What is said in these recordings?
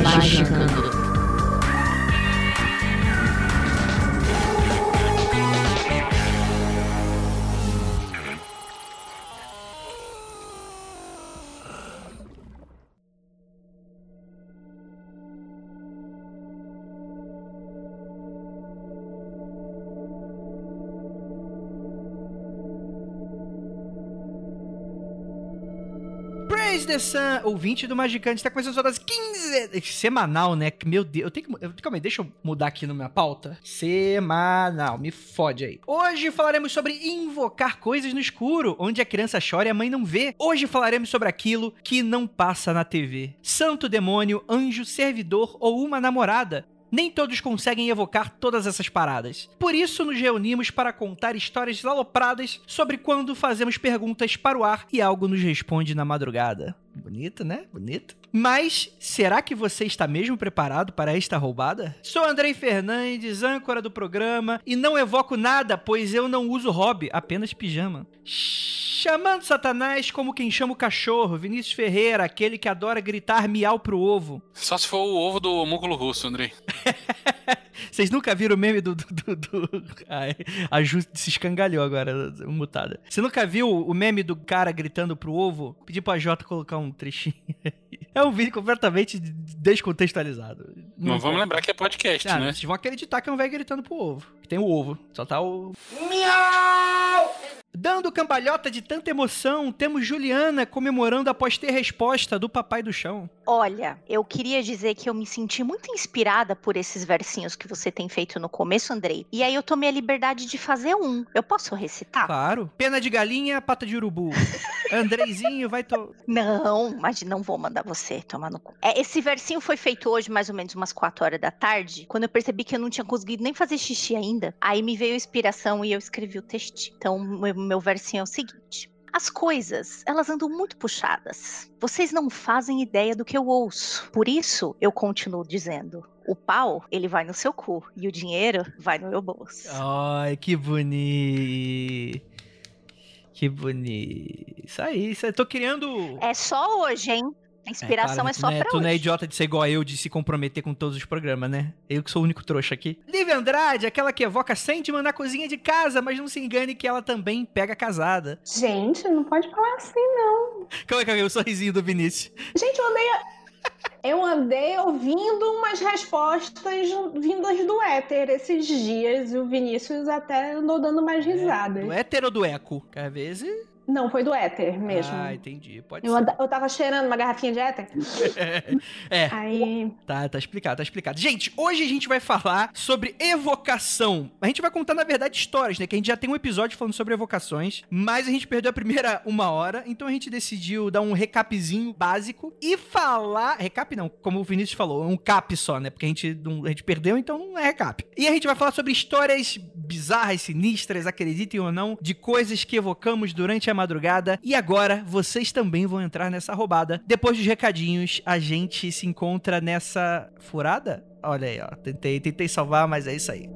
Magicando. Praise the Sun, ouvinte do Magicante, está começando dose 15 semanal, né? Meu Deus, eu tenho que. Eu, calma aí, deixa eu mudar aqui na minha pauta. Semanal, me fode aí. Hoje falaremos sobre invocar coisas no escuro, onde a criança chora e a mãe não vê. Hoje falaremos sobre aquilo que não passa na TV. Santo demônio, anjo, servidor ou uma namorada. Nem todos conseguem evocar todas essas paradas. Por isso, nos reunimos para contar histórias alopradas sobre quando fazemos perguntas para o ar e algo nos responde na madrugada. Bonito, né? Bonito. Mas será que você está mesmo preparado para esta roubada? Sou Andrei Fernandes, âncora do programa, e não evoco nada, pois eu não uso hobby, apenas pijama. Chamando Satanás como quem chama o cachorro, Vinícius Ferreira, aquele que adora gritar miau pro ovo. Só se for o ovo do homúnculo russo, Andrei. Vocês nunca viram o meme do. do, do, do... Ai, a Ju se escangalhou agora, mutada. Você nunca viu o meme do cara gritando pro ovo? Pedi pra Jota colocar um trechinho. É um vídeo completamente descontextualizado. Não, vamos lembrar que é podcast, ah, né? Vocês vão acreditar que é um velho gritando pro ovo. Que tem o ovo. Só tá o. Miau! Dando cambalhota de tanta emoção, temos Juliana comemorando após ter resposta do Papai do Chão. Olha, eu queria dizer que eu me senti muito inspirada por esses versinhos que você tem feito no começo, Andrei. E aí eu tomei a liberdade de fazer um. Eu posso recitar? Claro. Pena de galinha, pata de urubu. Andreizinho, vai to... Não, mas não vou mandar você tomar no cu. É, esse versinho foi feito hoje, mais ou menos umas 4 horas da tarde, quando eu percebi que eu não tinha conseguido nem fazer xixi ainda. Aí me veio a inspiração e eu escrevi o texto. Então, meu, meu versinho é o seguinte. As coisas, elas andam muito puxadas. Vocês não fazem ideia do que eu ouço. Por isso, eu continuo dizendo: o pau, ele vai no seu cu e o dinheiro vai no meu bolso. Ai, que bonito. Que bonito. Isso aí, isso aí. Tô criando. É só hoje, hein? A inspiração é, é só né, pra Tu hoje. não é idiota de ser igual a eu, de se comprometer com todos os programas, né? Eu que sou o único trouxa aqui. Lívia Andrade, aquela que evoca Sandman na cozinha de casa, mas não se engane que ela também pega casada. Gente, não pode falar assim, não. Calma aí, calma aí, o sorrisinho do Vinícius. Gente, eu andei... Eu andei ouvindo umas respostas vindas do éter esses dias e o Vinícius até andou dando mais risadas. É, do éter ou do eco? Que às vezes não, foi do éter mesmo. Ah, entendi. Pode eu, ser. eu tava cheirando uma garrafinha de éter. é. Aí. Tá, tá explicado, tá explicado. Gente, hoje a gente vai falar sobre evocação. A gente vai contar, na verdade, histórias, né? Que a gente já tem um episódio falando sobre evocações, mas a gente perdeu a primeira uma hora, então a gente decidiu dar um recapzinho básico e falar. Recap não, como o Vinícius falou, é um cap só, né? Porque a gente, a gente perdeu, então não é recap. E a gente vai falar sobre histórias bizarras, sinistras, acreditem ou não, de coisas que evocamos durante a madrugada. E agora vocês também vão entrar nessa roubada. Depois dos recadinhos, a gente se encontra nessa furada? Olha aí, ó. Tentei, tentei salvar, mas é isso aí.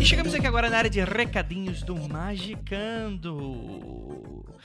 E chegamos aqui agora na área de recadinhos do Magicando.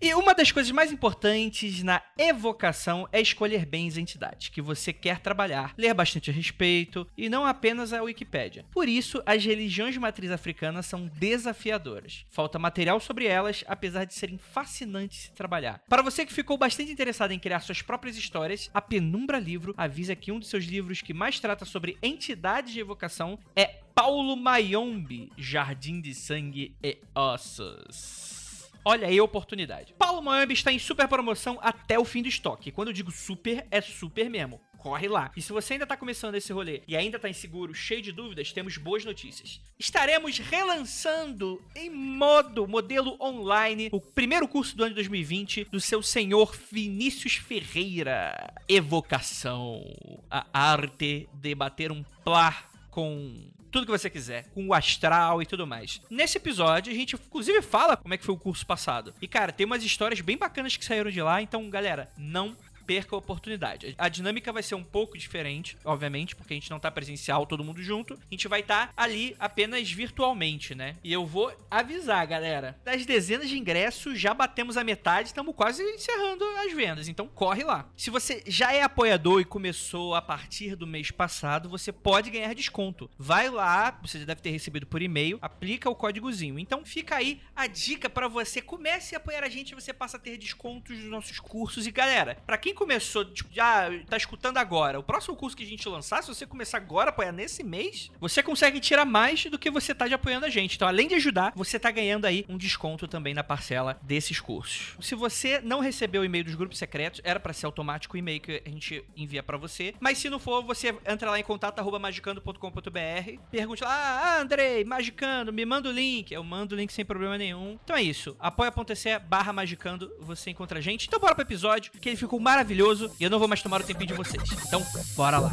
E uma das coisas mais importantes na evocação é escolher bem as entidades que você quer trabalhar, ler bastante a respeito e não apenas a Wikipédia. Por isso, as religiões de matriz africana são desafiadoras. Falta material sobre elas, apesar de serem fascinantes de trabalhar. Para você que ficou bastante interessado em criar suas próprias histórias, a Penumbra Livro avisa que um dos seus livros que mais trata sobre entidades de evocação é Paulo Mayombe, Jardim de Sangue e Ossos. Olha aí a oportunidade. Paulo Moambi está em super promoção até o fim do estoque. Quando eu digo super, é super mesmo corre lá. E se você ainda tá começando esse rolê e ainda tá inseguro, cheio de dúvidas, temos boas notícias. Estaremos relançando em modo modelo online o primeiro curso do ano de 2020 do seu senhor Vinícius Ferreira. Evocação, a arte de bater um plá com tudo que você quiser, com o astral e tudo mais. Nesse episódio, a gente inclusive fala como é que foi o curso passado. E cara, tem umas histórias bem bacanas que saíram de lá, então galera, não perca a oportunidade. A dinâmica vai ser um pouco diferente, obviamente, porque a gente não tá presencial todo mundo junto. A gente vai estar tá ali apenas virtualmente, né? E eu vou avisar, galera. Das dezenas de ingressos, já batemos a metade, estamos quase encerrando as vendas. Então corre lá. Se você já é apoiador e começou a partir do mês passado, você pode ganhar desconto. Vai lá, você já deve ter recebido por e-mail, aplica o códigozinho. Então fica aí a dica para você. Comece a apoiar a gente, você passa a ter descontos nos nossos cursos. E galera, para quem começou, tipo, já tá escutando agora, o próximo curso que a gente lançar, se você começar agora a apoiar nesse mês, você consegue tirar mais do que você tá de apoiando a gente. Então, além de ajudar, você tá ganhando aí um desconto também na parcela desses cursos. Se você não recebeu o e-mail dos grupos secretos, era para ser automático o e-mail que a gente envia para você. Mas se não for, você entra lá em contato magicando.com.br, pergunte lá, ah, Andrei, Magicando, me manda o link. Eu mando o link sem problema nenhum. Então é isso. apoia.se barra magicando, você encontra a gente. Então bora pro episódio, que ele ficou maravilhoso maravilhoso e eu não vou mais tomar o tempinho de vocês. Então, bora lá.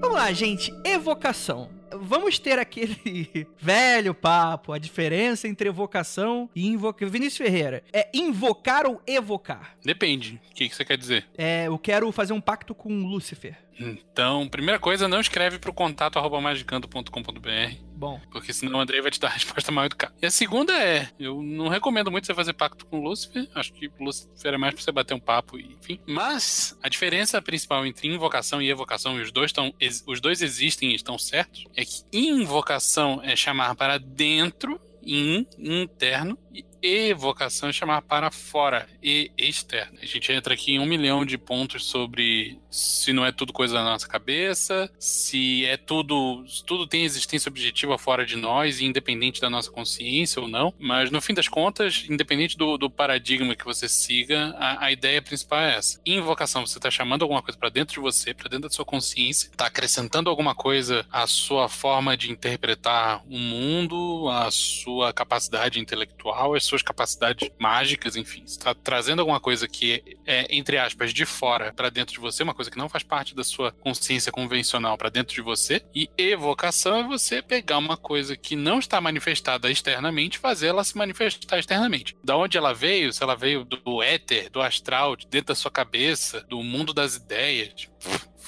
Vamos lá, gente. Evocação vamos ter aquele velho papo, a diferença entre evocação e invocação. Vinícius Ferreira, é invocar ou evocar? Depende. O que, que você quer dizer? É, eu quero fazer um pacto com Lúcifer. Então, primeira coisa, não escreve para o contato arroba magicando.com.br. Bom. Porque senão o Andrei vai te dar a resposta mal educada. E a segunda é, eu não recomendo muito você fazer pacto com o Lúcifer. Acho que o Lúcifer é mais pra você bater um papo e enfim. Mas a diferença principal entre invocação e evocação, e os dois estão. Os dois existem e estão certos, é que invocação é chamar para dentro, in, interno, e evocação chamar para fora e externo. A gente entra aqui em um milhão de pontos sobre se não é tudo coisa da nossa cabeça, se é tudo, tudo tem existência objetiva fora de nós, independente da nossa consciência ou não. Mas no fim das contas, independente do, do paradigma que você siga, a, a, ideia principal é essa. Invocação, você está chamando alguma coisa para dentro de você, para dentro da sua consciência, está acrescentando alguma coisa à sua forma de interpretar o mundo, à sua capacidade intelectual, às suas capacidades mágicas, enfim. está trazendo alguma coisa que é, entre aspas, de fora para dentro de você, uma coisa que não faz parte da sua consciência convencional para dentro de você. E evocação é você pegar uma coisa que não está manifestada externamente, fazer ela se manifestar externamente. Da onde ela veio, se ela veio do éter, do astral, de dentro da sua cabeça, do mundo das ideias,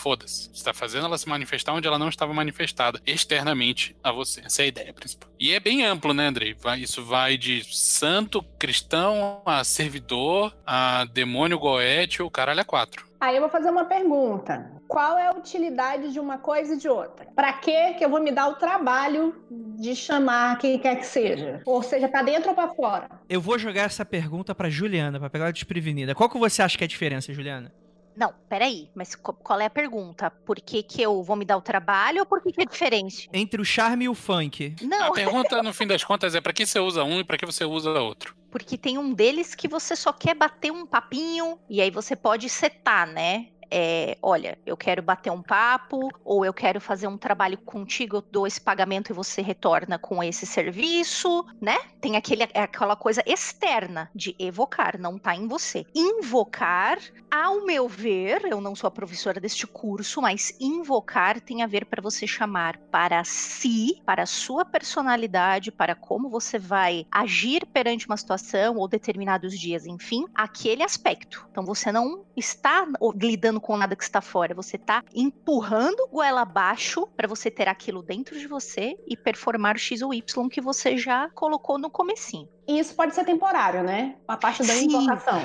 foda-se. Você está fazendo ela se manifestar onde ela não estava manifestada, externamente a você. Essa é a ideia principal. E é bem amplo, né, Andrei? Vai, isso vai de santo, cristão, a servidor, a demônio goétio, o caralho é quatro. Aí eu vou fazer uma pergunta. Qual é a utilidade de uma coisa e de outra? Para que que eu vou me dar o trabalho de chamar quem quer que seja? Ou seja, para dentro ou para fora? Eu vou jogar essa pergunta para Juliana, para pegar ela desprevenida. Qual que você acha que é a diferença, Juliana? Não, peraí, mas qual é a pergunta? Por que, que eu vou me dar o trabalho ou por que, que é diferente? Entre o charme e o funk. Não. A pergunta, no fim das contas, é para que você usa um e para que você usa outro. Porque tem um deles que você só quer bater um papinho e aí você pode setar, né? É, olha, eu quero bater um papo, ou eu quero fazer um trabalho contigo, eu dou esse pagamento e você retorna com esse serviço, né? Tem aquele, aquela coisa externa de evocar, não tá em você. Invocar, ao meu ver, eu não sou a professora deste curso, mas invocar tem a ver para você chamar para si, para a sua personalidade, para como você vai agir perante uma situação ou determinados dias, enfim, aquele aspecto. Então você não está lidando com nada que está fora, você está empurrando goela abaixo para você ter aquilo dentro de você e performar o X ou Y que você já colocou no comecinho. E isso pode ser temporário, né? A parte da Sim. invocação.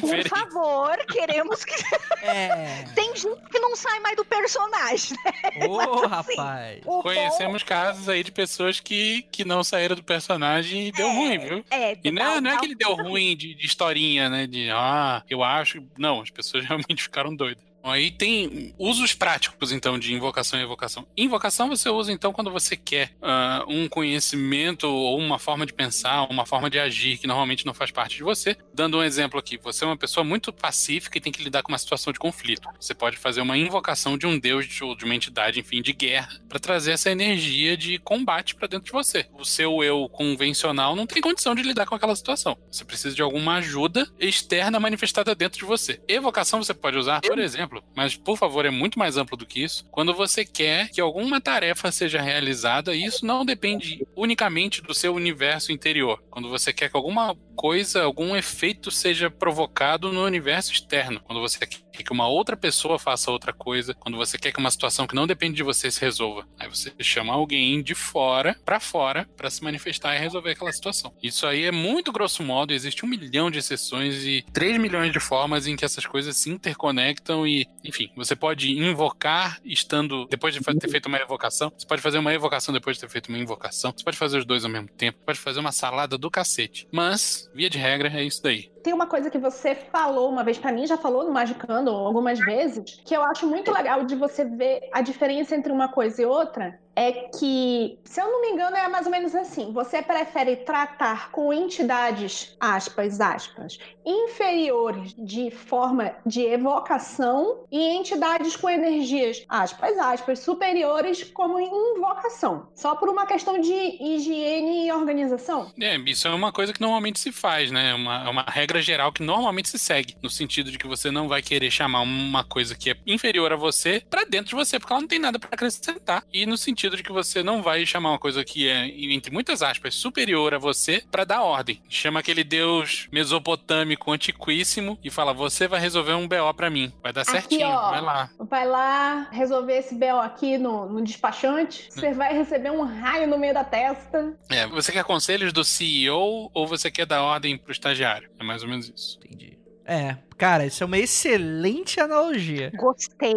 Por favor, queremos que. É. Tem gente que não sai mais do personagem, né? Ô, rapaz. O Conhecemos casos aí de pessoas que, que não saíram do personagem e deu É. ruim, viu? bom É, E não, é- dá- não é que ele deu ruim de, de historinha, né? De, ah, eu acho. Não, as pessoas realmente ficaram doidas. Aí tem usos práticos, então, de invocação e evocação. Invocação você usa, então, quando você quer ah, um conhecimento ou uma forma de pensar, uma forma de agir que normalmente não faz parte de você. Dando um exemplo aqui, você é uma pessoa muito pacífica e tem que lidar com uma situação de conflito. Você pode fazer uma invocação de um deus de- ou de uma entidade, enfim, de guerra, para trazer essa energia de combate para dentro de você. O seu eu convencional não tem condição de lidar com aquela situação. Você precisa de alguma ajuda externa manifestada dentro de você. Evocação você pode usar, por exemplo, mas por favor, é muito mais amplo do que isso. Quando você quer que alguma tarefa seja realizada, isso não depende unicamente do seu universo interior. Quando você quer que alguma coisa, algum efeito seja provocado no universo externo. Quando você quer que uma outra pessoa faça outra coisa, quando você quer que uma situação que não depende de você se resolva. Aí você chama alguém de fora pra fora pra se manifestar e resolver aquela situação. Isso aí é muito grosso modo, existe um milhão de exceções e 3 milhões de formas em que essas coisas se interconectam e, enfim, você pode invocar estando depois de ter feito uma evocação, você pode fazer uma evocação depois de ter feito uma invocação, você pode fazer os dois ao mesmo tempo, pode fazer uma salada do cacete. Mas, via de regra, é isso daí. Tem uma coisa que você falou uma vez pra mim, já falou no Magicando algumas vezes, que eu acho muito legal de você ver a diferença entre uma coisa e outra. É que, se eu não me engano, é mais ou menos assim: você prefere tratar com entidades, aspas, aspas, inferiores de forma de evocação e entidades com energias, aspas, aspas, superiores como invocação. Só por uma questão de higiene e organização. É, isso é uma coisa que normalmente se faz, né? Uma, é uma regra geral que normalmente se segue, no sentido de que você não vai querer chamar uma coisa que é inferior a você pra dentro de você, porque ela não tem nada pra acrescentar. E no sentido de que você não vai chamar uma coisa que é, entre muitas aspas, superior a você pra dar ordem. Chama aquele deus mesopotâmico antiquíssimo e fala: Você vai resolver um BO pra mim. Vai dar Aqui, certinho, ó. vai lá. Vai lá resolver esse BO aqui no, no despachante. Você vai receber um raio no meio da testa. É, você quer conselhos do CEO ou você quer dar ordem pro estagiário? É mais ou menos isso. Entendi. É, cara, isso é uma excelente analogia. Gostei.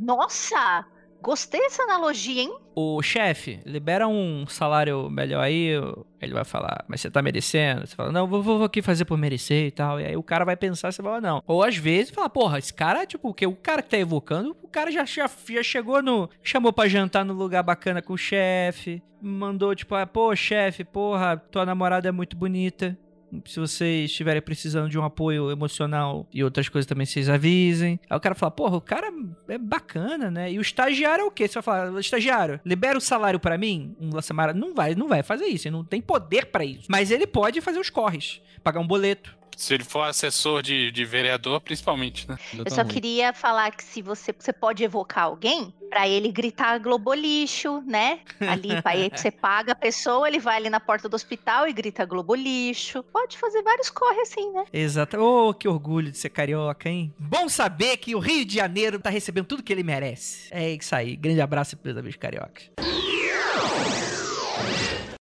Nossa! Gostei dessa analogia, hein? O chefe, libera um salário melhor aí, ele vai falar, mas você tá merecendo? Você fala, não, vou, vou aqui fazer por merecer e tal. E aí o cara vai pensar, você fala, não. Ou às vezes fala, porra, esse cara, tipo, que o cara que tá evocando, o cara já, já, já chegou no. chamou pra jantar no lugar bacana com o chefe, mandou, tipo, ah, pô, chefe, porra, tua namorada é muito bonita. Se vocês estiverem precisando de um apoio emocional e outras coisas também, vocês avisem. Aí o cara fala, porra, o cara é bacana, né? E o estagiário é o quê? Você vai falar, estagiário, libera o salário pra mim? Um Samara não vai, não vai fazer isso. Ele não tem poder pra isso. Mas ele pode fazer os corres, pagar um boleto. Se ele for assessor de, de vereador, principalmente, né? Eu só queria falar que se você, você pode evocar alguém pra ele gritar Globolixo, né? Ali, pra aí você paga a pessoa, ele vai ali na porta do hospital e grita Globolixo. Pode fazer vários corre assim, né? Exato. Ô, que orgulho de ser carioca, hein? Bom saber que o Rio de Janeiro tá recebendo tudo que ele merece. É isso aí. Grande abraço para os cariocas.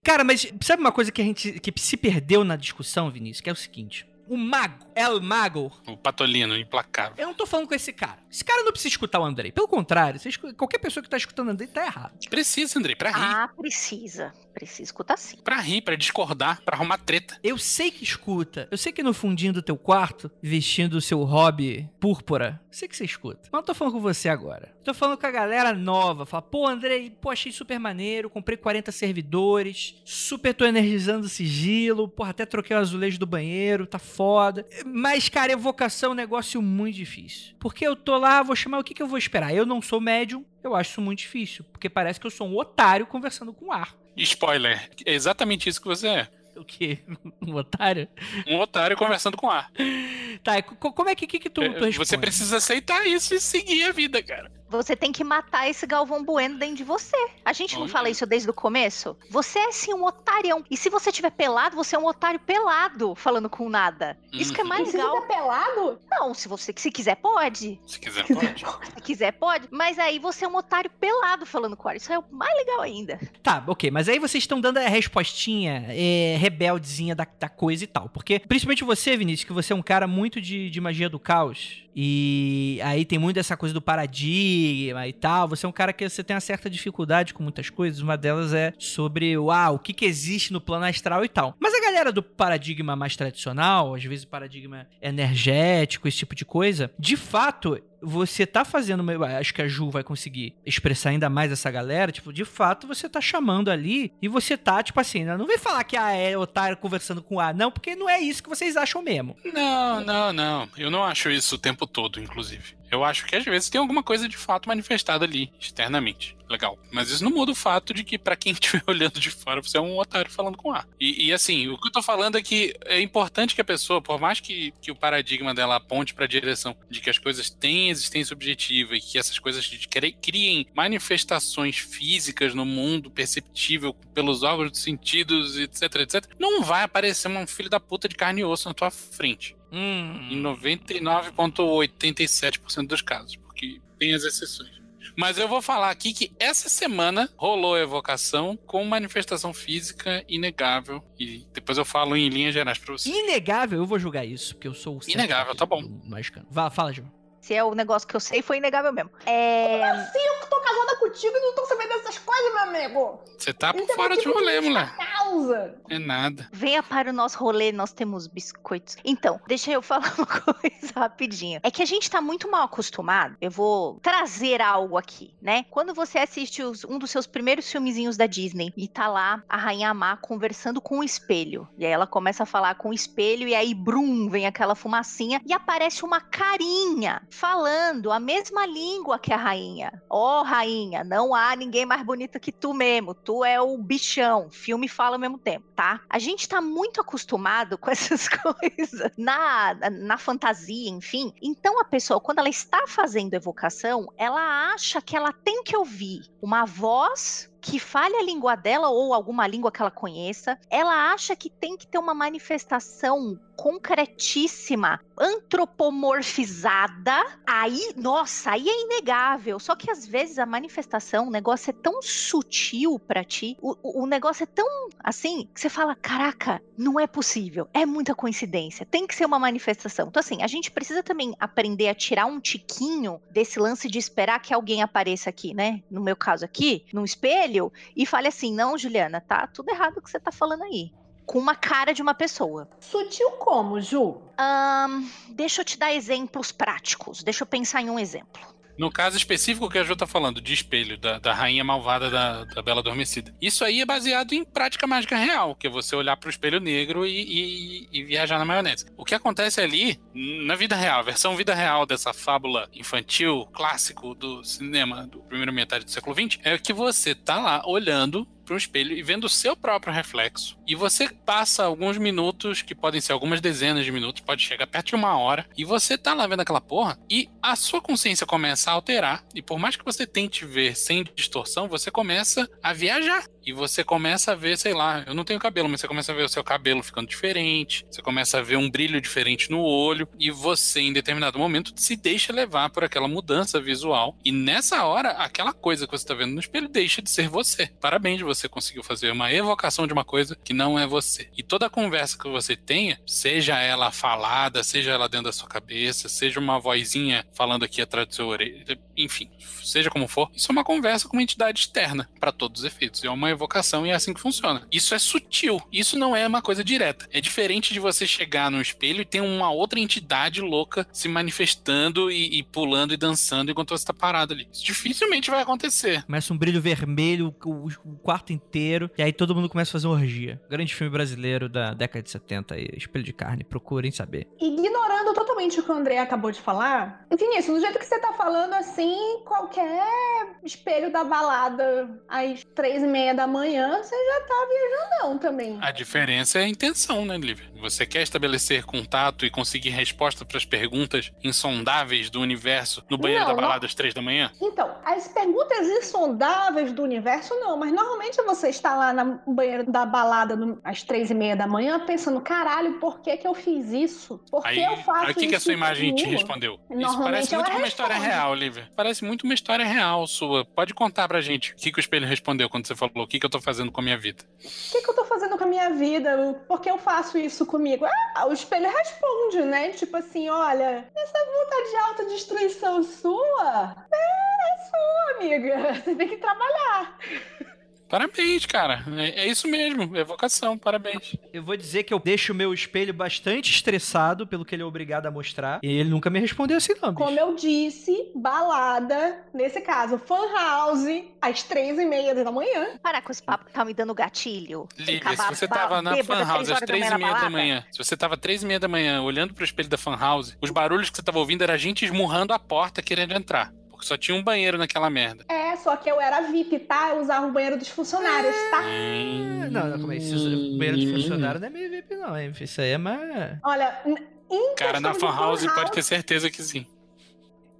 Cara, mas sabe uma coisa que a gente que se perdeu na discussão, Vinícius, que é o seguinte: o mago, El Mago, O Patolino, implacável. eu não tô falando com esse cara. Esse cara não precisa escutar o Andrei. Pelo contrário, você escu- qualquer pessoa que tá escutando o Andrei tá errado. Precisa, Andrei, pra rir. Ah, precisa. Precisa escutar sim. Pra rir, pra discordar, pra arrumar treta. Eu sei que escuta. Eu sei que no fundinho do teu quarto, vestindo o seu hobby púrpura, eu sei que você escuta. Mas não tô falando com você agora. Tô falando com a galera nova. Fala, pô, Andrei, pô, achei super maneiro. Comprei 40 servidores. Super tô energizando o sigilo. Porra, até troquei o azulejo do banheiro. Tá foda. Mas, cara, evocação é um negócio muito difícil. Porque eu tô lá, vou chamar o que, que eu vou esperar? Eu não sou médium. Eu acho isso muito difícil. Porque parece que eu sou um otário conversando com o ar. Spoiler, é exatamente isso que você é. O quê? Um otário? Um otário conversando com ar. Tá, co- como é que, que, que tu, tu É, você precisa aceitar isso e seguir a vida, cara. Você tem que matar esse Galvão Bueno dentro de você. A gente não Olha. fala isso desde o começo? Você é sim um otarião. E se você tiver pelado, você é um otário pelado, falando com nada. Isso que é Uhum. mais Precisa legal. estar pelado? Não, se você se quiser, pode. Se quiser, pode. Se quiser, pode. Mas aí você é um otário pelado falando com o Isso é o mais legal ainda. Tá, ok, mas aí vocês estão dando a respostinha é, rebeldezinha da, da coisa e tal. Porque, principalmente você, Vinícius, que você é um cara muito de, de magia do caos. E aí tem muito essa coisa do paradigma e tal. Você é um cara que você tem uma certa dificuldade com muitas coisas. Uma delas é sobre o, ah, o que, que existe no plano astral e tal. Mas a galera do paradigma mais tradicional, às vezes o paradigma energético, esse tipo de coisa, de fato, você tá fazendo. uma- Acho que a Ju vai conseguir expressar ainda mais essa galera. Tipo, de fato, você tá chamando ali e você tá, tipo assim, não vem falar que ah, é otário conversando com A, não, porque não é isso que vocês acham mesmo. Não, não, não. Eu não acho isso o tempo todo, inclusive. Eu acho que às vezes tem alguma coisa de fato manifestada ali, externamente. Legal. Mas isso não muda o fato de que, pra quem estiver olhando de fora, você é um otário falando com A. E, e, assim, o que eu tô falando é que é importante que a pessoa, por mais que, que o paradigma dela aponte pra direção de que as coisas têm existência objetiva e que essas coisas criem manifestações físicas no mundo perceptível pelos órgãos dos sentidos, etc, etc, não vai aparecer um filho da puta de carne e osso na tua frente. Hum. Em 99,87% dos casos, porque tem as exceções. Mas eu vou falar aqui que essa semana rolou a evocação com manifestação física inegável. E depois eu falo em linhas gerais pra você. Inegável, eu vou julgar isso, porque eu sou o Inegável, tá bom. Magicano. Vá, fala, Ju. Se é o negócio que eu sei, foi inegável mesmo. É. Assim, eu que tô casada contigo e não tô sabendo dessas coisas, meu amigo. Você tá por é fora de rolê, moleque. causa. É nada. Venha para o nosso rolê, nós temos biscoitos. Então, deixa eu falar uma coisa rapidinho. É que a gente tá muito mal acostumado. Eu vou trazer algo aqui, né? Quando você assiste os- um dos seus primeiros filmezinhos da Disney e tá lá a Rainha Má conversando com o espelho. E aí ela começa a falar com o espelho e aí, brum, vem aquela fumacinha e aparece uma carinha falando a mesma língua que a rainha. Ó, rainha, não há ninguém mais bonita que tu mesmo. Tu é o bichão. Filme fala ao mesmo tempo, tá? A gente tá muito acostumado com essas coisas na, na fantasia, enfim. Então a pessoa, quando ela está fazendo evocação, ela acha que ela tem que ouvir uma voz que fale a língua dela ou alguma língua que ela conheça, ela acha que tem que ter uma manifestação concretíssima, antropomorfizada. Aí, nossa, aí é inegável. Só que às vezes a manifestação, o negócio é tão sutil pra ti, o, o- o negócio é tão assim, que você fala: caraca, não é possível, é muita coincidência, tem que ser uma manifestação. Então, assim, a gente precisa também aprender a tirar um tiquinho desse lance de esperar que alguém apareça aqui, né? No meu caso aqui, num espelho, e fale assim: não, Juliana, tá tudo errado o que você tá falando aí. Com uma cara de uma pessoa. Sutil como, Ju? Ahn, deixa eu te dar exemplos práticos. Deixa eu pensar em um exemplo. No caso específico que a Ju tá falando, de espelho, da, da rainha malvada da, da Bela Adormecida. Isso aí é baseado em prática mágica real, que é você olhar pro espelho negro e, e- e viajar na maionese. O que acontece ali, na vida real, a versão vida real dessa fábula infantil, clássico do cinema do primeiro metade do século XX, é que você tá lá olhando para um espelho e vendo o seu próprio reflexo. E você passa alguns minutos, que podem ser algumas dezenas de minutos, pode chegar perto de uma hora, e você tá lá vendo aquela porra, e a sua consciência começa a alterar, e por mais que você tente ver sem distorção, você começa a viajar. E você começa a ver, sei lá, eu não tenho cabelo, mas você começa a ver o seu cabelo ficando diferente, você começa a ver um brilho diferente no olho, e você, em determinado momento, se deixa levar por aquela mudança visual. E nessa hora, aquela coisa que você tá vendo no espelho deixa de ser você. Parabéns, você conseguiu fazer uma evocação de uma coisa que não é você. E toda conversa que você tenha, seja ela falada, seja ela dentro da sua cabeça, seja uma vozinha falando aqui atrás do seu orelha, enfim, seja como for, isso é uma conversa com uma entidade externa, para todos os efeitos. É uma evocação e é assim que funciona. Isso é sutil, isso não é uma coisa direta. É diferente de você chegar no espelho e ter uma outra entidade louca se manifestando e, e pulando e dançando enquanto você tá parado ali. Isso dificilmente vai acontecer. Começa um brilho vermelho o, o quarto inteiro, e aí todo mundo começa a fazer orgia. Grande filme brasileiro da década de 70 aí, Espelho de Carne, procurem saber. Ignorando totalmente o que o André acabou de falar, Vinícius, do jeito que você tá falando assim, qualquer espelho da balada às três e meia da manhã, você já tá viajandão também. A diferença é a intenção, né, Lívia? Você quer estabelecer contato e conseguir resposta para as perguntas insondáveis do universo no banheiro Não, da não- balada às três da manhã? Então, as perguntas insondáveis do universo, não, mas normalmente você está lá no banheiro da balada no- às três e meia da manhã pensando, caralho, por que que eu fiz isso? Por que Aí, eu faço aí o que, que a isso sua imagem te comigo? respondeu? Isso parece muito uma história real, Lívia. Parece muito uma história real sua. Pode contar pra gente o que, que o espelho respondeu quando você falou o que, que eu tô fazendo com a minha vida. O que, que eu tô fazendo com a minha vida? Por que eu faço isso comigo? Ah, o espelho responde, né? Tipo assim, olha, essa vontade de autodestruição sua é, é sua, amiga. Você tem que trabalhar. Parabéns, cara. É, é isso mesmo. É vocação. Parabéns. Eu vou dizer que eu deixo o meu espelho bastante estressado pelo que ele é obrigado a mostrar. E ele nunca me respondeu assim, não, bicho. Como eu disse, balada, nesse caso, fan house, às três e meia da manhã. Parar com esse papo que tá me dando gatilho. Lívia, se você tava na fan house três às três e meia da manhã, se você tava três e meia da manhã olhando pro espelho da fan house, os barulhos que você tava ouvindo era gente esmurrando a porta querendo entrar. Porque só tinha um banheiro naquela merda. É, só que eu era VIP, tá? Eu usava o banheiro dos funcionários, tá? Ah, Não, não, como é isso? O banheiro de funcionário não é meio VIP, não, hein? Isso aí é mais. Olha, em Cara, na fan house fan pode ter certeza que sim.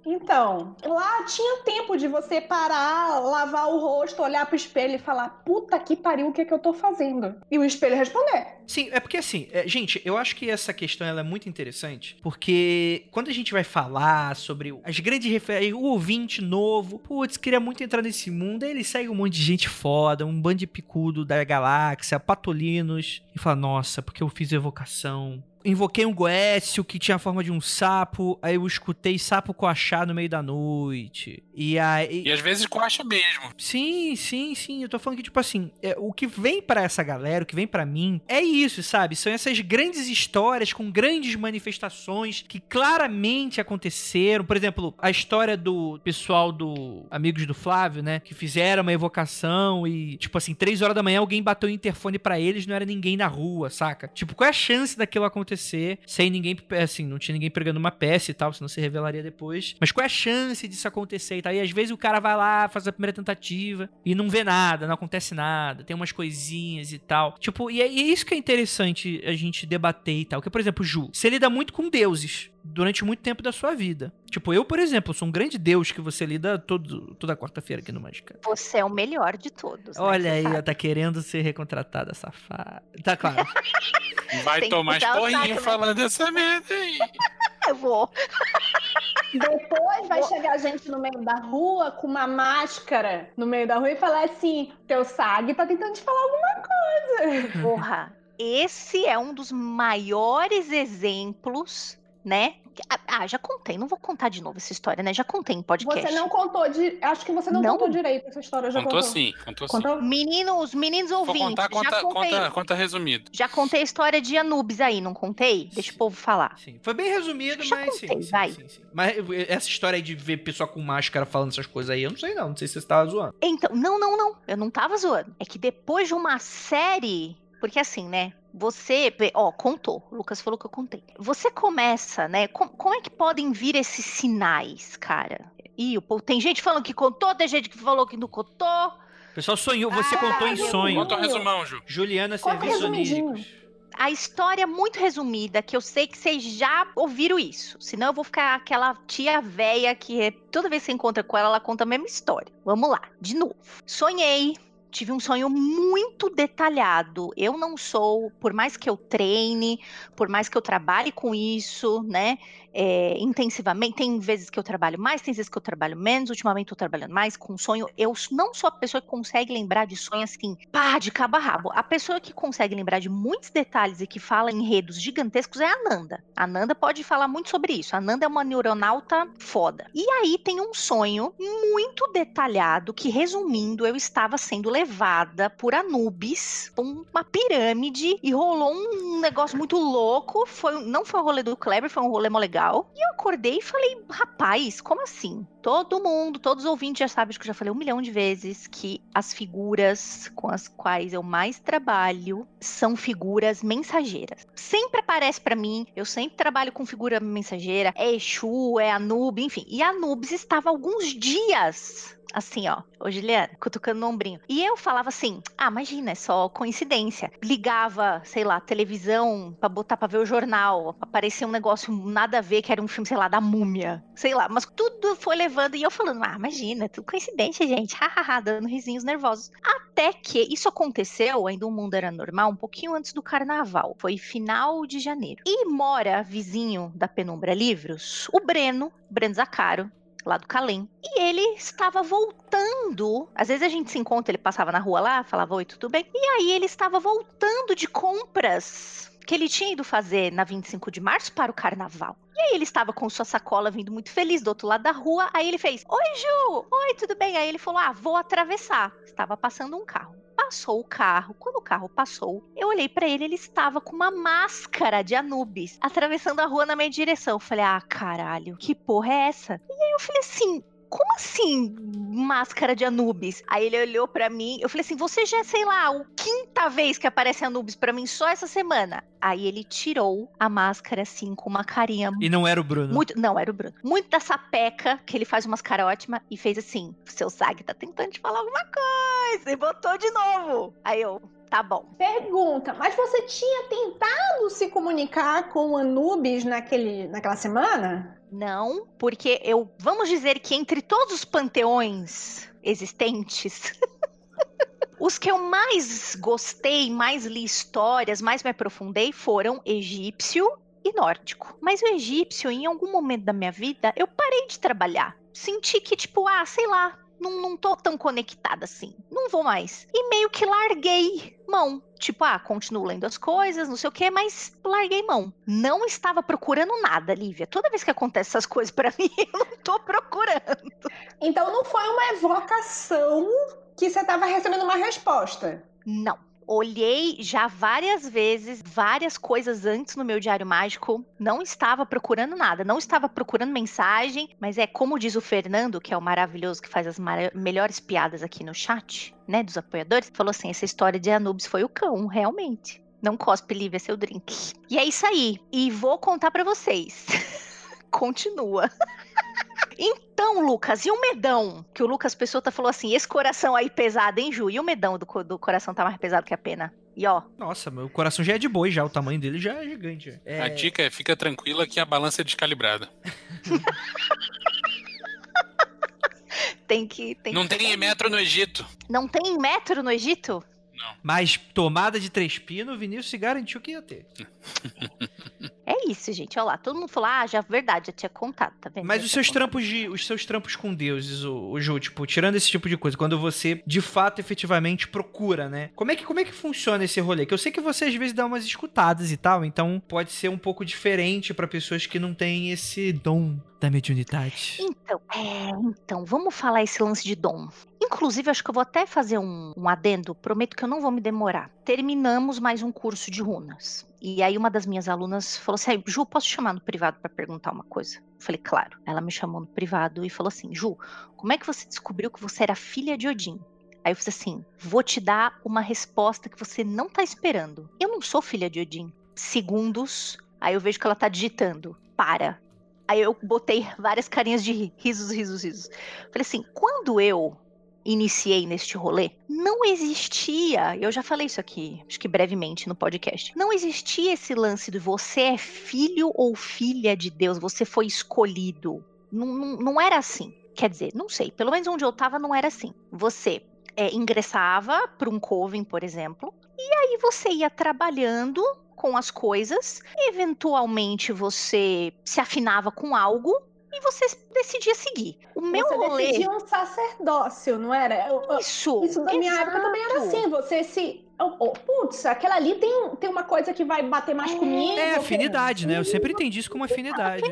Então, lá tinha tempo de você parar, lavar o rosto, olhar pro espelho e falar: puta que pariu, o que, é que eu tô fazendo? E o espelho responder. Sim, é porque assim, é, gente, eu acho que essa questão é muito interessante, porque quando a gente vai falar sobre as grandes referências, o ouvinte novo, putz, queria muito entrar nesse mundo, aí ele segue um monte de gente foda, um bando de picudo da galáxia, patolinos, e fala, nossa, porque eu fiz evocação. Invoquei um Goécio que tinha a forma de um sapo, aí eu escutei sapo coachar no meio da noite. E aí. E às vezes coacha mesmo. Sim, sim, sim. Eu tô falando que, tipo assim, é, o que vem pra essa galera, o que vem pra mim, é isso, sabe? São essas grandes histórias com grandes manifestações que claramente aconteceram. Por exemplo, a história do pessoal do Amigos do Flávio, né? Que fizeram uma evocação e, tipo assim, três horas da manhã alguém bateu o interfone pra eles, não era ninguém na rua, saca? Tipo, qual é a chance daquilo acontecer sem ninguém, assim, não tinha ninguém pregando uma peça e tal, senão se revelaria depois. Mas qual é a chance disso acontecer e tal? E às vezes o cara vai lá, faz a primeira tentativa e não vê nada, não acontece nada, tem umas coisinhas e tal. Tipo, e é, é isso que é interessante a gente debater e tal. Que, por exemplo, Ju, você lida muito com deuses durante muito tempo da sua vida. Tipo, eu, por exemplo, sou um grande deus que você lida todo, toda quarta-feira aqui no Mágica. Você é o melhor de todos. né? Olha Você aí, ó, tá querendo ser recontratada, safada. Tá claro. Vai tomar esporrinho né? falando essa merda aí. Eu vou. Depois vai chegar gente no meio da rua com uma máscara no meio da rua e falar assim: teu SAG tá tentando te falar alguma coisa. Porra, esse é um dos maiores exemplos, né? Ah, Ah, já contei, não vou contar de novo essa história, né? Já contei em podcast. Você não contou de. Acho que você não, Não? contou direito essa história. Já Contou contou sim, contou sim. Contou? Meninos, meninos Vou ouvintes, contar, já conta, contei. conta, conta resumido. Já contei a história de Anubis aí, não contei? Deixa o povo falar. Sim. Foi bem resumido, Já mas sim, contei, sim, vai. sim, sim. Mas essa história aí de ver pessoa com máscara falando essas coisas aí, eu não sei não. Não sei se você tava zoando. Então, não, não, não. Eu não tava zoando. É que depois de uma série. Porque assim, né? Você. Ó, contou. O Lucas falou que eu contei. Você começa, né? com- como é que podem vir esses sinais, cara? Ih, o povo- tem gente falando que contou, tem gente que falou que não contou. O pessoal sonhou, você Ah, contou em sonho. Conta o resumão, Ju. Juliana Serviços resumidinho. Oníricos. A história é muito resumida, que eu sei que vocês já ouviram isso. Senão eu vou ficar aquela tia véia que é- toda vez que você encontra com ela, ela conta a mesma história. Vamos lá, de novo. Sonhei, tive um sonho muito detalhado. Eu não sou, por mais que eu treine, por mais que eu trabalhe com isso, né? é, intensivamente. Tem vezes que eu trabalho mais, tem vezes que eu trabalho menos. Ultimamente tô trabalhando mais com sonho. Eu não sou a pessoa que consegue lembrar de sonho assim, pá, de cabo a rabo. A pessoa que consegue lembrar de muitos detalhes e que fala em enredos gigantescos é a Nanda. A Nanda pode falar muito sobre isso. A Nanda é uma neuronauta foda. E aí tem um sonho muito detalhado que, resumindo, eu estava sendo levada por Anubis, uma pirâmide, e rolou um negócio muito louco. Foi, não foi o rolê do Kleber, foi um rolê mó legal. E eu acordei e falei, rapaz, como assim? Todo mundo, todos os ouvintes já sabem que eu já falei um milhão de vezes que as figuras com as quais eu mais trabalho são figuras mensageiras. Sempre aparece para mim, eu sempre trabalho com figura mensageira, é Exu, é Anubis, enfim. E Anubis estava alguns dias assim, ó. Ô, Juliana, cutucando no ombrinho. E eu falava assim: ah, imagina, é só coincidência. Ligava, sei lá, televisão pra botar pra ver o jornal. Aparecia um negócio nada a ver, que era um filme, sei lá, da múmia. Sei lá, mas tudo foi levando. E eu falando: ah, imagina, tudo coincidência, gente. Hahaha, dando risinhos nervosos. Até que isso aconteceu, ainda o mundo era normal, um pouquinho antes do carnaval. Foi final de janeiro. E mora vizinho da Penumbra Livros, o Breno, Breno Zacaro, lá do Calem. E ele estava voltando. Às vezes a gente se encontra, ele passava na rua lá, falava oi, tudo bem? E aí ele estava voltando de compras que ele tinha ido fazer na 25 de março para o carnaval. E aí ele estava com sua sacola vindo muito feliz do outro lado da rua. Aí ele fez: Oi, Ju! Oi, tudo bem? Aí ele falou: Ah, vou atravessar. Estava passando um carro passou o carro. Quando o carro passou, eu olhei para ele, ele estava com uma máscara de Anubis atravessando a rua na minha direção. Eu falei: "Ah, caralho, que porra é essa?" E aí eu falei assim: como assim máscara de Anubis? Aí ele olhou para mim, eu falei assim, você já é, sei lá, a quinta vez que aparece Anubis para mim só essa semana. Aí ele tirou a máscara assim, com uma carinha... E não era o Bruno? Muito, não, era o Bruno. Muito da sapeca, que ele faz umas caras ótimas, e fez assim, seu Zag tá tentando te falar alguma coisa, e botou de novo. Aí eu, Tá bom. Pergunta, mas você tinha tentado se comunicar com o Anubis naquele, naquela semana? Não, porque eu. Vamos dizer que entre todos os panteões existentes. Os que eu mais gostei, mais li histórias, mais me aprofundei foram egípcio e nórdico. Mas o egípcio, em algum momento da minha vida, eu parei de trabalhar. Senti que, tipo, ah, sei lá, não, não tô tão conectada assim. Não vou mais. E meio que larguei mão. Tipo, ah, continuo lendo as coisas, não sei o que, mas larguei mão. Não estava procurando nada, Lívia. Toda vez que acontece essas coisas para mim, eu não tô procurando. Então não foi uma evocação que você estava recebendo uma resposta. Não olhei já várias vezes, várias coisas antes no meu diário mágico, não estava procurando nada, não estava procurando mensagem, mas é como diz o Fernando, que é o maravilhoso que faz as melhores piadas aqui no chat, né, dos apoiadores, falou assim: essa história de Anubis foi o cão, realmente. Não cospe, Lívia, seu drink. E é isso aí. E vou contar para vocês. Continua. Então, Lucas, e o medão? Que o Lucas Pessoa falou assim: esse coração aí pesado, hein, Ju? E o medão do, do coração tá mais pesado que a pena? E ó. Nossa, meu coração já é de boi, já. O tamanho dele já é gigante. É... A dica é: fica tranquila que a balança é descalibrada. tem que. Tem Não que tem metro no Egito. Não tem metro no Egito? Não. Mas tomada de três pinos, o Vinícius se garantiu que ia ter. É isso, gente. Olha lá, todo mundo falou, ah, já verdade, já tinha contado, tá vendo? Mas os seus trampos de, os seus trampos com deuses, o, o Ju, tipo, tirando esse tipo de coisa, quando você de fato efetivamente procura, né? Como é que como é que funciona esse rolê? Que eu sei que você às vezes dá umas escutadas e tal, então pode ser um pouco diferente para pessoas que não têm esse dom da mediunidade. Então, é, então, vamos falar esse lance de dom. Inclusive, acho que eu vou até fazer um, um adendo, prometo que eu não vou me demorar. Terminamos mais um curso de runas. E aí uma das minhas alunas falou assim: Ju, posso te chamar no privado para perguntar uma coisa? Eu falei, claro. Ela me chamou no privado e falou assim: Ju, como é que você descobriu que você era filha de Odin? Aí eu falei assim: vou te dar uma resposta que você não tá esperando. Eu não sou filha de Odin. Segundos, aí eu vejo que ela tá digitando. Para. Aí eu botei várias carinhas de risos, risos, risos. Falei assim: quando eu iniciei neste rolê, não existia, eu já falei isso aqui, acho que brevemente no podcast, não existia esse lance de você é filho ou filha de Deus, você foi escolhido. Não, não, não era assim. Quer dizer, não sei, pelo menos onde eu tava não era assim. Você é, ingressava para um coven, por exemplo, e aí você ia trabalhando com as coisas, eventualmente você se afinava com algo e você decidia seguir. O meu você rolê. decidia um sacerdócio, não era? Isso. Isso da minha época também era assim. Você se. Oh, oh, putz, aquela ali tem, tem uma coisa que vai bater mais comigo. É, afinidade, né? Eu sempre entendi isso como afinidade.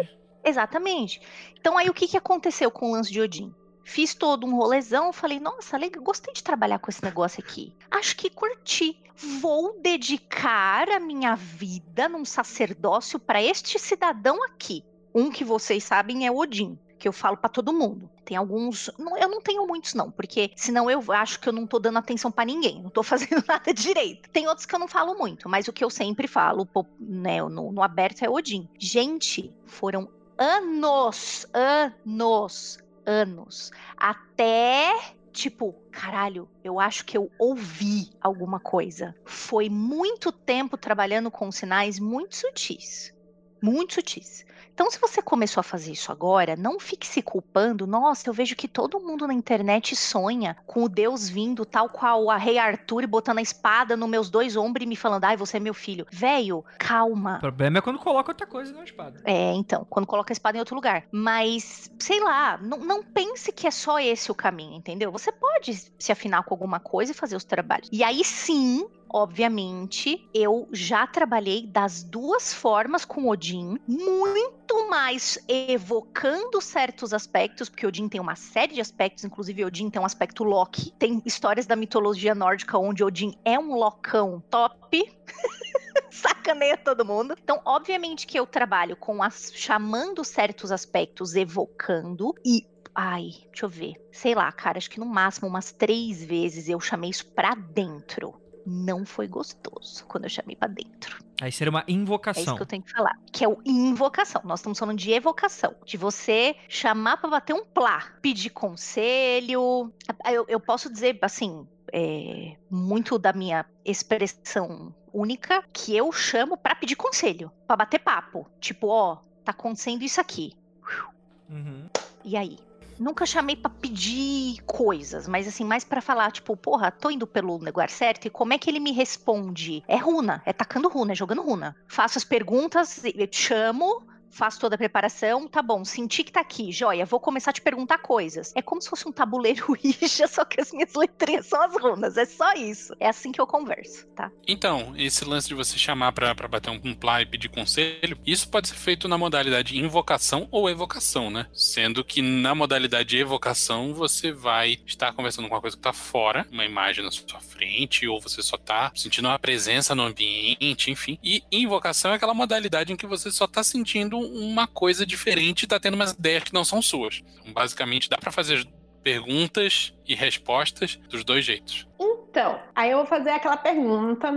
Exatamente. Então aí o que, que aconteceu com o lance de Odin? Fiz todo um rolezão, falei, nossa, legal, gostei de trabalhar com esse negócio aqui. Acho que curti. Vou dedicar a minha vida num sacerdócio para este cidadão aqui. Um que vocês sabem é Odin. que eu falo pra todo mundo. Tem alguns, não- eu não tenho muitos não, porque senão eu acho que eu não tô dando atenção pra ninguém, não tô fazendo nada direito. Tem outros que eu não falo muito, mas o que eu sempre falo, né, no, no aberto é Odin. Gente, foram anos, anos, anos, até tipo, caralho, eu acho que eu ouvi alguma coisa. Foi muito tempo trabalhando com sinais muito sutis. Muito sutis. Então, se você começou a fazer isso agora, não fique se culpando. Nossa, eu vejo que todo mundo na internet sonha com o Deus vindo, tal qual a Rei Arthur, e botando a espada nos meus dois ombros e me falando, ai, você é meu filho. Velho, calma. O problema é quando coloca outra coisa na espada. É, então, quando coloca a espada em outro lugar. Mas, sei lá, não, não pense que é só esse o caminho, entendeu? Você pode se afinar com alguma coisa e fazer os trabalhos. E aí sim, obviamente, eu já trabalhei das duas formas com Odin, muito mais evocando certos aspectos, porque Odin tem uma série de aspectos, inclusive Odin tem um aspecto Loki. Tem histórias da mitologia nórdica onde Odin é um locão top. sacaneia todo mundo. Então, obviamente que eu trabalho com as chamando certos aspectos, evocando e Ai, deixa eu ver. Sei lá, cara, acho que no máximo umas três vezes eu chamei isso pra dentro. Não foi gostoso quando eu chamei pra dentro. Aí seria uma É isso invocação. que eu tenho que falar. Que é o invocação. Nós estamos falando de evocação. De você chamar pra bater um plá. Pedir conselho. Eu, eu posso dizer, assim, é, muito da minha expressão única, que eu chamo pra pedir conselho. Pra bater papo. Tipo, ó, tá acontecendo isso aqui. Uhum. E aí? Nunca chamei pra pedir coisas, mas assim, mais pra falar, tipo, porra, tô indo pelo lugar certo e como é que ele me responde? É runa, é tacando runa, é jogando runa. Faço as perguntas, chamo, faço toda a preparação, tá bom, senti que tá aqui, joia, vou começar a te perguntar coisas. É como se fosse um tabuleiro Ouija, só que as minhas letrinhas são as runas, é só isso. É assim que eu converso, tá? Então, esse lance de você chamar pra, pra bater um, plá e pedir conselho, isso pode ser feito na modalidade invocação ou evocação, né? Sendo que na modalidade evocação você vai estar conversando com uma coisa que tá fora, uma imagem na sua frente, ou você só tá sentindo uma presença no ambiente, enfim. E invocação é aquela modalidade em que você só tá sentindo uma coisa diferente e tá tendo umas ideias que não são suas. Então, basicamente, dá pra fazer perguntas e respostas dos dois jeitos. Então, aí eu vou fazer aquela pergunta,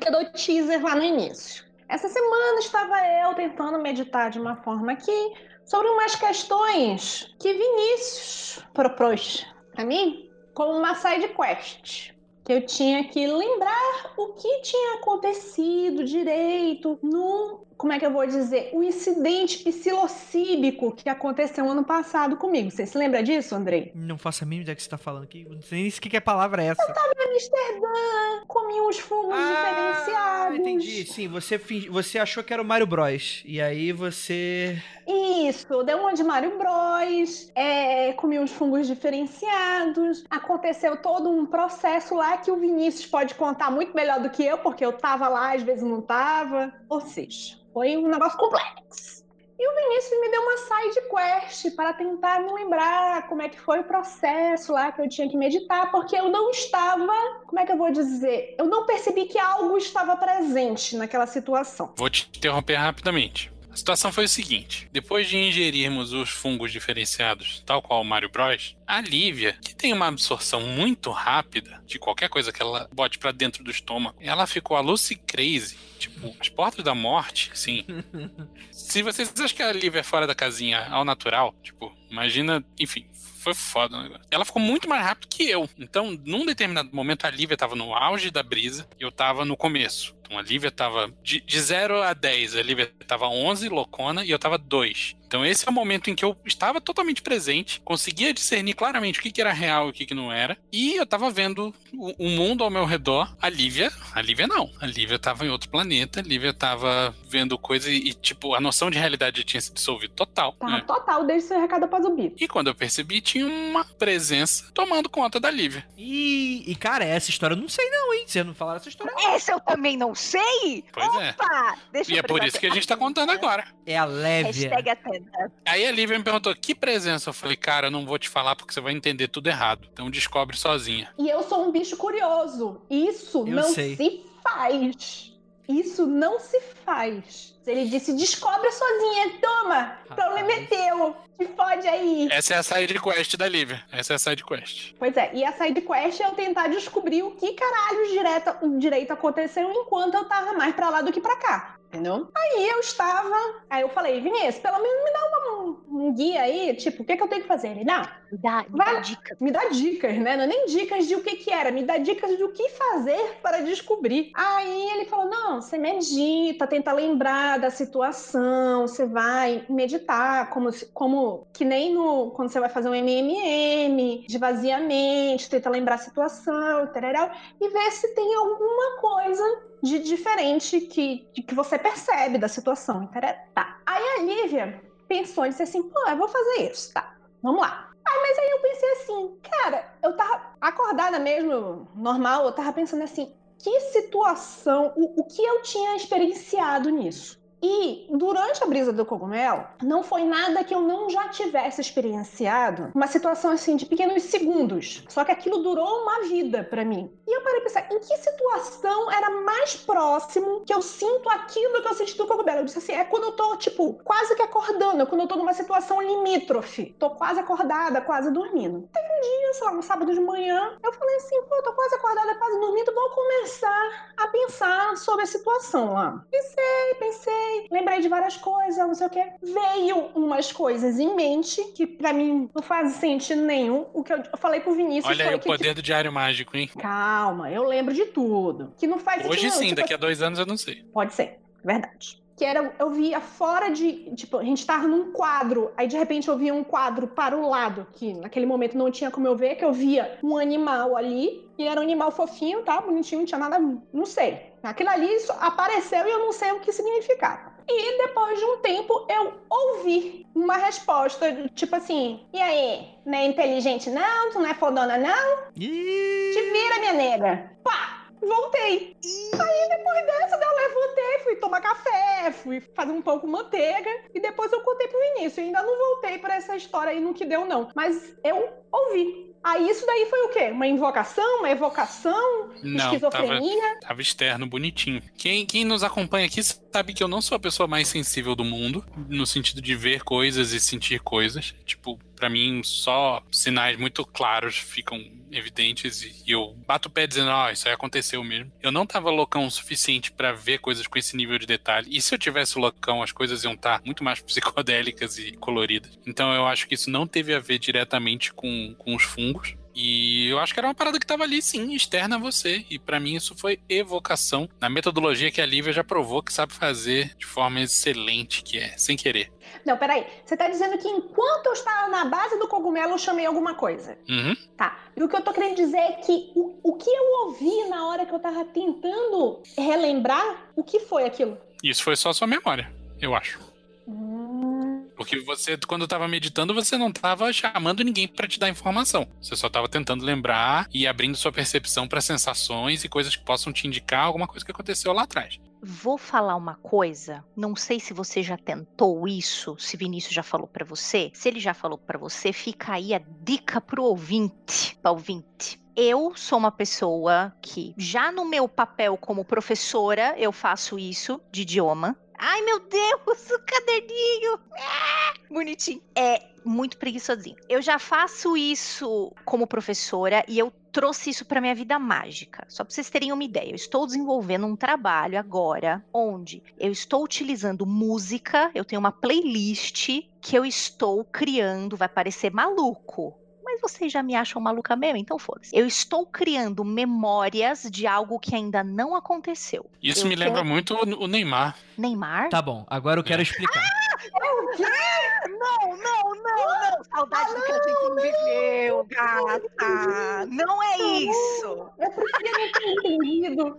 que eu dou teaser lá no início. Essa semana estava eu tentando meditar de uma forma aqui sobre umas questões que Vinícius propôs para mim como uma side quest. Que eu tinha que lembrar o que tinha acontecido direito no. Como é que eu vou dizer? O incidente psilocíbico que aconteceu ano passado comigo. Você se lembra disso, Andrei? Não faço a mínima ideia que você tá falando aqui. Não sei nem que, que é palavra é essa. Em Amsterdã, comi uns fungos Ah, diferenciados. entendi. Sim, você, fingi- você achou que era o Mario Bros. E aí você. Isso, deu uma de Mario Bros, é, comi uns fungos diferenciados. Aconteceu todo um processo lá que o Vinícius pode contar muito melhor do que eu, porque eu tava lá, às vezes não tava. Ou seja, foi um negócio complexo. E o Vinícius me deu uma side quest para tentar me lembrar como é que foi o processo lá que eu tinha que meditar, porque eu não estava, como é que eu vou dizer? Eu não percebi que algo estava presente naquela situação. Vou te interromper rapidamente. A situação foi o seguinte: depois de ingerirmos os fungos diferenciados, tal qual o Mario Bros, a Lívia, que tem uma absorção muito rápida de qualquer coisa que ela bote pra dentro do estômago, ela ficou a Lucy Crazy, tipo, as portas da morte, sim. Se vocês acham que a Lívia é fora da casinha ao natural, tipo, imagina, enfim. Foi foda negócio. Ela ficou muito mais rápido que eu. Então, num determinado momento, a Lívia tava no auge da brisa e eu tava no começo. Então, a Lívia tava de, de 0 a 10. A Lívia tava 11, loucona, e eu tava 2. Então, esse é o momento em que eu estava totalmente presente, conseguia discernir claramente o que, que era real e o que, que não era. E eu tava vendo o, o mundo ao meu redor. A Lívia, a Lívia não. A Lívia tava em outro planeta, a Lívia tava vendo coisa e, tipo, a noção de realidade tinha se dissolvido total. Tá né? total, deixa seu recado após o bip. E quando eu percebi, tinha uma presença tomando conta da Lívia. E, e, cara, essa história eu não sei não, hein? Você não falaram essa história. Essa eu também não sei! Pois é. Opa! Deixa E eu é por isso que a gente tá contando agora. É a Lévia. Hashtag Aí a Lívia me perguntou que presença. Eu falei, cara, eu não vou te falar porque você vai entender tudo errado. Então descobre sozinha. E eu sou um bicho curioso. Isso Eu não sei. se faz. Isso não se faz. Ele disse: descobre sozinha, toma! O problema é teu. Te fode aí. Essa é a side quest da Lívia. Essa é a side quest. Pois é, e a side quest é eu tentar descobrir o que caralho direto, direito aconteceu enquanto eu tava mais pra lá do que pra cá. Entendeu? Aí eu estava. Aí eu falei, Vinícius, pelo menos me dá uma, um, guia aí, tipo, o que, que eu tenho que fazer? Ele dá. Me dá, me Vai- dá dicas. Me dá dicas, né? Não é nem dicas de o que que era, me dá dicas do que fazer para descobrir. Aí ele falou: não, você medita, tenta lembrar da situação, você vai meditar, como, como que nem no quando você vai fazer um MMM, esvaziamento, tenta lembrar a situação, tarará, e ver se tem alguma coisa de diferente que, de que você percebe da situação. Tá. Aí a Lívia pensou e disse assim: pô, eu vou fazer isso, tá. Vamos lá. Mas aí eu pensei assim, cara, eu tava acordada mesmo, normal, eu tava pensando assim, que situação, o, o que eu tinha experienciado nisso? E durante a brisa do cogumelo, não foi nada que eu não já tivesse experienciado, uma situação assim de pequenos segundos. Só que aquilo durou uma vida pra mim. E eu parei pensar, em que situação era mais próximo que eu sinto aquilo que eu senti do cogumelo? Eu disse assim, é quando eu tô, tipo, quase que acordando, é quando eu tô numa situação limítrofe. Tô quase acordada, quase dormindo. Teve um dia, sei lá, um sábado de manhã, eu falei assim, pô, tô quase acordada, quase dormindo, vou começar a pensar sobre a situação lá. Pensei, pensei, lembrei de várias coisas, não sei o que. Veio umas coisas em mente que pra mim não faz sentido nenhum. O que eu falei pro Vinícius Olha foi aí o que, poder do Diário Mágico, hein? calma, eu lembro de tudo. Que não faz Hoje sim, Tipo daqui a dois anos eu não sei. Pode ser, verdade. Que era, eu via fora de. Tipo, a gente tava num quadro, aí de repente eu via um quadro para o lado, que naquele momento não tinha como eu ver, que eu via um animal ali, e era um animal fofinho, tá? Bonitinho, não tinha nada. Não sei. Aquilo ali apareceu e eu não sei o que significava. E depois de um tempo eu ouvi uma resposta, tipo assim: e aí? Não é inteligente não? Tu não é fodona não? Ih, Te vira, minha nega. Pá! Voltei. Aí depois dessa, eu levantei, fui tomar café, fui fazer um pão com manteiga e depois eu contei pro início. Eu ainda não voltei pra essa história aí no que deu, não. Mas eu ouvi. Aí isso daí foi o quê? Uma invocação? Uma evocação? Não, tava, esquizofrenia? tava externo, bonitinho. Quem, quem nos acompanha aqui sabe que eu não sou a pessoa mais sensível do mundo, no sentido de ver coisas e sentir coisas. Tipo, pra mim, só sinais muito claros ficam evidentes e eu bato o pé dizendo, ah, isso aí aconteceu mesmo. Eu não tava loucão o suficiente pra ver coisas com esse nível de detalhe. E se eu tivesse loucão, as coisas iam estar muito mais psicodélicas e coloridas. Então eu acho que isso não teve a ver diretamente com, com os fungos. E eu acho que era uma parada que tava ali, sim, externa a você. E pra mim isso foi evocação na metodologia que a Lívia já provou que sabe fazer de forma excelente, que é sem querer. Não, peraí. Você tá dizendo que enquanto eu estava na base do cogumelo, eu chamei alguma coisa. Uhum. Tá. E o que eu tô querendo dizer é que o, o que eu ouvi na hora que eu tava tentando relembrar, o que foi aquilo? Isso foi só sua memória, eu acho. Porque você, quando tava meditando, você não tava chamando ninguém pra te dar informação. Você só tava tentando lembrar e abrindo sua percepção pra sensações e coisas que possam te indicar alguma coisa que aconteceu lá atrás. Vou falar uma coisa, não sei se você já tentou isso, se Vinícius já falou pra você. Se ele já falou pra você, fica aí a dica pro ouvinte, para ouvinte. Eu sou uma pessoa que já no meu papel como professora, eu faço isso de idioma. Ai, meu Deus, o caderninho! Ah, bonitinho. É muito preguiçosinho. Eu já faço isso como professora e eu trouxe isso para minha vida mágica. Só para vocês terem uma ideia, eu estou desenvolvendo um trabalho agora onde eu estou utilizando música, eu tenho uma playlist que eu estou criando, vai parecer maluco. Mas vocês já me acham maluca mesmo, então foda-se. Eu estou criando memórias de algo que ainda não aconteceu. Isso Eu me lembra tenho- muito o o Neymar. Neymar? Tá bom, agora eu quero explicar. Não, não, não, não. Saudade do que a gente viveu, gata. Não é isso. eu preferia não ter entendido.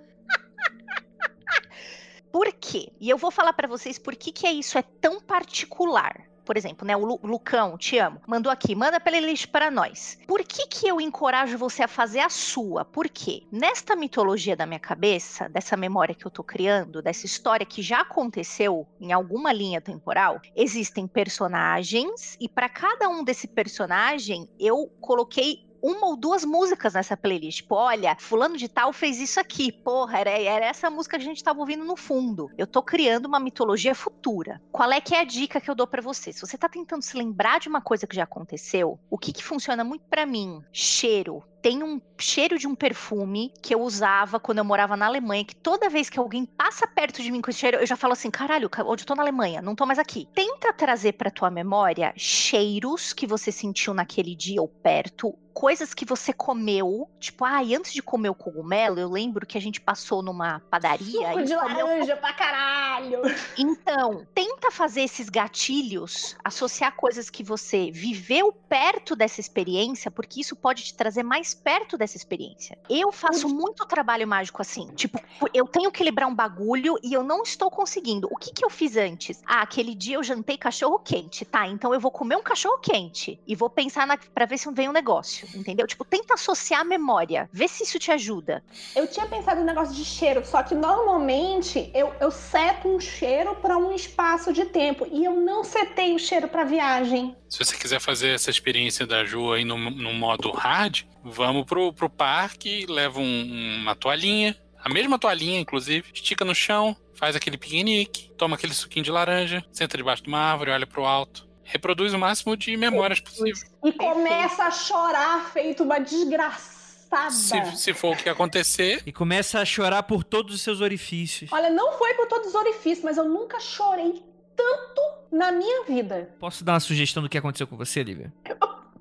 Por quê? E eu vou falar pra vocês por que, que é isso é tão particular. Por exemplo, né, o Lu- Lucão, te amo, mandou aqui, manda playlist para nós. Por que que eu encorajo você a fazer a sua? Por quê? Nesta mitologia da minha cabeça, dessa memória que eu tô criando, dessa história que já aconteceu em alguma linha temporal, existem personagens e para cada um desse personagem eu coloquei uma ou duas músicas nessa playlist. Tipo, olha, fulano de tal fez isso aqui. Porra, era, era essa música que a gente tava ouvindo no fundo. Eu tô criando uma mitologia futura. Qual é que é a dica que eu dou para você? Se você tá tentando se lembrar de uma coisa que já aconteceu, o que que funciona muito para mim? Cheiro tem um cheiro de um perfume que eu usava quando eu morava na Alemanha, que toda vez que alguém passa perto de mim com esse cheiro, eu já falo assim, caralho, onde eu tô na Alemanha, não tô mais aqui. Tenta trazer pra tua memória cheiros que você sentiu naquele dia ou perto, coisas que você comeu, tipo, ai, ah, antes de comer o cogumelo, eu lembro que a gente passou numa padaria. Suco de laranja pra caralho! Então, tenta fazer esses gatilhos, associar coisas que você viveu perto dessa experiência, porque isso pode te trazer mais perto dessa experiência. Eu faço muito trabalho mágico assim. Tipo, eu tenho que lembrar um bagulho e eu não estou conseguindo. O que que eu fiz antes? Ah, aquele dia eu jantei cachorro quente, tá? Então eu vou comer um cachorro quente e vou pensar na, pra ver se vem um negócio entendeu? Tipo, tenta associar a memória, vê se isso te ajuda. Eu tinha pensado no negócio de cheiro, só que normalmente eu, eu seto um cheiro para um espaço de tempo e eu não setei o cheiro para viagem. Se você quiser fazer essa experiência da Ju aí no, no modo hard, vamos pro, pro parque, leva um, uma toalhinha, a mesma toalhinha, inclusive, estica no chão, faz aquele piquenique, toma aquele suquinho de laranja, senta debaixo de uma árvore, olha pro alto reproduz o máximo de memórias possível. E começa a chorar feito uma desgraçada. Se, se, for o que acontecer. E começa a chorar por todos os seus orifícios. Olha, não foi por todos os orifícios, mas eu nunca chorei tanto na minha vida. Posso dar uma sugestão do que aconteceu com você, Lívia?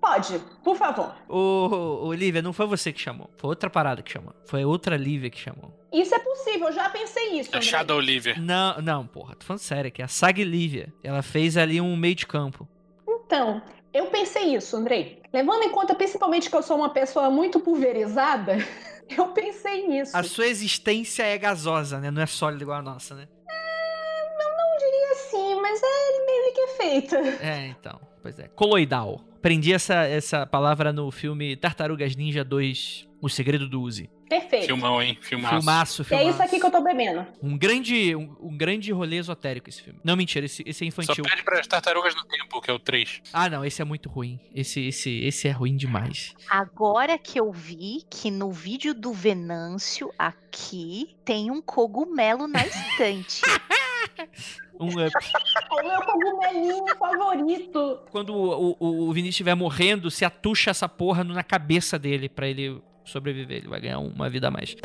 Pode, por favor. Ô, Lívia, não foi você que chamou. Foi outra parada que chamou. Foi outra Lívia que chamou. Isso é possível, eu já pensei isso. A Shadow Lívia. Não, não, porra, tô falando sério aqui. A Sag Lívia. Ela fez ali um meio de campo. Então, eu pensei isso, Andrei. Levando em conta principalmente que eu sou uma pessoa muito pulverizada, eu pensei nisso. A sua existência é gasosa, né? Não é sólida igual a nossa, né? É, eu não diria assim, mas é meio que é feita. É, então. Pois é. Coloidal. Aprendi essa, essa palavra no filme Tartarugas Ninja 2, O Segredo do Uzi. Perfeito. Filmão, hein? Filmaço. Filmaço, filmaço. É isso aqui que eu tô bebendo. Um grande, um, um, grande rolê esotérico esse filme. Não, mentira, esse, esse é infantil. Só pede para as Tartarugas no Tempo, que é o 3. Ah, não, esse é muito ruim. Esse, esse, esse é ruim demais. Agora que eu vi que no vídeo do Venâncio aqui tem um cogumelo na estante. um up. o meu cogumelinho favorito. Quando o, o, o Vinícius estiver morrendo, se atucha essa porra na cabeça dele para ele sobreviver. Ele vai ganhar uma vida a mais.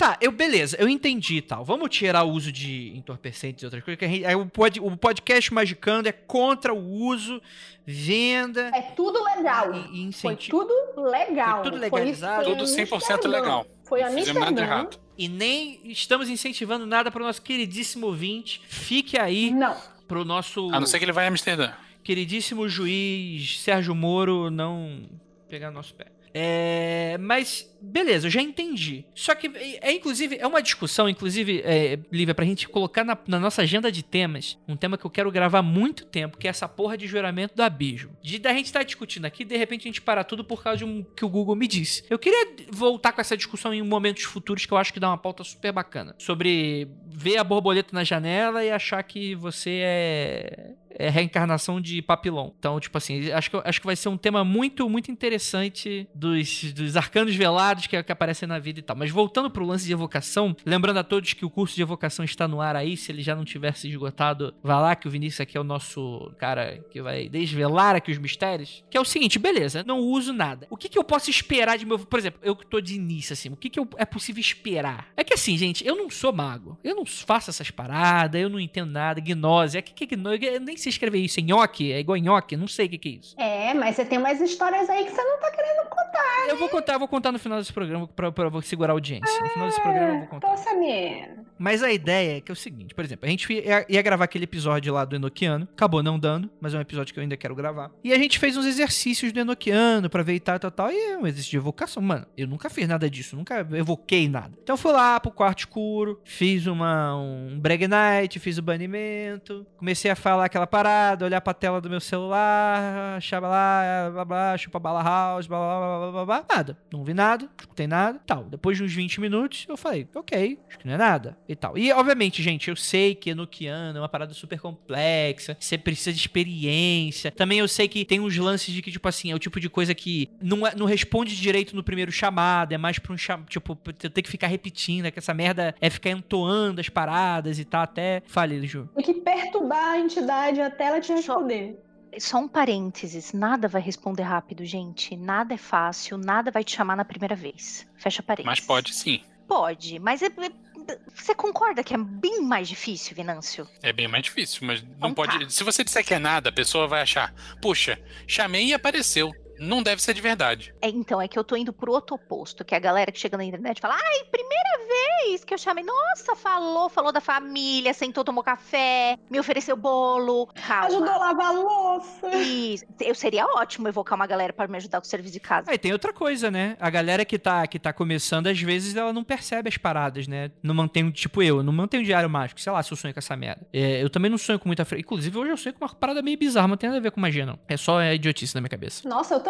Tá, eu beleza, eu entendi tal. Vamos tirar o uso de entorpecentes e outras coisas. Que a gente, é, o, pod, o podcast Magicando é contra o uso, venda. É tudo legal. E, e Foi tudo legal. Foi tudo legalizado. Foi, foi tudo 100% legal. Foi a nada errado. E nem estamos incentivando nada para o nosso queridíssimo ouvinte. Fique aí. Não. Pro nosso. A não ser que ele vai a Amsterdã. Queridíssimo juiz Sérgio Moro não pegar nosso pé. É, mas beleza, eu já entendi. Só que é, inclusive é uma discussão, inclusive, é, Lívia, pra gente colocar na, na, nossa agenda de temas, um tema que eu quero gravar há muito tempo, que é essa porra de juramento do abismo. De da gente estar tá discutindo aqui, de repente a gente parar tudo por causa de um que o Google me disse. Eu queria voltar com essa discussão em momentos futuros que eu acho que dá uma pauta super bacana. Sobre ver a borboleta na janela e achar que você é é reencarnação de papilão. Então, tipo assim, acho que, acho que vai ser um tema muito, muito interessante dos, dos arcanos velados que, que aparecem na vida e tal. Mas voltando pro lance de evocação, lembrando a todos que o curso de evocação está no ar aí, se ele já não tivesse esgotado, vá lá que o Vinícius aqui é o nosso cara que vai desvelar aqui os mistérios. Que é o seguinte, beleza, não uso nada. O que, que eu posso esperar de meu... Por exemplo, eu que tô de início, assim, o que, que eu, é possível esperar? É que assim, gente, eu não sou mago. Eu não faço essas paradas, eu não entendo nada, gnose. É que, que gnose... Eu nem sei escrever isso. É nhoque? É igual nhoque? Não sei o que, que é isso. É, mas você tem umas histórias aí que você não tá querendo contar. Eu vou né? contar, eu vou contar no final desse programa pra, pra, pra segurar a audiência. No final desse programa eu vou contar. Tô sabendo. Mas a ideia é que é o seguinte, por exemplo, a gente ia, ia gravar aquele episódio lá do Enoquiano, acabou não dando, mas é um episódio que eu ainda quero gravar. E a gente fez uns exercícios do Enoquiano pra ver e tal, tal, tal, e é um exercício de evocação. Mano, eu nunca fiz nada disso, nunca evoquei nada. Então fui lá pro quarto escuro, fiz uma, um Brag Night, fiz o banimento, comecei a falar aquela parada, olhar pra tela do meu celular, achava lá, blá blá, chupa bala house, blá blá blá blá blá nada. Não vi nada, escutei nada, tal. Depois de uns 20 minutos, eu falei, ok, acho que não é nada e tal. E, obviamente, gente, eu sei que Enochiano é uma parada super complexa, você precisa de experiência. Também eu sei que tem uns lances de que, tipo assim, é o tipo de coisa que não, é- não responde direito no primeiro chamado, é mais pra um chamado, tipo, ter que ficar repetindo, é que essa merda é ficar entoando as paradas e tal, até... Fale, Ju. Tem que perturbar a entidade até ela te Só- responder. Só um parênteses, nada vai responder rápido, gente. Nada é fácil, nada vai te chamar na primeira vez. Fecha parênteses. Mas pode sim. Pode, mas é- é- você concorda que é bem mais difícil, Vinâncio? É bem mais difícil, mas não Então pode. tá. Se você disser que é nada, a pessoa vai achar, puxa, chamei e apareceu. Não deve ser de verdade. É, então, é que eu tô indo pro outro oposto, que é a galera que chega na internet e fala, ai, primeira vez que eu chamei, nossa, falou, falou da família, sentou, tomou café, me ofereceu bolo. Calma. Ajudou a lavar a louça. Isso. Eu seria ótimo evocar uma galera pra me ajudar com o serviço de casa. Aí tem outra coisa, né? A galera que tá, que tá começando, às vezes, ela não percebe as paradas, né? Não mantém, tipo eu, não mantém um diário mágico. Sei lá se eu sonho com essa merda. É, eu também não sonho com muita frequência. Inclusive, hoje eu sonho com uma parada meio bizarra, não tem nada a ver com magia, não. É só é, idiotice na minha cabeça. Nossa, eu também.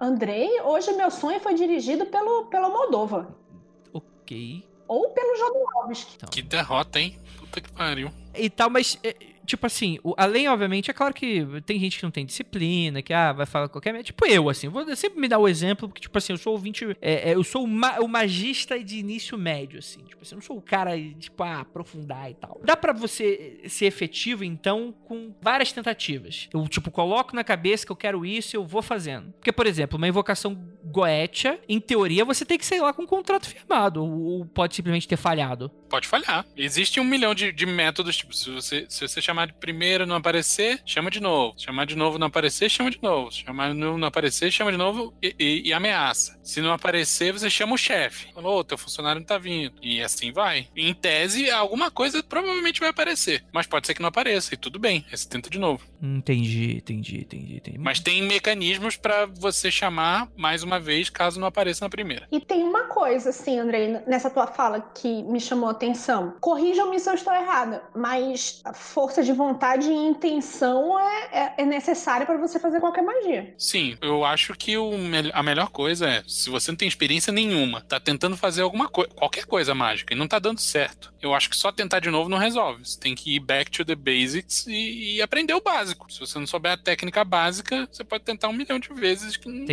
Andrei, hoje meu sonho foi dirigido pelo, pelo Moldova. Ok. Ou pelo Jodorowsky. Então. Que derrota, hein? Puta que pariu. E tal, mas, é, tipo assim, o- além, obviamente, é claro que tem gente que não tem disciplina, que, ah, vai falar qualquer. Tipo eu, assim, vou sempre me dar o exemplo, porque, tipo assim, eu sou ouvinte, é, é, eu sou o, ma- o magista de início médio, assim. Tipo assim, eu não sou o cara, tipo, ah, aprofundar e tal. Dá pra você ser efetivo, então, com várias tentativas. Eu, tipo, coloco na cabeça que eu quero isso e eu vou fazendo. Porque, por exemplo, uma invocação goetia, em teoria, você tem que sair lá com um contrato firmado, ou, ou pode simplesmente ter falhado. Pode falhar. Existe um milhão de, de métodos, tipo, se você, se você chamar de primeiro e não aparecer, chama de novo. Chamar de novo e não aparecer, chama de novo. Chamar de novo e não aparecer, chama de novo e, e- e ameaça. Se não aparecer, você chama o chefe. Falou, teu funcionário não tá vindo. E assim vai. Em tese, alguma coisa provavelmente vai aparecer. Mas pode ser que não apareça, e tudo bem. Aí você tenta de novo. Entendi, entendi, entendi, entendi. Mas tem mecanismos pra você chamar mais uma vez, caso não apareça na primeira. E tem uma coisa, assim, Andrei, nessa tua fala que me chamou a atenção. Corrijam-me se eu estou errada, mas a força de vontade e intenção é, é, é necessária para você fazer qualquer magia. Sim, eu acho que o a melhor coisa é, se você não tem experiência nenhuma, tá tentando fazer alguma coisa, qualquer coisa mágica, e não tá dando certo. Eu acho que só tentar de novo não resolve. Você tem que ir back to the basics e, e aprender o básico. Se você não souber a técnica básica, você pode tentar um milhão de vezes que não,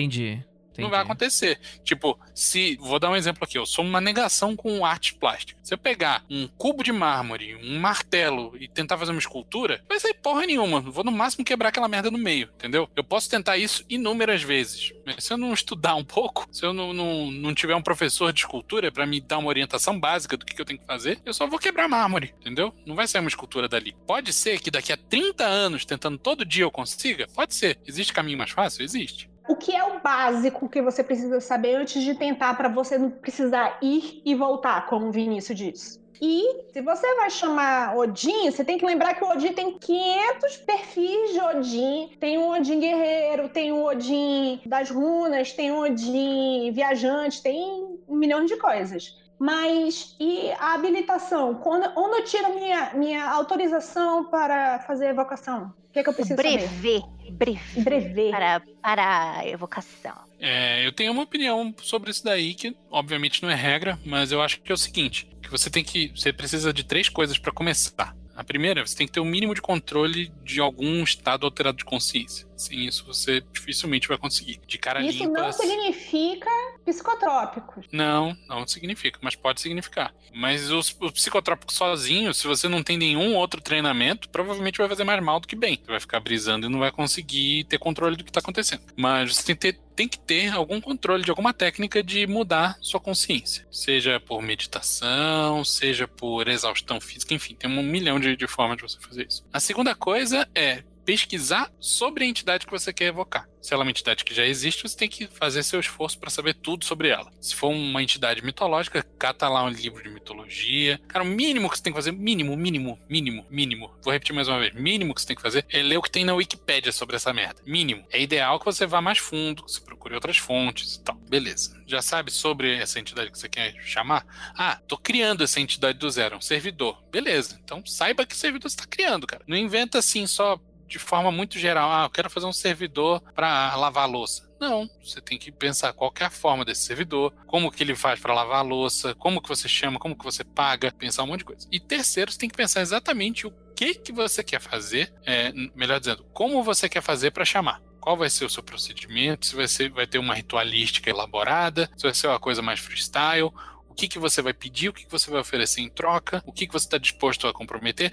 Entendi. não vai acontecer. Tipo, se. Vou dar um exemplo aqui. Eu sou uma negação com arte plástica. Se eu pegar um cubo de mármore, um martelo e tentar fazer uma escultura, vai sair porra nenhuma. Vou no máximo quebrar aquela merda no meio, entendeu? Eu posso tentar isso inúmeras vezes. Mas se eu não estudar um pouco, se eu não, não, não tiver um professor de escultura pra me dar uma orientação básica do que, que eu tenho que fazer, eu só vou quebrar mármore, entendeu? Não vai sair uma escultura dali. Pode ser que daqui a 30 anos, tentando todo dia eu consiga? Pode ser. Existe caminho mais fácil? Existe. O que é o básico que você precisa saber antes de tentar para você não precisar ir e voltar, como o Vinícius disse? E se você vai chamar Odin, você tem que lembrar que o Odin tem 500 perfis de Odin. Tem o Odin guerreiro, tem o Odin das runas, tem o Odin viajante, tem um milhão de coisas. Mas e a habilitação? Quando, onde eu tiro minha, minha autorização para fazer a evocação? O que, é que eu preciso saber? brevet. Brevet. Brevet. Para, para a evocação. É, eu tenho uma opinião sobre isso daí, que obviamente não é regra, mas eu acho que é o seguinte: que você tem que. Você precisa de três coisas para começar. A primeira, você tem que ter o mínimo de controle de algum estado alterado de consciência. Sem isso, você dificilmente vai conseguir. De cara Isso limpa. não significa psicotrópicos. Não, não significa, mas pode significar. Mas o, o psicotrópico sozinho, se você não tem nenhum outro treinamento, provavelmente vai fazer mais mal do que bem. Você vai ficar brisando e não vai conseguir ter controle do que está acontecendo. Mas você tem que, ter, tem que ter algum controle de alguma técnica de mudar sua consciência. Seja por meditação, seja por exaustão física, enfim, tem um milhão de, de formas de você fazer isso. A segunda coisa é pesquisar sobre a entidade que você quer evocar. Se ela é uma entidade que já existe, você tem que fazer seu esforço para saber tudo sobre ela. Se for uma entidade mitológica, cata lá um livro de mitologia. Cara, o mínimo que você tem que fazer, mínimo, mínimo, mínimo, mínimo. Vou repetir mais uma vez. Mínimo que você tem que fazer é ler o que tem na Wikipédia sobre essa merda. Mínimo. É ideal que você vá mais fundo, que você procure outras fontes e tal. Beleza. Já sabe sobre essa entidade que você quer chamar? Ah, tô criando essa entidade do zero, um servidor. Beleza. Então saiba que servidor você está criando, cara. Não inventa assim só de forma muito geral. Ah, eu quero fazer um servidor para lavar louça. Não, você tem que pensar qual é a forma desse servidor, como que ele faz para lavar a louça, como que você chama, como que você paga, pensar um monte de coisa. E terceiro, você tem que pensar exatamente o que que você quer fazer, é, melhor dizendo, como você quer fazer para chamar qual vai ser o seu procedimento, se vai, ser, vai ter uma ritualística elaborada, se vai ser uma coisa mais freestyle, o que, que você vai pedir, o que, que você vai oferecer em troca, o que, que você está disposto a comprometer,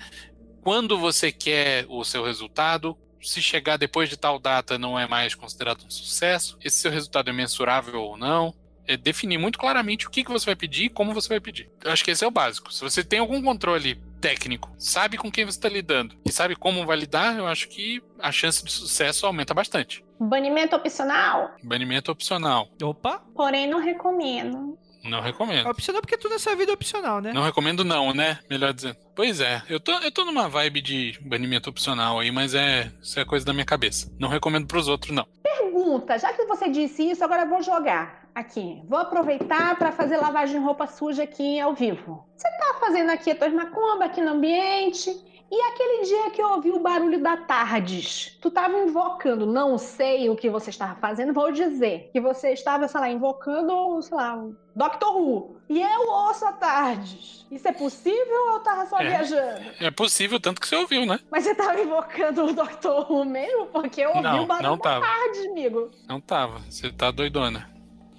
quando você quer o seu resultado, se chegar depois de tal data não é mais considerado um sucesso, esse seu resultado é mensurável ou não. É definir muito claramente o que, que você vai pedir e como você vai pedir. Eu acho que esse é o básico. Se você tem algum controle técnico, sabe com quem você está lidando e sabe como vai lidar, eu acho que a chance de sucesso aumenta bastante. Banimento opcional? Banimento opcional. Opa! Porém, não recomendo. Não recomendo. É opcional porque tudo nessa vida é opcional, né? Não recomendo não, né? Melhor dizendo. Pois é, eu tô, eu tô numa vibe de banimento opcional aí, mas é, isso é coisa da minha cabeça. Não recomendo pros outros, não. Pergunta, já que você disse isso, agora eu vou jogar aqui. Vou aproveitar para fazer lavagem de roupa suja aqui ao vivo. Você tá fazendo aqui a tua macumba aqui no ambiente, e aquele dia que eu ouvi o barulho da Tardes, tu estava invocando, não sei o que você estava fazendo, vou dizer que você estava, sei lá, invocando, sei lá, Doctor Who. E eu ouço a Tardes. Isso é possível ou eu tava só É. viajando? É possível, tanto que você ouviu, né? Mas você tava invocando o Doctor Who mesmo? Porque eu ouvi Não, o barulho não da. Tardes, amigo. Não tava. Você tá doidona.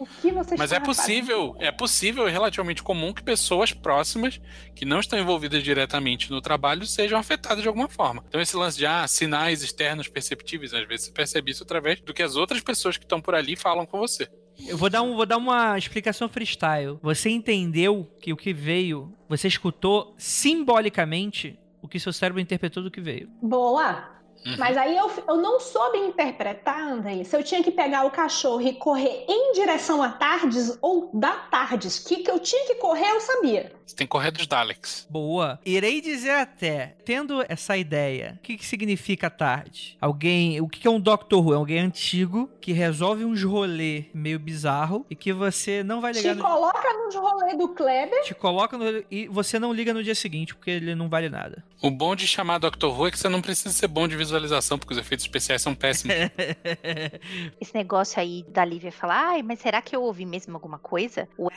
O que você Mas é possível, é possível e relativamente comum que pessoas próximas que não estão envolvidas diretamente no trabalho sejam afetadas de alguma forma. Então esse lance de ah, sinais externos perceptíveis, às vezes você percebe isso através do que as outras pessoas que estão por ali falam com você. Eu vou dar, um, vou dar uma explicação freestyle. Você entendeu que o que veio, você escutou simbolicamente o que seu cérebro interpretou do que veio. Boa! Uhum. Mas aí eu, eu não soube interpretar, Andrei, se eu tinha que pegar o cachorro e correr em direção a Tardes ou da Tardes. Que que eu tinha que correr, eu sabia. Você tem que correr dos Daleks. Boa. Irei dizer até, tendo essa ideia, o que, que significa tarde? Alguém. O que, que é um Doctor Who? É alguém antigo que resolve uns rolê meio bizarro e que você não vai ligar Te no. coloca nos rolês do Kleber. Te coloca no. E você não liga no dia seguinte, porque ele não vale nada. O bom de chamar Doctor Who é que você não precisa ser bom de visualização, porque os efeitos especiais são péssimos. Esse negócio aí da Lívia falar, ai, mas será que eu ouvi mesmo alguma coisa? O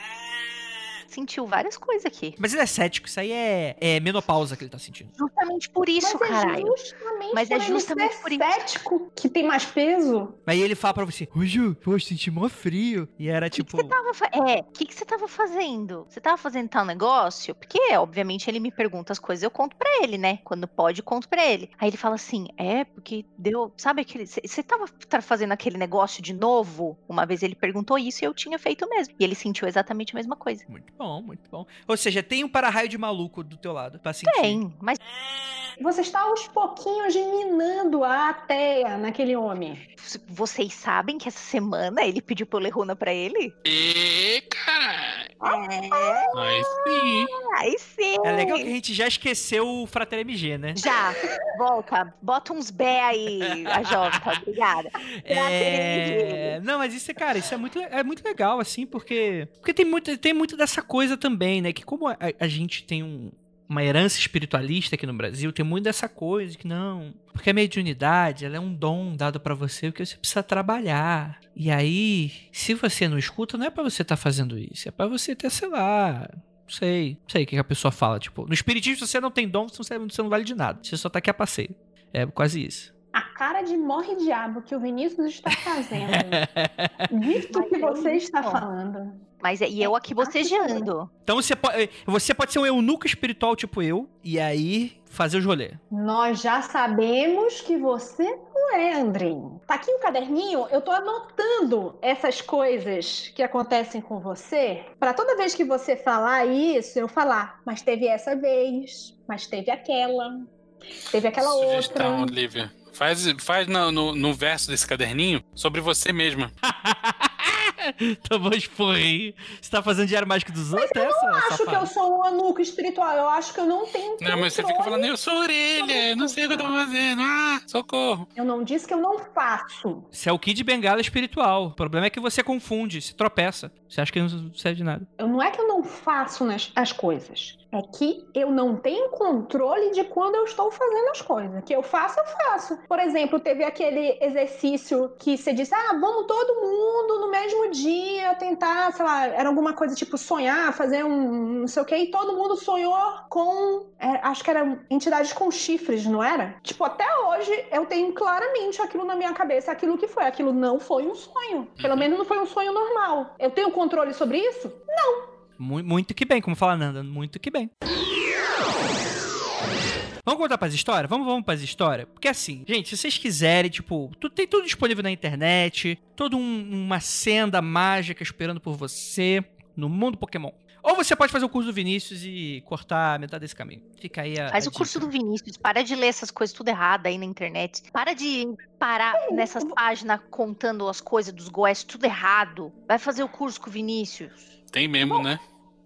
sentiu várias coisas aqui. Mas ele é cético, isso aí é, é menopausa que ele tá sentindo. Justamente por isso, Mas caralho. é justamente, Mas é justamente ser por isso. cético que tem mais peso. Aí ele fala pra você, ô Ju, eu senti mó frio. E era O que, que tipo. você tava fa- É, o que, que você tava fazendo? Você tava fazendo tal negócio? Porque, obviamente, ele me pergunta as coisas, eu conto pra ele, né? Quando pode, conto pra ele. Aí ele fala assim: é, porque deu. Sabe aquele. Você tava fazendo aquele negócio de novo? Uma vez ele perguntou isso e eu tinha feito mesmo. E ele sentiu exatamente a mesma coisa. Muito bom, muito bom. Ou seja, tem um para-raio de maluco do teu lado pra sentir. Tem, mas Você está aos pouquinhos minando a teia naquele homem. vocês sabem que essa semana ele pediu pra eu ler runa pra ele? e caralho. É, Aí sim. aí sim. É legal que a gente já esqueceu o Frater MG, né? Já, volta, bota uns bé aí, a Jota, obrigada. É... Não, mas isso é, cara, isso é muito, é muito legal, assim, porque. Porque tem muito, tem muito dessa coisa também, né? Que como a, a gente tem um- uma herança espiritualista aqui no Brasil, tem muito dessa coisa que não. Porque a mediunidade, ela é um dom dado pra você porque você precisa trabalhar. E aí, se você não escuta, não é pra você estar fazendo isso, é pra você ter, sei lá. Não sei, não sei o que que a pessoa fala. Tipo, no espiritismo, você não tem dom, você não, você não vale de nada. Você só tá aqui a passeio. É quase isso. A cara de morre diabo que o Vinícius está fazendo. Visto o que Mas você é está falando. Mas é- e eu aqui bocejando. Então você pode, você pode ser um eunuco espiritual tipo eu, e aí fazer os rolê. Nós já sabemos que você não é, Andrinho. Tá aqui o caderninho, eu tô anotando essas coisas que acontecem com você, para toda vez que você falar isso, eu falar, mas teve essa vez, mas teve aquela, teve aquela Sugestão, outra. Olivia. Faz, faz no, no, no verso desse caderninho sobre você mesma. Tomou esporro aí. Você tá fazendo diário mágico dos outros? eu essa, acho que eu sou um anuco espiritual. Eu acho que eu não tenho. Não, mas você fica falando, eu sou orelha, eu não sei o que eu tô fazendo. Ah, socorro. Eu não disse que eu não faço. Você é o Kid Bengala espiritual. O problema é que você confunde, se tropeça. Você acha que não serve de nada. Eu, não é que eu não faço nas, as coisas. É que eu não tenho controle de quando eu estou fazendo as coisas. Que eu faço, eu faço. Por exemplo, teve aquele exercício que você disse: ah, vamos todo mundo no mesmo dia tentar, sei lá, era alguma coisa tipo sonhar, fazer um não sei o quê, e todo mundo sonhou com. é, acho que era entidades com chifres, não era? Tipo, até hoje eu tenho claramente aquilo na minha cabeça, aquilo que foi. Aquilo não foi um sonho. Pelo menos não foi um sonho normal. Eu tenho controle sobre isso? Mu- Muito que bem, como fala Nanda. Muito que bem. Vamos contar pras histórias? Vamos, vamos pras histórias? Porque assim, gente, se vocês quiserem, tipo, tu, tem tudo disponível na internet, toda um- uma senda mágica esperando por você no mundo Pokémon. Ou você pode fazer o curso do Vinícius e cortar metade desse caminho. Fica aí a. Faz a o curso do Vinícius, para de ler essas coisas tudo errado aí na internet. Para de parar nessas páginas contando as coisas dos goés tudo errado. Vai fazer o curso com o Vinícius. Tem mesmo, né?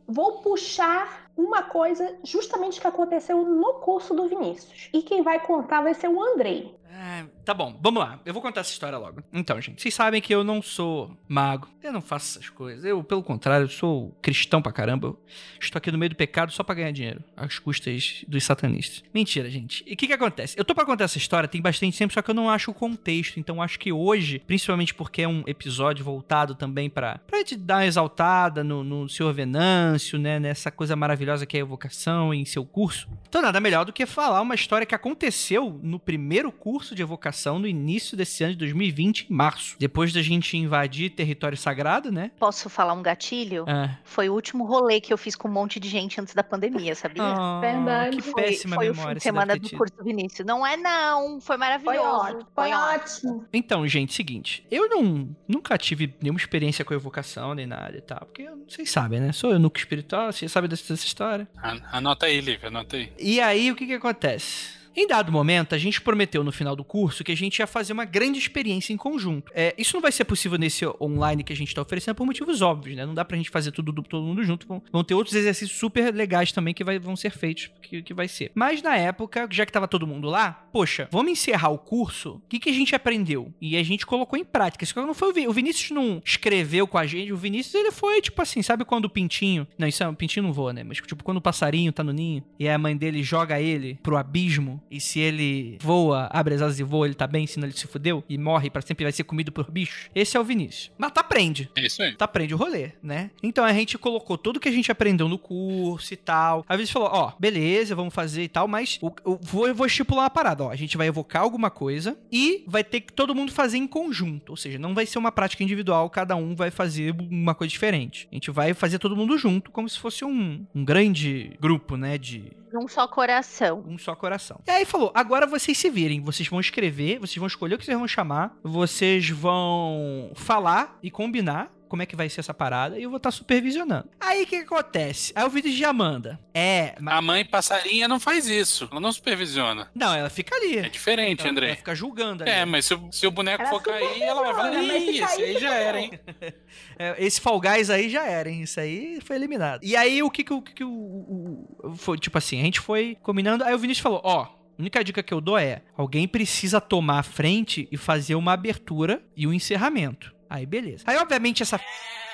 vou puxar uma coisa justamente que aconteceu no curso do Vinícius. E quem vai contar vai ser o Andrei. Ah, tá bom, vamos lá. Eu vou contar essa história logo. Então, gente, vocês sabem que eu não sou mago. Eu não faço essas coisas. Eu, pelo contrário, sou cristão pra caramba. Eu estou aqui no meio do pecado só pra ganhar dinheiro. Às custas dos satanistas. Mentira, gente. E o que que acontece? Eu tô pra contar essa história tem bastante tempo, só que eu não acho o contexto. Então, acho que hoje, principalmente porque é um episódio voltado também pra, pra te dar uma exaltada no, no Senhor Venâncio, né? Nessa coisa maravilhosa que é a evocação em seu curso. Então, nada melhor do que falar uma história que aconteceu no primeiro curso de evocação no início desse ano de 2020, em março. Depois da gente invadir território sagrado, né? Posso falar um gatilho? Ah. Foi o último rolê que eu fiz com um monte de gente antes da pandemia, sabia? Ah, Verdade. Que Foi, péssima foi o memória fim de semana do tido. curso do Vinícius. Não é não, foi Foi maravilhoso. ótimo. Foi ótimo. Então, gente, seguinte. Eu não nunca tive nenhuma experiência com evocação nem nada e tal. Porque vocês sabem, né? Sou eunuco espiritual, vocês sabem dessa, dessa história. An- Anota aí, Lívia, anota aí. E aí, o que que acontece? Em dado momento, a gente prometeu no final do curso que a gente ia fazer uma grande experiência em conjunto. É, isso não vai ser possível nesse online que a gente tá oferecendo por motivos óbvios, né? Não dá pra gente fazer tudo do- todo mundo junto. Vão, vão ter outros exercícios super legais também que vai- vão ser feitos, que, que vai ser. Mas na época, já que tava todo mundo lá, poxa, vamos encerrar o curso. O que, que a gente aprendeu? E a gente colocou em prática. Isso não foi o, Vi- o Vinícius não escreveu com a gente. O Vinícius, ele foi tipo assim, sabe quando o pintinho. Não, isso é, o pintinho não voa, né? Mas tipo, quando o passarinho tá no ninho e a mãe dele joga ele pro abismo. E se ele voa, abre as asas e voa, ele tá bem, senão ele se fudeu e morre pra sempre vai ser comido por bichos. Esse é o Vinícius. Mas tá aprende. É isso aí. Tá aprende o rolê, né? Então a gente colocou tudo que a gente aprendeu no curso e tal. Às vezes falou, ó, beleza, vamos fazer e tal, mas o- eu vou, eu vou estipular uma parada, ó. A gente vai evocar alguma coisa e vai ter que todo mundo fazer em conjunto. Ou seja, não vai ser uma prática individual, cada um vai fazer uma coisa diferente. A gente vai fazer todo mundo junto, como se fosse um, um grande grupo, né? De, Num só coração. um só coração. E aí falou: agora vocês se virem, vocês vão escrever, vocês vão escolher o que vocês vão chamar, vocês vão falar e combinar. Como é que vai ser essa parada? E eu vou estar supervisionando. Aí o que, que acontece? Aí o vídeo de Amanda. É, mas. A mãe passarinha não faz isso. Ela não supervisiona. Não, ela fica ali. É diferente, Ela- André. Ela fica julgando ali. É, mas se o, se o boneco Ela for cair, ela vai falar, ih, esse cair, aí já era, hein? É, esse Fall Guys aí já era, hein? Isso aí foi eliminado. E aí o que que, o, que que o, o- o- Foi tipo assim, a gente foi combinando. Aí o Vinícius falou: Ó, a única dica que eu dou é: alguém precisa tomar a frente e fazer uma abertura e um encerramento. Aí beleza. Aí, obviamente, essa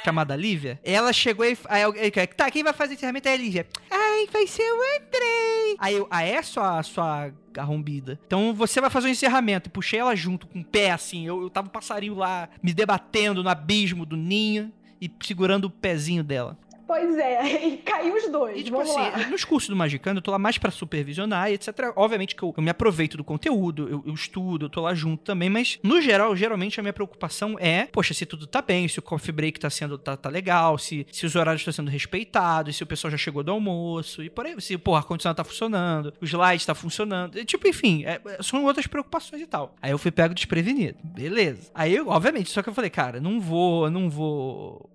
chamada Lívia, ela chegou e. Aí, tá, quem vai fazer o encerramento é a Lívia. Ai, vai ser o Andrei. Aí eu, ah, é sua, sua arrombida. Então você vai fazer o encerramento. E puxei ela junto, com o pé assim. Eu, eu tava um passarinho lá, me debatendo no abismo do ninho e segurando o pezinho dela. Pois é, e caiu os dois. E tipo assim, lá. nos cursos do Magicano eu tô lá mais pra supervisionar etc. Obviamente que eu, eu me aproveito do conteúdo, eu, eu estudo, eu tô lá junto também, mas no geral, geralmente a minha preocupação é, poxa, se tudo tá bem, se o coffee break tá sendo tá, tá legal, se, se os horários estão sendo respeitados, se o pessoal já chegou do almoço e por aí, se pô, o ar-condicionado tá funcionando, o slide tá funcionando, e, tipo, enfim, é- é- são outras preocupações e tal. Aí eu fui pego desprevenido, beleza. Aí, eu, obviamente, só que eu falei, cara, não vou, não vou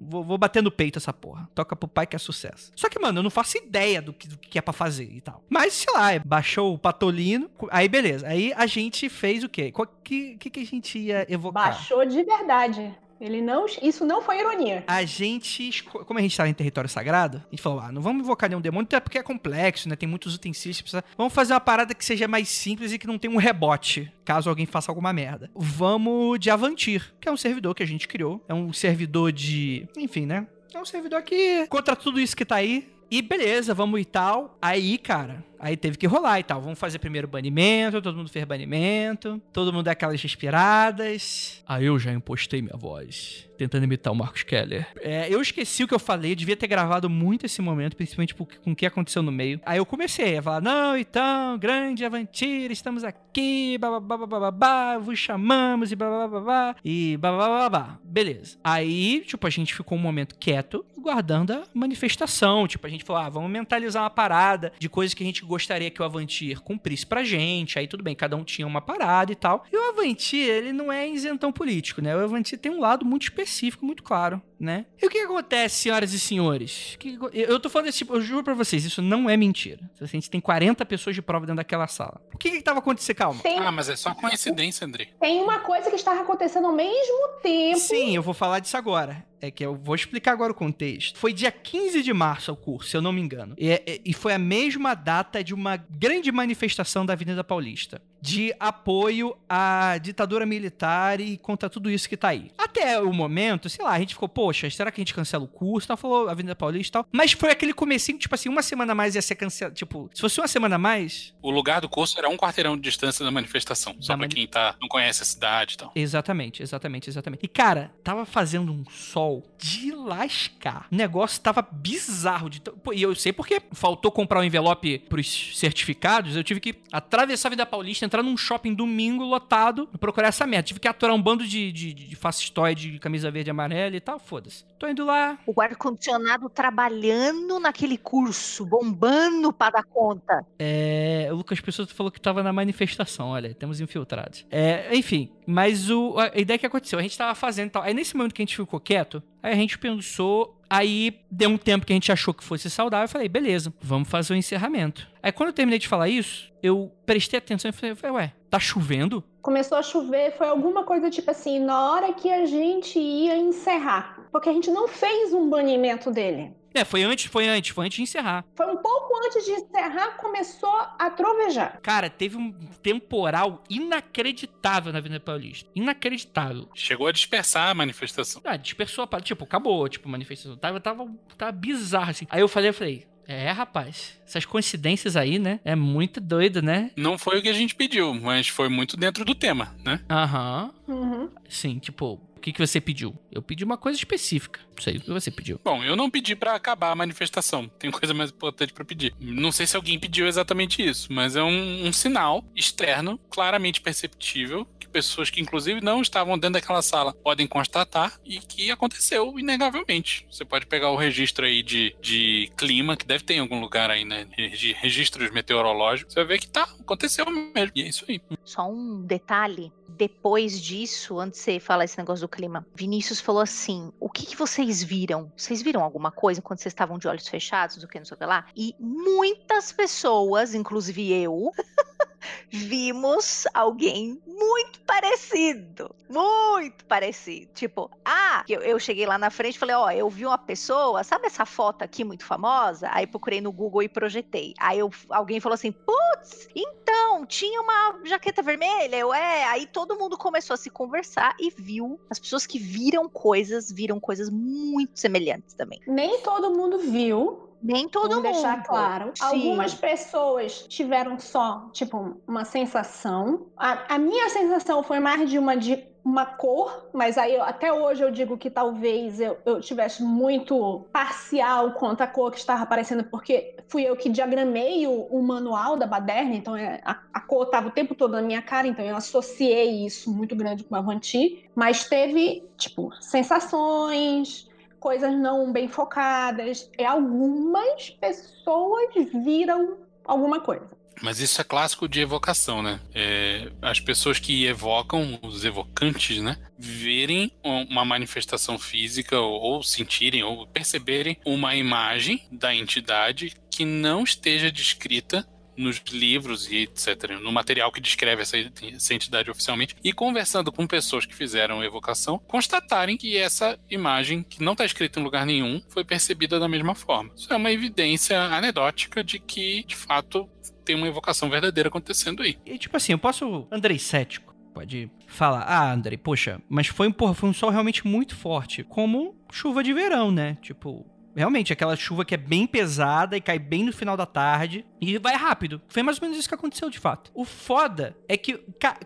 Vou, vou bater no peito essa porra. Toca pro pai que é sucesso. Só que, mano, eu não faço ideia do que, do que é pra fazer e tal. Mas, sei lá, baixou o patolino. Aí, beleza. Aí a gente fez o quê? Qual que, que, que a gente ia evocar? Baixou de verdade. Ele não, isso não foi ironia. A gente, como a gente tava em território sagrado, a gente falou, ah, não vamos invocar nenhum demônio, até porque é complexo, né? Tem muitos utensílios, precisa... vamos fazer uma parada que seja mais simples e que não tenha um rebote, caso alguém faça alguma merda. Vamos de Avantir, que é um servidor que a gente criou, é um servidor de, enfim, né? É um servidor que contra tudo isso que tá aí. E beleza, vamos e tal. Aí, cara, aí teve que rolar e tal. Vamos fazer primeiro banimento, todo mundo fez banimento, todo mundo dá aquelas respiradas. Aí eu já impostei minha voz, tentando imitar o Marcos Keller. É, eu esqueci o que eu falei, devia ter gravado muito esse momento, principalmente com o que aconteceu no meio. Aí eu comecei a falar: não, então, grande Avantir, estamos aqui, babá, vos chamamos e babá, e babá. Beleza. Aí, tipo, a gente ficou um momento quieto, guardando a manifestação. Tipo, a gente falou: ah, vamos mentalizar uma parada de coisas que a gente gostaria que o Avantir cumprisse pra gente. Aí tudo bem, cada um tinha uma parada e tal. E o Avantir, ele não é isentão político, né? O Avantir tem um lado muito específico, muito claro, né? E o que acontece, senhoras e senhores? Que- eu tô falando desse tipo, eu juro pra vocês, isso não é mentira. A gente tem 40 pessoas de prova dentro daquela sala. O que que tava acontecendo? Calma. Tem, Ah, mas é só coincidência, André. tem uma coisa que estava acontecendo ao mesmo tempo. Sim, eu vou falar disso agora. É que eu vou explicar agora o contexto. Foi dia 15 de março o curso, se eu não me engano. E, é- e foi a mesma data de uma grande manifestação da Avenida Paulista. De apoio à ditadura militar e contra tudo isso que tá aí. Até o momento, sei lá, a gente ficou, poxa, será que a gente cancela o curso? Tal, falou Avenida Paulista e tal. Mas foi aquele comecinho, tipo assim, uma semana a mais ia ser cancelado. Tipo, se fosse uma semana a mais, O lugar do curso era um quarteirão de distância da manifestação. Só Da pra mani- quem tá, não conhece a cidade e tal. Exatamente, exatamente, exatamente. E cara, tava fazendo um sol de lascar. O negócio tava bizarro. De... e eu sei porque faltou comprar o envelope pros certificados. Eu tive que atravessar a Vida Paulista, entrar num shopping domingo lotado, procurar essa merda. Tive que aturar um bando de, de, de fascistoide de camisa verde e amarela e tal. Foda-se. Tô indo lá. O ar-condicionado trabalhando naquele curso, bombando pra dar conta. É, o Lucas Pessoa falou que tava na manifestação, olha, temos infiltrados. É, enfim, mas o, a ideia que aconteceu, a gente tava fazendo tal. Aí nesse momento que a gente ficou quieto, aí a gente pensou, aí deu um tempo que a gente achou que fosse saudável, eu falei, beleza, vamos fazer o encerramento. Aí quando eu terminei de falar isso, eu prestei atenção e falei, ué, tá chovendo? Começou a chover, foi alguma coisa tipo assim, na hora que a gente ia encerrar. Porque a gente não fez um banimento dele. É, foi antes, foi antes, foi antes de encerrar. Foi um pouco antes de encerrar, começou a trovejar. Cara, teve um temporal inacreditável na Avenida Paulista. Inacreditável. Chegou a dispersar a manifestação. Ah, dispersou a parada. Tipo, acabou, tipo, a manifestação. Tava, tava, tava bizarro, assim. Aí eu falei, eu falei, é, rapaz, essas coincidências aí, né? É muito doido, né? Não foi o que a gente pediu, mas foi muito dentro do tema, né? Aham. Uhum. Sim, tipo, o que, que você pediu? Eu pedi uma coisa específica. Não sei o que você pediu. Bom, eu não pedi pra acabar a manifestação. Tem coisa mais importante pra pedir. Não sei se alguém pediu exatamente isso, mas é um, um sinal externo, claramente perceptível, que pessoas que inclusive não estavam dentro daquela sala podem constatar e que aconteceu inegavelmente. Você pode pegar o registro aí de, de clima, que deve ter em algum lugar aí, né? De registros meteorológicos. Você vai ver que tá, aconteceu mesmo. E é isso aí. Só um detalhe. Depois disso, antes de você falar esse negócio do clima, Vinícius falou assim: o que, que vocês viram? Vocês viram alguma coisa quando vocês estavam de olhos fechados, do que não sei o que lá? E muitas pessoas, inclusive eu, vimos alguém muito parecido. Muito parecido. Tipo, ah, eu, eu cheguei lá na frente e falei: ó, eu vi uma pessoa, sabe essa foto aqui muito famosa? Aí procurei no Google e projetei. Aí eu, alguém falou assim: putz, então, tinha uma jaqueta vermelha. Eu, é. Aí todo mundo começou a se conversar e viu. As pessoas que viram coisas, viram coisas muito semelhantes também. Nem todo mundo viu, Nem todo Vamos mundo. deixar claro. Sim. Algumas pessoas tiveram só, tipo, uma sensação. A, a minha sensação foi mais de uma, de uma cor, mas aí eu- até hoje eu digo que talvez eu, eu tivesse muito parcial quanto à cor que estava aparecendo, porque fui eu que diagramei o, o manual da baderna, então é, a, a cor estava o tempo todo na minha cara, então eu associei isso muito grande com a Avanti, mas teve, tipo, sensações, coisas não bem focadas. E algumas pessoas viram alguma coisa. Mas isso é clássico de evocação, né? É, as pessoas que evocam, os evocantes, né? Verem um- uma manifestação física, ou, ou sentirem, ou perceberem uma imagem da entidade que não esteja descrita nos livros e etc., no material que descreve essa, essa entidade oficialmente, e conversando com pessoas que fizeram evocação, constatarem que essa imagem, que não está escrita em lugar nenhum, foi percebida da mesma forma. Isso é uma evidência anedótica de que, de fato, tem uma evocação verdadeira acontecendo aí. E tipo assim, eu posso. Andrei cético. Pode falar, ah, Andrei, poxa, mas foi, porra, foi um sol realmente muito forte. Como chuva de verão, né? Tipo, realmente, aquela chuva que é bem pesada e cai bem no final da tarde e vai rápido. Foi mais ou menos isso que aconteceu de fato. O foda é que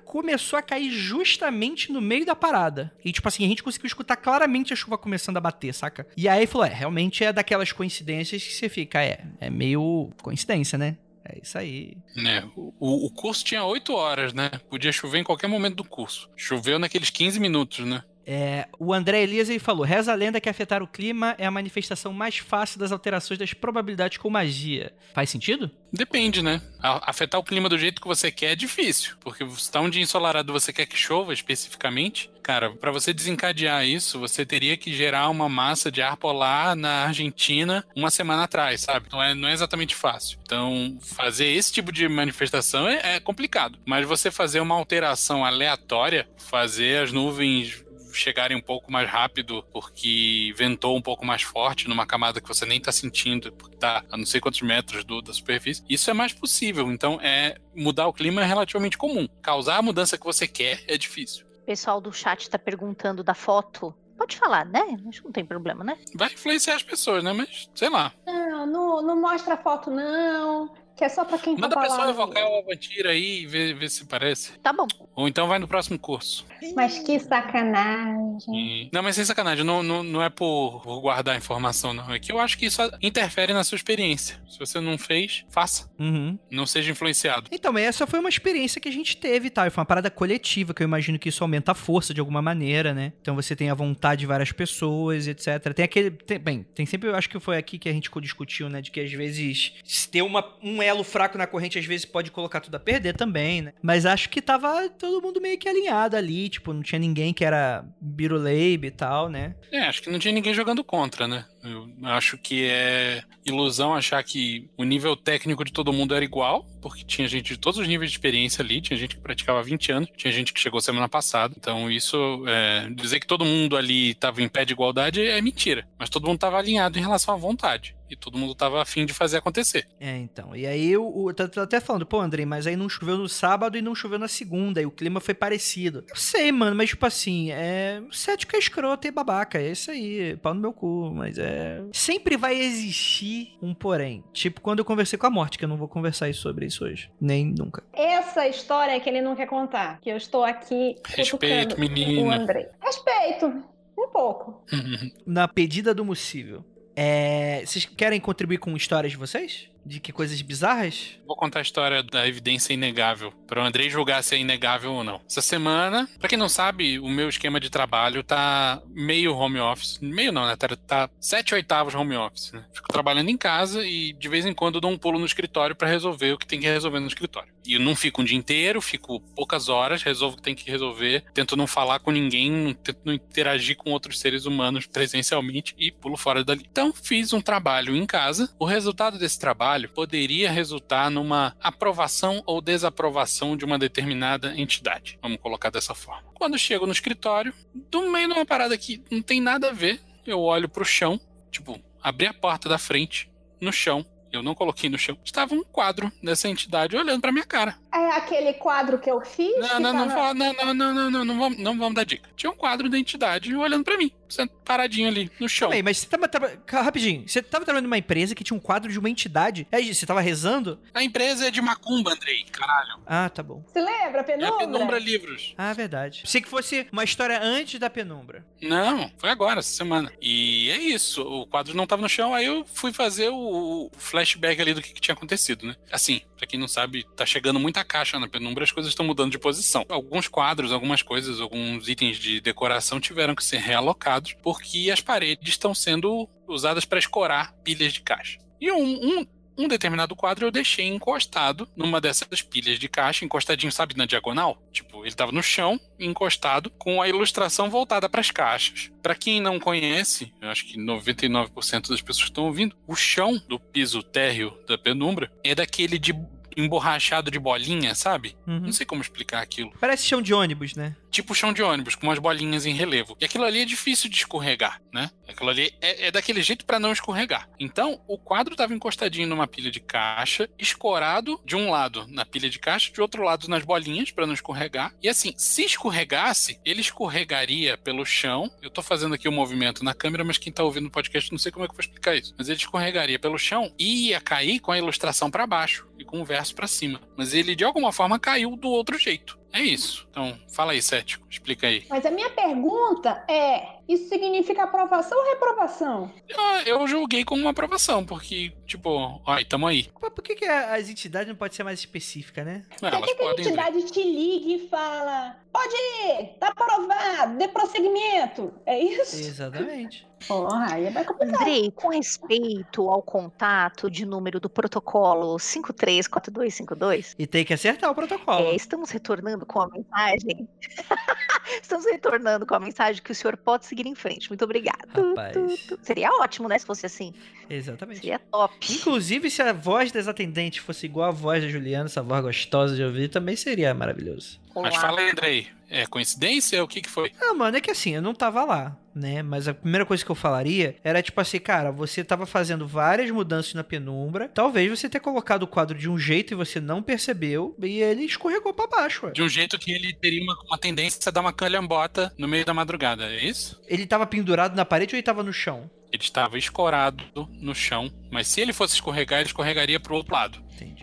começou a cair justamente no meio da parada. E, tipo assim, a gente conseguiu escutar claramente a chuva começando a bater, saca? E aí falou: é, realmente é daquelas coincidências que você fica, é, é meio coincidência, né? É isso aí. É, o, o curso tinha 8 horas, né? Podia chover em qualquer momento do curso. Choveu naqueles 15 minutos, né? É, o André Elias ele falou: reza a lenda que afetar o clima é a manifestação mais fácil das alterações das probabilidades com magia. Faz sentido? Depende, né? Afetar o clima do jeito que você quer é difícil. Porque se tá um dia ensolarado você quer que chova especificamente, cara, para você desencadear isso, você teria que gerar uma massa de ar polar na Argentina uma semana atrás, sabe? Então é, não é exatamente fácil. Então, fazer esse tipo de manifestação é, é complicado. Mas você fazer uma alteração aleatória, fazer as nuvens chegarem um pouco mais rápido porque ventou um pouco mais forte numa camada que você nem está sentindo, porque tá a não sei quantos metros do, da superfície, isso é mais possível. Então, é mudar o clima é relativamente comum. Causar a mudança que você quer é difícil. O pessoal do chat está perguntando da foto. Pode falar, né? Acho que não tem problema, né? Vai influenciar as pessoas, né? Mas, sei lá. Não, não, não mostra a foto, não. Que é só pra quem Manda tá a pessoa evocar o Avantira aí e ver, ver se parece. Tá bom. Ou então vai no próximo curso. Mas que sacanagem. E- Não, mas sem sacanagem, não, não, não é por por guardar informação, não. É que eu acho que isso interfere na sua experiência. Se você não fez, faça. Uhum. Não seja influenciado. Então, mas essa foi uma experiência que a gente teve, tá? Foi uma parada coletiva, que eu imagino que isso aumenta a força de alguma maneira, né? Então você tem a vontade de várias pessoas, etc. Tem aquele. tem- bem, tem sempre, eu acho que foi aqui que a gente discutiu, né? De que às vezes se ter uma, um elo fraco na corrente, às vezes pode colocar tudo a perder também, né? Mas acho que tava todo mundo meio que alinhado ali, tipo, não tinha ninguém que era Biruleibe e tal, né? É, acho que não tinha ninguém jogando contra, né? Eu acho que é ilusão achar que o nível técnico de todo mundo era igual, porque tinha gente de todos os níveis de experiência ali, tinha gente que praticava há 20 anos, tinha gente que chegou semana passada. Então, isso, é, dizer que todo mundo ali estava em pé de igualdade é mentira. Mas todo mundo estava alinhado em relação à vontade. E todo mundo estava afim de fazer acontecer. É, então. E aí o tá, tá até falando, pô, Andrei, mas aí não choveu no sábado e não choveu na segunda, e o clima foi parecido. Eu sei, mano, mas tipo assim, é. Cético é escroto e babaca, é isso aí, pau no meu cu, mas é. Sempre vai existir um porém. Tipo, quando eu conversei com a morte, que eu não vou conversar sobre isso hoje. Nem nunca. Essa história é que ele não quer contar. Que eu estou aqui. Respeito, menina. O Andrei. Respeito. Um pouco. Na pedida do possível. É. Vocês querem contribuir com histórias de vocês? De que coisas bizarras? Vou contar a história da evidência inegável, para o Andrei julgar se é inegável ou não. Essa semana, para quem não sabe, o meu esquema de trabalho tá meio home office. Meio não, né? Tá, tá sete oitavos home office, né? Fico trabalhando em casa e de vez em quando dou um pulo no escritório para resolver o que tem que resolver no escritório. E eu não fico um dia inteiro, fico poucas horas, resolvo o que tem que resolver, tento não falar com ninguém, tento não interagir com outros seres humanos presencialmente e pulo fora dali. Então, fiz um trabalho em casa. O resultado desse trabalho poderia resultar numa aprovação ou desaprovação de uma determinada entidade. Vamos colocar dessa forma. Quando chego no escritório, do meio de uma parada que não tem nada a ver, eu olho pro chão, tipo, abri a porta da frente, no chão, eu não coloquei no chão, estava um quadro dessa entidade olhando pra minha cara. É aquele quadro que eu fiz? Não, que não, tá não, não, não, não, não, não, não vamos, não vamos dar dica. Tinha um quadro da entidade olhando pra mim, paradinho ali no chão. Calma aí, mas você tava. Calma, Rapidinho, você tava trabalhando numa empresa que tinha um quadro de uma entidade. Aí você tava rezando? A empresa é de macumba, Andrei, caralho. Ah, tá bom. Se lembra, É Penumbra? a Penumbra Livros. Ah, verdade. Pensei que fosse uma história antes da penumbra. Não, foi agora, essa semana. E é isso, o quadro não tava no chão, aí eu fui fazer o, o flashback ali do que, que tinha acontecido, né? Assim, pra quem não sabe, tá chegando muita caixa na penumbra, as coisas estão mudando de posição. Alguns quadros, algumas coisas, alguns itens de decoração tiveram que ser realocados, porque as paredes estão sendo usadas para escorar pilhas de caixa. E um, um, um determinado quadro eu deixei encostado numa dessas pilhas de caixa, encostadinho, sabe, na diagonal? Tipo, ele tava no chão, encostado, com a ilustração voltada para as caixas. Para quem não conhece, eu acho que 99% das pessoas que estão ouvindo, o chão do piso térreo da penumbra é daquele de emborrachado de bolinha, sabe? Uhum. Não sei como explicar aquilo. Parece chão de ônibus, né? Tipo chão de ônibus, com umas bolinhas em relevo. E aquilo ali é difícil de escorregar, né? Aquilo ali é, é daquele jeito para não escorregar. Então, o quadro tava encostadinho numa pilha de caixa, escorado de um lado na pilha de caixa, de outro lado nas bolinhas para não escorregar. E assim, se escorregasse, ele escorregaria pelo chão. Eu tô fazendo aqui o um movimento na câmera, mas quem tá ouvindo o podcast não sei como é que eu vou explicar isso. Mas ele escorregaria pelo chão e ia cair com a ilustração para baixo e com o verso para cima. Mas ele de alguma forma caiu do outro jeito. É isso. Então, fala aí, Cético. Explica aí. Mas a minha pergunta é: isso significa aprovação ou reprovação? Ah, eu julguei como uma aprovação, porque, tipo, ó, tamo aí. Pô, Por que, que as entidades não podem ser mais específicas, né? Por que, que a podem. ver. entidade te liga e fala: pode ir, tá aprovado, dê prosseguimento? É isso? Exatamente. Porra, aí é bem complicado. Andrei, com respeito ao contato de número do protocolo 534252, E tem que acertar o protocolo. é, estamos retornando com a mensagem. estamos retornando com a mensagem que o senhor pode seguir em frente. Muito obrigado. Rapaz. Seria ótimo, né? Se fosse assim. Exatamente. Seria top. Inclusive, se a voz das atendentes fosse igual a voz da Juliana, essa voz gostosa de ouvir, também seria maravilhoso. Mas Olá. fala aí, Andrei. É coincidência? O que que foi? Ah, mano, é que assim, eu não tava lá, né? Mas a primeira coisa que eu falaria era tipo assim, cara, você tava fazendo várias mudanças na penumbra. Talvez você tenha colocado o quadro de um jeito e você não percebeu, e ele escorregou pra baixo, ué. De um jeito que ele teria uma, uma tendência a dar uma calhambota no meio da madrugada, é isso? Ele tava pendurado na parede ou ele tava no chão? Ele estava escorado no chão, mas se ele fosse escorregar, ele escorregaria pro outro lado. Entendi.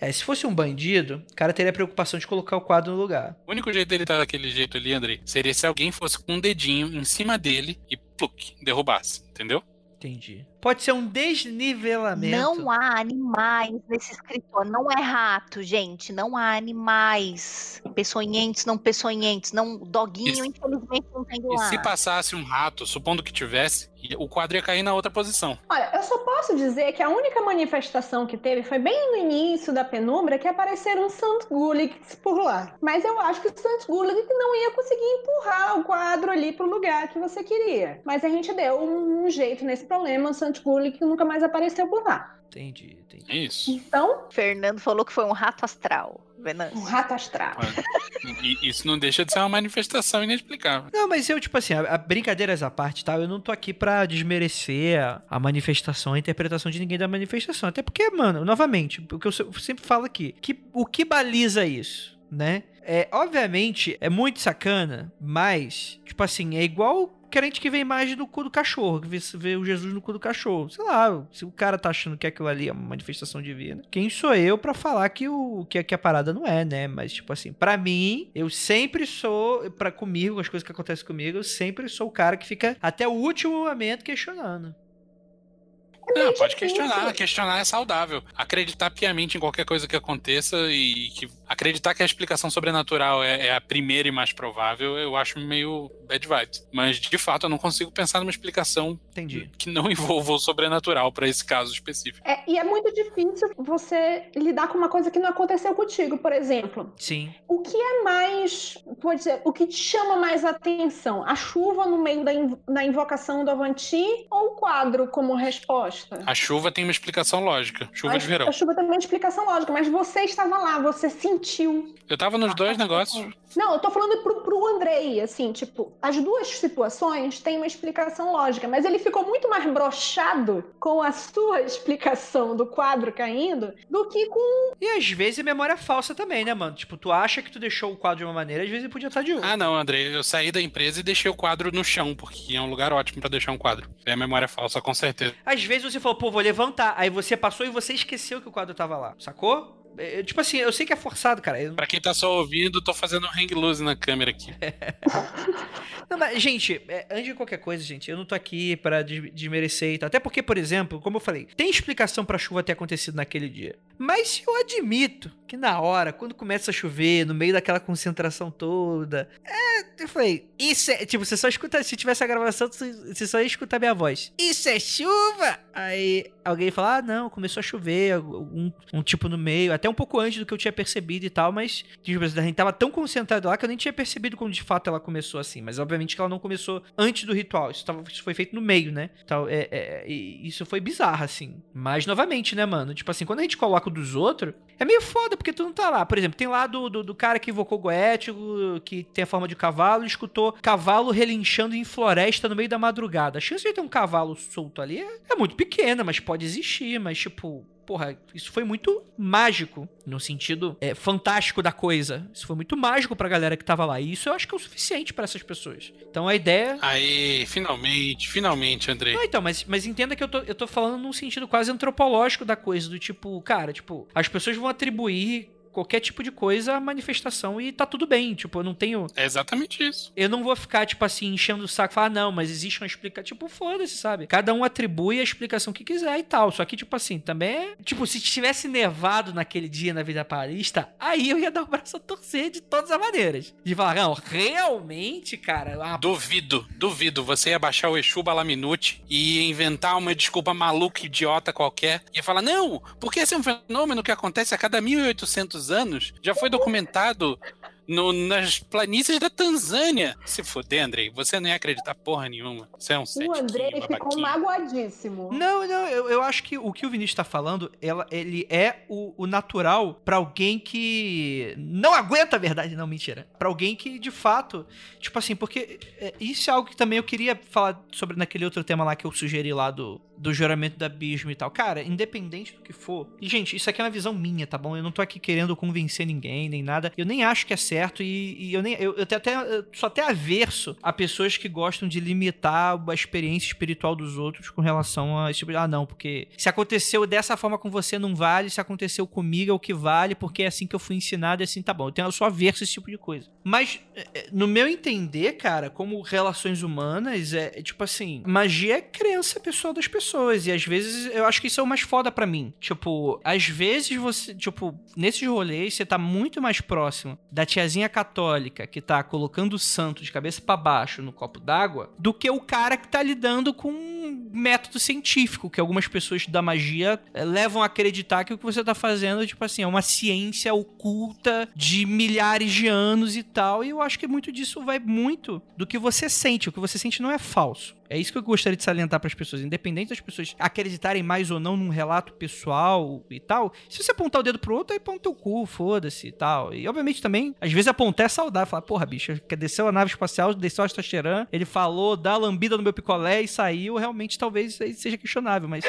É, se fosse um bandido, o cara teria a preocupação de colocar o quadro no lugar. O único jeito dele estar daquele jeito ali, Andrei, seria se alguém fosse com um dedinho em cima dele e pluk, derrubasse, entendeu? Entendi. Pode ser um desnivelamento. Não há animais nesse escritório. Não é rato, gente. Não há animais. Peçonhentos, não peçonhentos. Não, doguinho, Isso. infelizmente, não tem do E se passasse um rato, supondo que tivesse, o quadro ia cair na outra posição. Olha, eu só posso dizer que a única manifestação que teve foi bem no início da penumbra que apareceram Sant Gulligs por lá. Mas eu acho que o Sant Gullig não ia conseguir empurrar o quadro ali pro lugar que você queria. Mas a gente deu um jeito nesse problema, o Sant Gullig nunca mais apareceu por lá. Entendi, entendi. É isso. Então, Fernando falou que foi um rato astral. um Venâncio. rato astral. E isso não deixa de ser uma manifestação inexplicável. Não, mas eu, tipo assim, a, a brincadeiras à parte, tá? Eu não tô aqui pra desmerecer a, a manifestação, a interpretação de ninguém da manifestação. Até porque, mano, novamente, o que eu se- sempre falo aqui, que, o que baliza isso, né? É, obviamente, é muito sacana, mas, tipo assim, é igual crente que vê imagem do cu do cachorro, que vê, vê o Jesus no cu do cachorro. Sei lá, se o cara tá achando que aquilo ali é uma manifestação divina, quem sou eu pra falar que, o, que, que a parada não é, né? Mas, tipo assim, pra mim, eu sempre sou, pra comigo, as coisas que acontecem comigo, eu sempre sou o cara que fica até o último momento questionando. Não, pode difícil. questionar. Questionar é saudável. Acreditar piamente em qualquer coisa que aconteça e que acreditar que a explicação sobrenatural é, é a primeira e mais provável, eu acho meio bad vibes. Mas, de fato, eu não consigo pensar numa explicação Entendi. que não envolva o sobrenatural pra esse caso específico. É, e é muito difícil você lidar com uma coisa que não aconteceu contigo, por exemplo. Sim. O que é mais, pode dizer, o que te chama mais atenção? A chuva no meio da, inv- da invocação do Avanti ou o quadro como resposta? A chuva tem uma explicação lógica. Chuva a, de verão. A chuva tem uma explicação lógica, mas você estava lá, você sentiu. Eu tava nos dois negócios. Não, eu tô falando pro, pro Andrei, assim, tipo, as duas situações têm uma explicação lógica, mas ele ficou muito mais brochado com a sua explicação do quadro caindo do que com. E às vezes é memória falsa também, né, mano? Tipo, tu acha que tu deixou o quadro de uma maneira, às vezes ele podia estar de outra. Ah, não, André. Eu saí da empresa e deixei o quadro no chão, porque é um lugar ótimo pra deixar um quadro. É a memória falsa, com certeza. Às vezes você falou, pô, vou levantar. Aí você passou e você esqueceu que o quadro tava lá, sacou? É, tipo assim, eu sei que é forçado, cara. Eu- Pra quem tá só ouvindo, tô fazendo um hang loose na câmera aqui. Não, mas, gente, é, antes de qualquer coisa, gente, eu não tô aqui pra des- desmerecer e tal. Até porque, por exemplo, como eu falei, tem explicação pra chuva ter acontecido naquele dia. Mas eu admito que na hora, quando começa a chover, no meio daquela concentração toda, é, eu falei, isso é. Tipo, você só escuta. Se tivesse a gravação, você você só ia escutar minha voz. Isso é chuva! Aí alguém fala, ah, não, começou a chover, um, um tipo no meio, até um pouco antes do que eu tinha percebido e tal, mas tipo, a gente tava tão concentrado lá que eu nem tinha percebido quando de fato ela começou assim. Mas obviamente que ela não começou antes do ritual. Isso, tava, isso foi feito no meio, né? Então, é, é, e isso foi bizarro, assim. Mas, novamente, né, mano? Tipo assim, quando a gente coloca saco dos outros, é meio foda, porque tu não tá lá. Por exemplo, tem lá do, do, do cara que invocou Goético, que tem a forma de cavalo, e escutou cavalo relinchando em floresta no meio da madrugada. A chance de ter um cavalo solto ali é, é muito pequena, mas pode existir. Mas, tipo, porra, isso foi muito mágico, no sentido é, fantástico da coisa. Isso foi muito mágico pra galera que tava lá. E isso eu acho que é o suficiente para essas pessoas. Então a ideia. Aí, finalmente, finalmente, Andrei. Não, então, mas, mas entenda que eu tô, eu tô falando num sentido quase antropológico da coisa, do tipo, cara, tipo, as pessoas vão atribuir qualquer tipo de coisa, manifestação e tá tudo bem. Tipo, eu não tenho. É exatamente isso. Eu não vou ficar, tipo assim, enchendo o saco e falar, ah, não, mas existe uma explicação. Tipo, foda-se, sabe? Cada um atribui a explicação que quiser e tal. Só que, tipo assim, também é. Tipo, se tivesse nevado naquele dia na vida parista, aí eu ia dar o braço a torcer de todas as maneiras. De falar, não, realmente, cara. A... Duvido, duvido. Você ia baixar o Exu Balaminute e ia inventar uma desculpa maluca, idiota qualquer. Ia falar, não, porque esse é um fenômeno que acontece a cada 1800 anos, já foi documentado no, nas planícies da Tanzânia. Se fuder, Andrei, você não ia acreditar porra nenhuma. Você é um O Andrei ficou magoadíssimo. Não, não, eu, eu acho que o que o Vinícius tá falando, ela, ele é o, o natural para alguém que não aguenta a verdade. Não, mentira. para alguém que, de fato, tipo assim, porque é, isso é algo que também eu queria falar sobre naquele outro tema lá que eu sugeri lá do, do juramento do abismo e tal. Cara, independente do que for. E, gente, isso aqui é uma visão minha, tá bom? Eu não tô aqui querendo convencer ninguém, nem nada. Eu nem acho que é certo e, e eu nem. Eu, eu, até, eu sou até averso a pessoas que gostam de limitar a experiência espiritual dos outros com relação a esse tipo de. Ah, não, porque se aconteceu dessa forma com você, não vale. Se aconteceu comigo, é o que vale, porque é assim que eu fui ensinado, é assim, tá bom. Eu, tenho, eu sou averso a esse tipo de coisa. Mas, é, é, no meu entender, cara, como relações humanas, é, é tipo assim: magia é crença pessoal das pessoas. E às vezes eu acho que isso é o mais foda para mim. Tipo, às vezes você, tipo, nesses rolês você tá muito mais próximo da tiazinha católica que tá colocando o santo de cabeça para baixo no copo d'água do que o cara que tá lidando com um método científico que algumas pessoas da magia eh, levam a acreditar que o que você tá fazendo, tipo assim, é uma ciência oculta de milhares de anos e tal. E eu acho que muito disso vai muito do que você sente. O que você sente não é falso. É isso que eu gostaria de salientar para as pessoas, independente das pessoas acreditarem mais ou não num relato pessoal e tal. Se você apontar o dedo pro outro, aí põe o teu cu, foda-se e tal. E obviamente também, às vezes apontar é saudável, falar, porra, bicho, desceu a nave espacial, desceu a Astacheran, ele falou, dá lambida no meu picolé e saiu, realmente talvez seja questionável, mas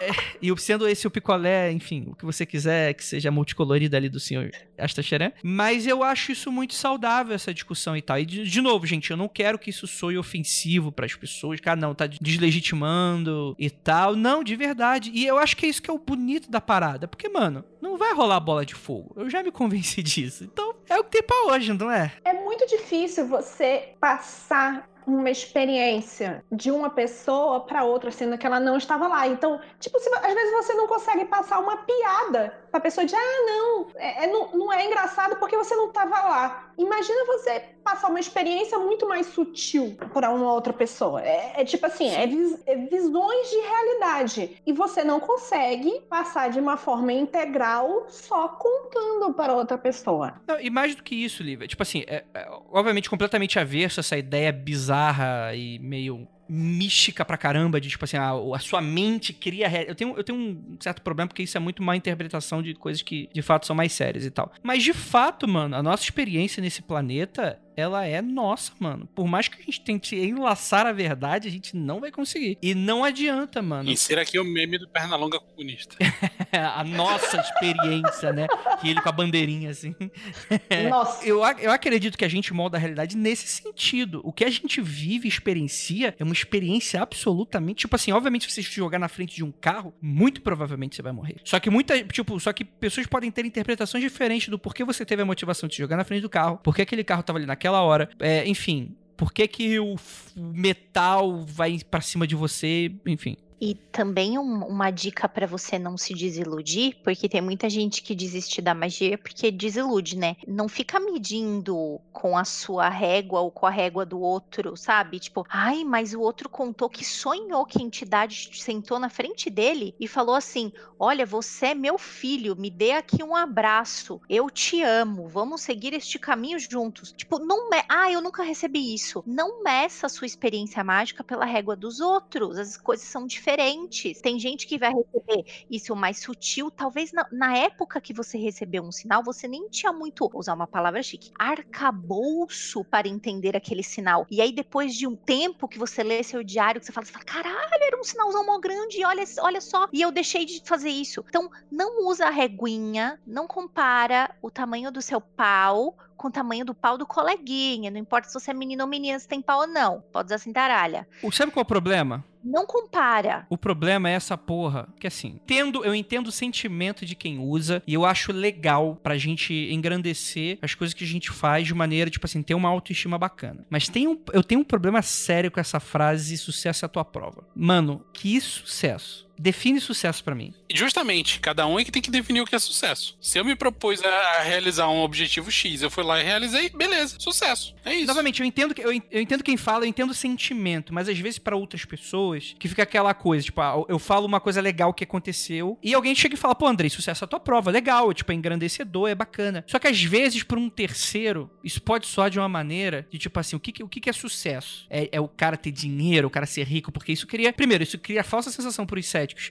é, e sendo esse o picolé, enfim, o que você quiser que seja multicolorido ali do senhor Astacheran. Mas eu acho isso muito saudável, essa discussão e tal. E, de, de novo, gente, eu não quero que isso soe ofensivo para as pessoas. Cara, não, tá deslegitimando e tal. Não, de verdade. E eu acho que é isso que é o bonito da parada. Porque, mano, não vai rolar bola de fogo. Eu já me convenci disso. Então, é o que tem pra hoje, não é? É muito difícil você passar uma experiência de uma pessoa para outra, sendo que ela não estava lá. Então, tipo, se, às vezes você não consegue passar uma piada a pessoa dizer, ah, não, é, é, não, não é engraçado porque você não estava lá. Imagina você passar uma experiência muito mais sutil para uma outra pessoa. É, é tipo assim, é, vis, é, visões de realidade. E você não consegue passar de uma forma integral só contando para outra pessoa. Não, e mais do que isso, Lívia, tipo assim, é, é obviamente completamente avesso essa ideia bizarra e meio mística pra caramba, de tipo assim, a, a sua mente cria. Eu tenho, eu tenho um certo problema porque isso é muito má interpretação de coisas que de fato são mais sérias e tal. Mas de fato, mano, a nossa experiência nesse planeta ela é nossa, mano. Por mais que a gente tente enlaçar a verdade, a gente não vai conseguir. E não adianta, mano. Insira aqui o meme do Pernalonga comunista. a nossa experiência, né? Que ele com a bandeirinha, assim. Nossa. Eu, eu acredito que a gente molda a realidade nesse sentido. O que a gente vive e experiencia é uma experiência absolutamente. Tipo assim, obviamente, se você se jogar na frente de um carro, muito provavelmente você vai morrer. Só que muita. Tipo, só que pessoas podem ter interpretações diferentes do porquê você teve a motivação de se jogar na frente do carro, porque aquele carro tava ali naquela naquela hora. É, enfim, por que, que o metal vai para cima de você? Enfim. E também um, uma dica para você não se desiludir, porque tem muita gente que desiste da magia porque desilude, né? Não fica medindo com a sua régua ou com a régua do outro, sabe? Tipo, ai, mas o outro contou que sonhou que a entidade sentou na frente dele e falou assim: Olha, você é meu filho, me dê aqui um abraço, eu te amo, vamos seguir este caminho juntos. Tipo, não me... ah, eu nunca recebi isso. Não meça a sua experiência mágica pela régua dos outros, as coisas são diferentes diferentes. Tem gente que vai receber isso mais sutil. Talvez na, na época que você recebeu um sinal, você nem tinha muito, vou usar uma palavra chique, arcabouço para entender aquele sinal. E aí, depois de um tempo que você lê seu diário, que você fala, você fala caralho, era um sinalzão mó grande, olha, olha só. E eu deixei de fazer isso. Então, não usa a reguinha, não compara o tamanho do seu pau com o tamanho do pau do coleguinha. Não importa se você é menino ou menina, se tem pau ou não. Pode usar cintaralha. Sabe qual é o problema? Não compara. O problema é essa porra. Que assim, entendo, eu entendo o sentimento de quem usa e eu acho legal pra gente engrandecer as coisas que a gente faz de maneira, tipo assim, ter uma autoestima bacana. Mas tem um, eu tenho um problema sério com essa frase: sucesso é a tua prova. Mano, que sucesso. Define sucesso para mim. Justamente, cada um é que tem que definir o que é sucesso. Se eu me propus a realizar um objetivo X, eu fui lá e realizei, beleza, sucesso. É isso. Novamente, eu entendo, eu, eu entendo quem fala, eu entendo o sentimento, mas às vezes para outras pessoas, que fica aquela coisa, tipo, ah, eu falo uma coisa legal que aconteceu, e alguém chega e fala, pô, Andrei, sucesso é a tua prova, legal, tipo, é engrandecedor, é bacana. Só que às vezes, para um terceiro, isso pode soar de uma maneira de, tipo assim, o que, o que é sucesso? É, é o cara ter dinheiro, o cara ser rico, porque isso cria, primeiro, isso cria a falsa sensação por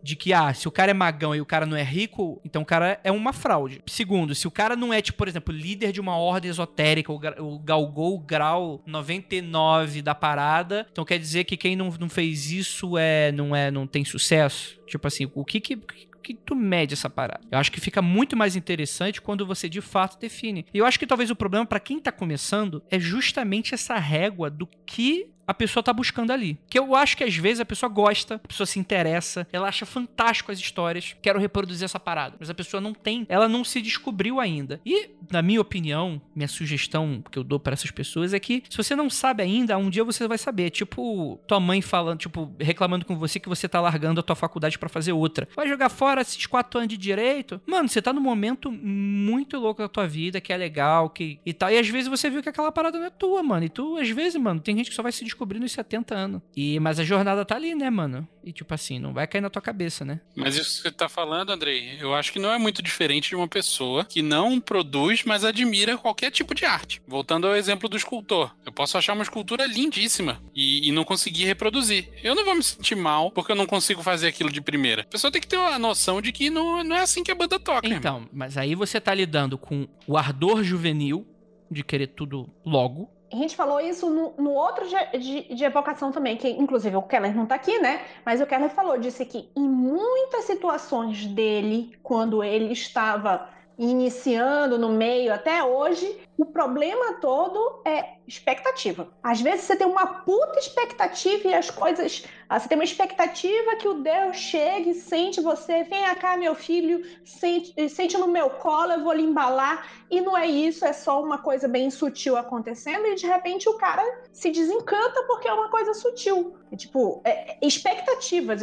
de que, ah, se o cara é magão e o cara não é rico, então o cara é uma fraude. Segundo, se o cara não é, tipo, por exemplo, líder de uma ordem esotérica, o galgou o grau 99 da parada, então quer dizer que quem não, não fez isso é não é não tem sucesso? Tipo assim, o que que que tu mede essa parada? Eu acho que fica muito mais interessante quando você de fato define. E eu acho que talvez o problema para quem tá começando é justamente essa régua do que a pessoa tá buscando ali. Que eu acho que às vezes a pessoa gosta, a pessoa se interessa, ela acha fantástico as histórias, quero reproduzir essa parada. Mas a pessoa não tem, ela não se descobriu ainda. E, na minha opinião, minha sugestão que eu dou para essas pessoas é que se você não sabe ainda, um dia você vai saber. Tipo, tua mãe falando, tipo, reclamando com você que você tá largando a tua faculdade para fazer outra. Vai jogar fora esses quatro anos de direito? Mano, você tá num momento muito louco da tua vida, que é legal, que e tal. E às vezes você viu que aquela parada não é tua, mano. E tu, às vezes, mano, tem gente que só vai se descobrir descobrir nos 70 anos. E, mas a jornada tá ali, né, mano? E tipo assim, não vai cair na tua cabeça, né? Mas isso que você tá falando, Andrei, eu acho que não é muito diferente de uma pessoa que não produz, mas admira qualquer tipo de arte. Voltando ao exemplo do escultor. Eu posso achar uma escultura lindíssima e, e não conseguir reproduzir. Eu não vou me sentir mal porque eu não consigo fazer aquilo de primeira. A pessoa tem que ter a noção de que não, não é assim que a banda toca. Então, mas aí você tá lidando com o ardor juvenil de querer tudo logo, a gente falou isso no, no outro de, de, de, evocação também, que inclusive o Keller não está aqui, né? Mas o Keller falou, disse que em muitas situações dele, quando ele estava iniciando no meio até hoje, o problema todo é expectativa. Às vezes você tem uma puta expectativa e as coisas. Ah, você tem uma expectativa que o Deus chegue, sente você, venha cá, meu filho, sente, sente no meu colo, eu vou lhe embalar. E não é isso, é só uma coisa bem sutil acontecendo, e de repente o cara se desencanta porque é uma coisa sutil. É, tipo, é, expectativas.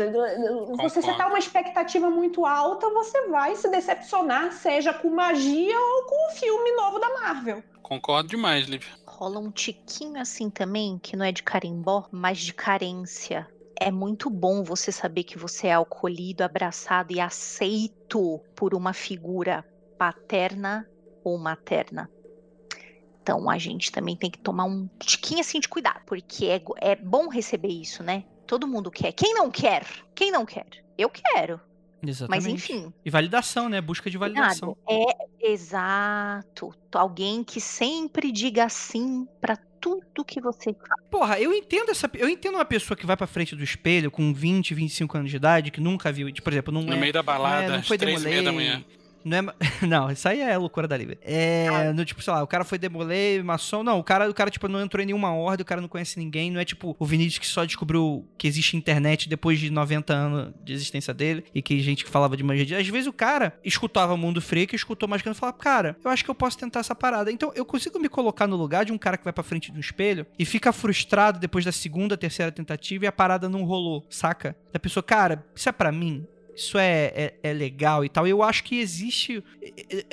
Você setar uma expectativa muito alta, você vai se decepcionar, seja com magia ou com o filme novo da Marvel. Concordo demais, Lívia. Rola um tiquinho assim também, que não é de carimbó, mas de carência. É muito bom você saber que você é acolhido, abraçado e aceito por uma figura paterna ou materna. Então a gente também tem que tomar um tiquinho assim de cuidado, porque é, é bom receber isso, né? Todo mundo quer. Quem não quer? Quem não quer? Eu quero. Exatamente. Mas enfim. E validação, né? Busca de validação. É exato. Alguém que sempre diga sim para tudo que você Porra, eu entendo essa, eu entendo uma pessoa que vai para frente do espelho com 20, 25 anos de idade que nunca viu, por exemplo, não no é, meio da balada, não, é, não foi três da manhã. Não, é, não, isso aí é loucura da Lívia. É, ah. no, tipo, sei lá, o cara foi demoler, maçom. Não, o cara, o cara, tipo, não entrou em nenhuma ordem, o cara não conhece ninguém. Não é tipo o Vinícius que só descobriu que existe internet depois de 90 anos de existência dele e que gente que falava de magia. Às vezes o cara escutava Mundo Freak, escutou mais e falava, cara, eu acho que eu posso tentar essa parada. Então eu consigo me colocar no lugar de um cara que vai pra frente do espelho e fica frustrado depois da segunda, terceira tentativa e a parada não rolou, saca? Da pessoa, cara, isso é para mim? Isso é, é, é, legal e tal. Eu acho que existe.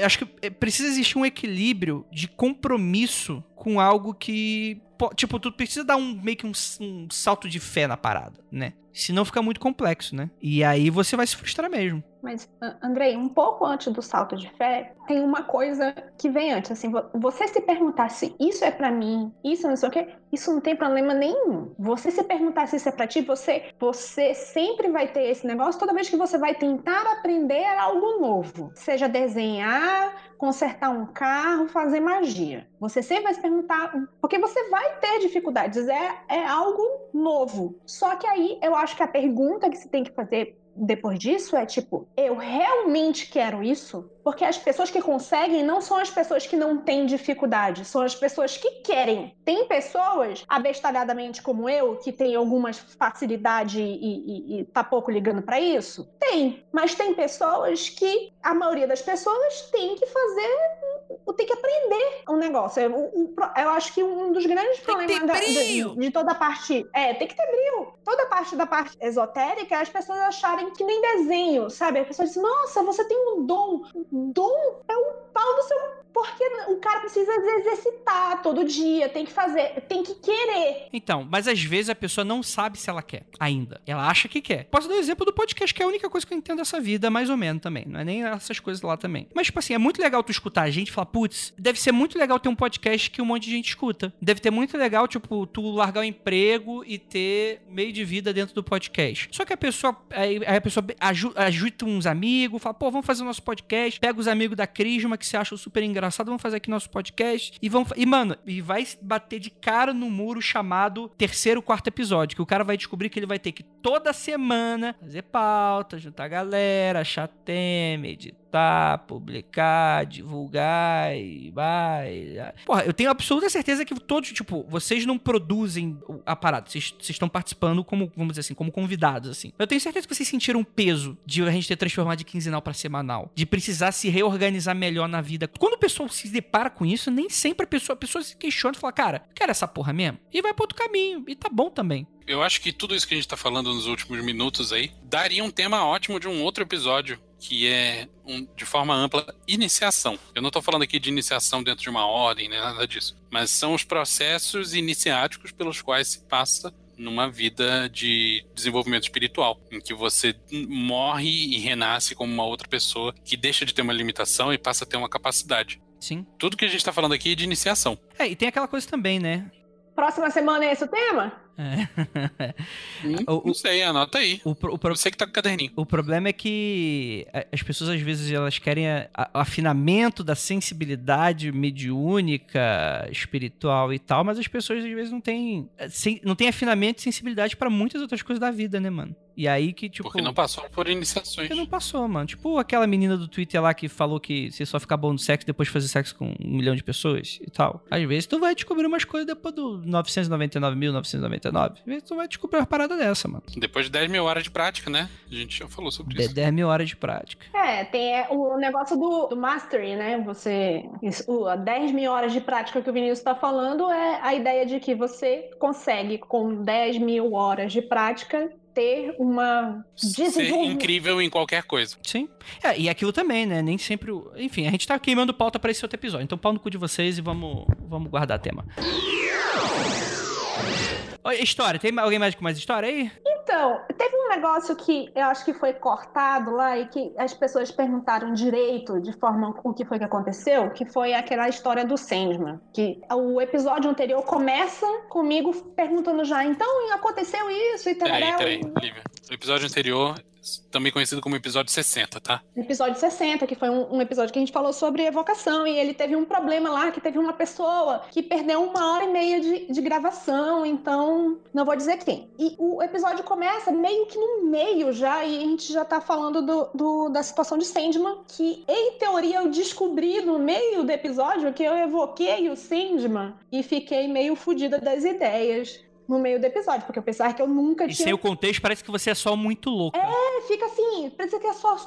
Acho que precisa existir um equilíbrio de compromisso com algo que. po- Tipo, tu precisa dar um meio que um, um salto de fé na parada, né? Senão fica muito complexo, né? E aí você vai se frustrar mesmo. Mas, Andrei, um pouco antes do salto de fé, tem uma coisa que vem antes. Assim, vo- você se perguntar se isso é pra mim, isso não sei o quê, isso não tem problema nenhum. Você se perguntar se isso é pra ti, você, você sempre vai ter esse negócio toda vez que você vai tentar aprender algo novo. Seja desenhar, consertar um carro, fazer magia. Você sempre vai se perguntar, porque você vai ter dificuldades, é, é algo novo. Só que aí eu acho que a pergunta que se tem que fazer depois disso é tipo, eu realmente quero isso? Porque as pessoas que conseguem não são as pessoas que não têm dificuldade, são as pessoas que querem. Tem pessoas, abestalhadamente como eu, que tem algumas facilidade e, e, e tá pouco ligando pra isso? Tem. Mas tem pessoas que, a maioria das pessoas, tem que fazer tem que aprender um negócio. Eu, o- o pro- eu acho que um dos grandes ter problemas da- de, de toda a parte. É, tem que ter brilho. Toda a parte da parte esotérica é as pessoas acharem que nem desenho, sabe? As pessoas dizem, nossa, você tem um dom. Dom é o pau do seu. Porque o cara precisa exercitar todo dia, tem que fazer, tem que querer. Então, mas às vezes a pessoa não sabe se ela quer ainda. Ela acha que quer. Posso dar o exemplo do podcast, que é a única coisa que eu entendo dessa vida, mais ou menos também. Não é nem essas coisas lá também. Mas, tipo assim, é muito legal tu escutar a gente e falar, putz, deve ser muito legal ter um podcast que um monte de gente escuta. Deve ter muito legal, tipo, tu largar o emprego e ter meio de vida dentro do podcast. Só que a pessoa, aí a pessoa aju- ajuda uns amigos, fala, pô, vamos fazer o nosso podcast. Pega os amigos da Crisma que se acham super engraçado, vamos fazer aqui nosso podcast. E vamos. E, mano, e vai bater de cara no muro chamado terceiro, quarto episódio. Que o cara vai descobrir que ele vai ter que toda semana fazer pauta, juntar a galera, achar tema, editar, publicar, divulgar e vai. Porra, eu tenho absoluta certeza que todos, tipo, vocês não produzem o- a parada. Vocês vocês estão participando como, vamos dizer assim, como convidados, assim. Eu tenho certeza que vocês sentiram um peso de a gente ter transformado de quinzenal pra semanal. De precisar se reorganizar melhor na vida. Quando o pessoal se depara com isso, nem sempre a pessoa, a pessoa se questiona e fala, cara, quero essa porra mesmo? E vai pra outro caminho. E tá bom também. Eu acho que tudo isso que a gente tá falando nos últimos minutos aí daria um tema ótimo de um outro episódio, que é, um- de forma ampla, iniciação. Eu não tô falando aqui de iniciação dentro de uma ordem, nem nada disso. Mas são os processos iniciáticos pelos quais se passa numa vida de desenvolvimento espiritual, em que você morre e renasce como uma outra pessoa que deixa de ter uma limitação e passa a ter uma capacidade. Sim. Tudo que a gente tá falando aqui é de iniciação. É, e tem aquela coisa também, né? Próxima semana é esse o tema? É. Hum, O- não sei, anota aí. O, o pro- Você que tá com o caderninho. O problema é que a- as pessoas às vezes elas querem a- a- o afinamento da sensibilidade mediúnica, espiritual e tal, mas as pessoas às vezes não têm, eh, sen- não têm afinamento e sensibilidade pra muitas outras coisas da vida, né, mano? E aí que, tipo. Porque não passou por iniciações. porque não passou, mano. Tipo aquela menina do Twitter lá que falou que você só fica bom no sexo depois de fazer sexo com um milhão de pessoas e tal. Às vezes tu vai descobrir umas coisas depois do 999.999. Às vezes tu vai descobrir uma parada dessa, mano. Depois de 10 mil horas de prática, né? A gente já falou sobre De isso. 10 mil horas de prática. É, tem é, o negócio do, do mastery, né? Você. Isso, a 10 mil horas de prática que o Vinícius está falando é a ideia de que você consegue, com 10 mil horas de prática, ter uma Ser incrível em qualquer coisa. Sim. É, e aquilo também, né? Nem sempre. o- Enfim, a gente tá queimando pauta pra esse outro episódio. Então, pau no cu de vocês e vamos, vamos guardar tema. Oi, história. Tem alguém mais com mais história aí? Então, teve um negócio que eu acho que foi cortado lá e que as pessoas perguntaram direito de forma o que foi que aconteceu, que foi aquela história do Sandman. Que o episódio anterior começa comigo perguntando já, então aconteceu isso e Peraí, tal. peraí, Lívia. O episódio anterior, também conhecido como episódio 60, tá? episódio 60, que foi um, um episódio que a gente falou sobre evocação, e ele teve um problema lá, que teve uma pessoa que perdeu uma hora e meia de, de gravação, então não vou dizer quem. E o episódio começa meio que no meio já, e a gente já tá falando do, do- da situação de Sandman, que em teoria eu descobri no meio do episódio que eu evoquei o Sandman e fiquei meio fodida das ideias. No meio do episódio, porque eu pensava que eu nunca E tinha sem o contexto, parece que você é só muito louca. fica assim, parece que, é só,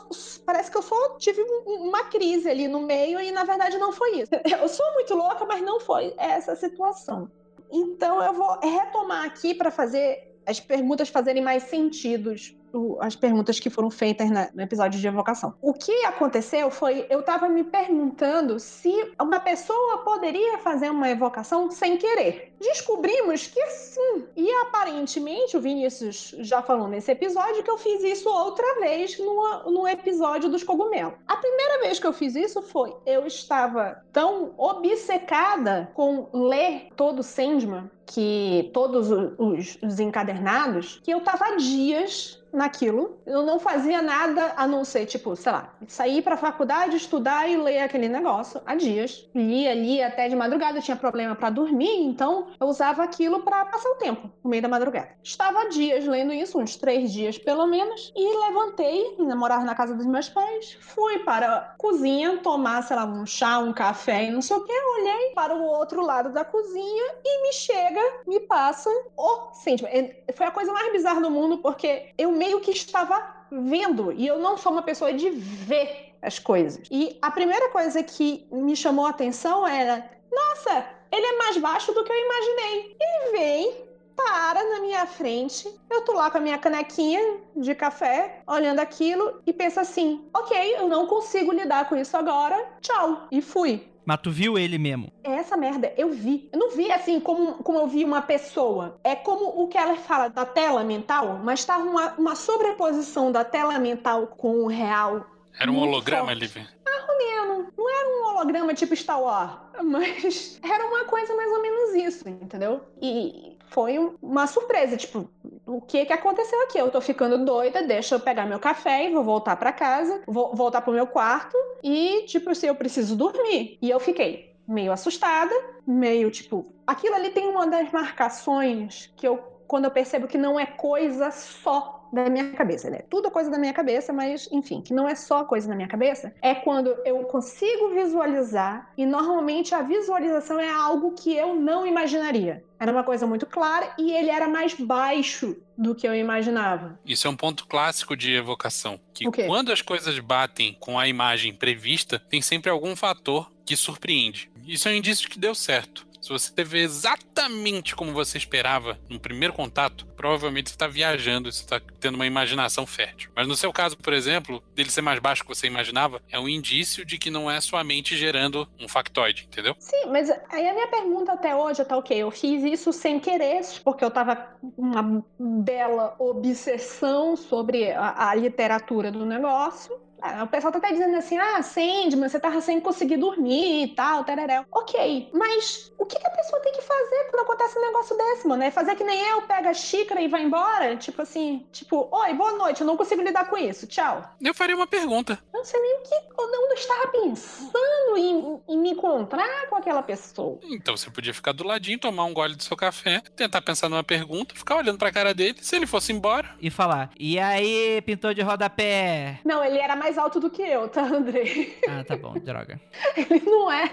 parece que eu só tive um- uma crise ali no meio e na verdade não foi isso. Eu sou muito louca, mas não foi essa situação. Então eu vou retomar aqui para fazer as perguntas fazerem mais sentidos as perguntas que foram feitas no episódio de evocação. O que aconteceu foi, eu tava me perguntando se uma pessoa poderia fazer uma evocação sem querer. Descobrimos que sim. E aparentemente, o Vinícius já falou nesse episódio que eu fiz isso outra vez no, no episódio dos cogumelos. A primeira vez que eu fiz isso foi, eu estava tão obcecada com ler todo Sandman, que todos o- os, os encadernados, que eu tava há dias naquilo. Eu não fazia nada a não ser, tipo, sei lá, sair pra faculdade, estudar e ler aquele negócio há dias. Lia, lia até de madrugada, eu tinha problema pra dormir, então eu usava aquilo pra passar o tempo, no meio da madrugada. Estava há dias lendo isso, uns três dias pelo menos, e levantei, morava na casa dos meus pais, fui para a cozinha tomar, sei lá, um chá, um café e não sei o que, olhei para o outro lado da cozinha e me chega, me passa o Sandman. É- Foi a coisa mais bizarra do mundo, porque eu meio que estava vendo, e eu não sou uma pessoa de ver as coisas. E a primeira coisa que me chamou a atenção era: nossa, ele é mais baixo do que eu imaginei. Ele vem, para na minha frente, eu tô lá com a minha canequinha de café, olhando aquilo e penso assim: ok, eu não consigo lidar com isso agora, tchau. E fui. Mas tu viu ele mesmo. É essa merda, eu vi. Eu não vi assim como, como eu vi uma pessoa. É como o que ela fala da tela mental, mas tá uma, uma sobreposição da tela mental com o real. Era um holograma. Lívia. Não, não era um holograma tipo Star Wars, mas era uma coisa mais ou menos isso, entendeu? E foi um- uma surpresa, tipo, o que que aconteceu aqui? Eu tô ficando doida, deixa eu pegar meu café e vou voltar pra casa, vou voltar pro meu quarto e, tipo, se eu preciso dormir. E eu fiquei meio assustada, meio tipo, aquilo ali tem uma das marcações que eu quando eu percebo que não é coisa só da minha cabeça, né? Tudo é coisa da minha cabeça, mas enfim, que não é só coisa da minha cabeça, é quando eu consigo visualizar e normalmente a visualização é algo que eu não imaginaria. Era uma coisa muito clara e ele era mais baixo do que eu imaginava. Isso é um ponto clássico de evocação. Que quando as coisas batem com a imagem prevista, tem sempre algum fator que surpreende. Isso é um indício que deu certo. Se você vê exatamente como você esperava no primeiro contato, provavelmente você está viajando, você está tendo uma imaginação fértil. Mas no seu caso, por exemplo, dele ser mais baixo que você imaginava, é um indício de que não é sua mente gerando um factoide, entendeu? Sim, mas aí a minha pergunta até hoje tá ok. Eu fiz isso sem querer, porque eu tava uma bela obsessão sobre a, a literatura do negócio. Ah, O pessoal tá até dizendo assim, ah, Sandman, você tava sem conseguir dormir e tal, tereréu. Ok, mas o que, que a pessoa tem que fazer quando acontece um negócio desse, mano? É fazer que nem eu, pega a xícara e vai embora? Tipo assim, tipo, oi, boa noite, eu não consigo lidar com isso, tchau. Eu faria uma pergunta. Eu não sei nem o que eu não estava pensando em, em me encontrar com aquela pessoa. Então você podia ficar do ladinho, tomar um gole do seu café, tentar pensar numa pergunta, ficar olhando pra cara dele. Se ele fosse embora, E falar, e aí, pintor de rodapé? Não, ele era mais alto do que eu, tá, Andrei? Ah, tá bom, droga. Ele não é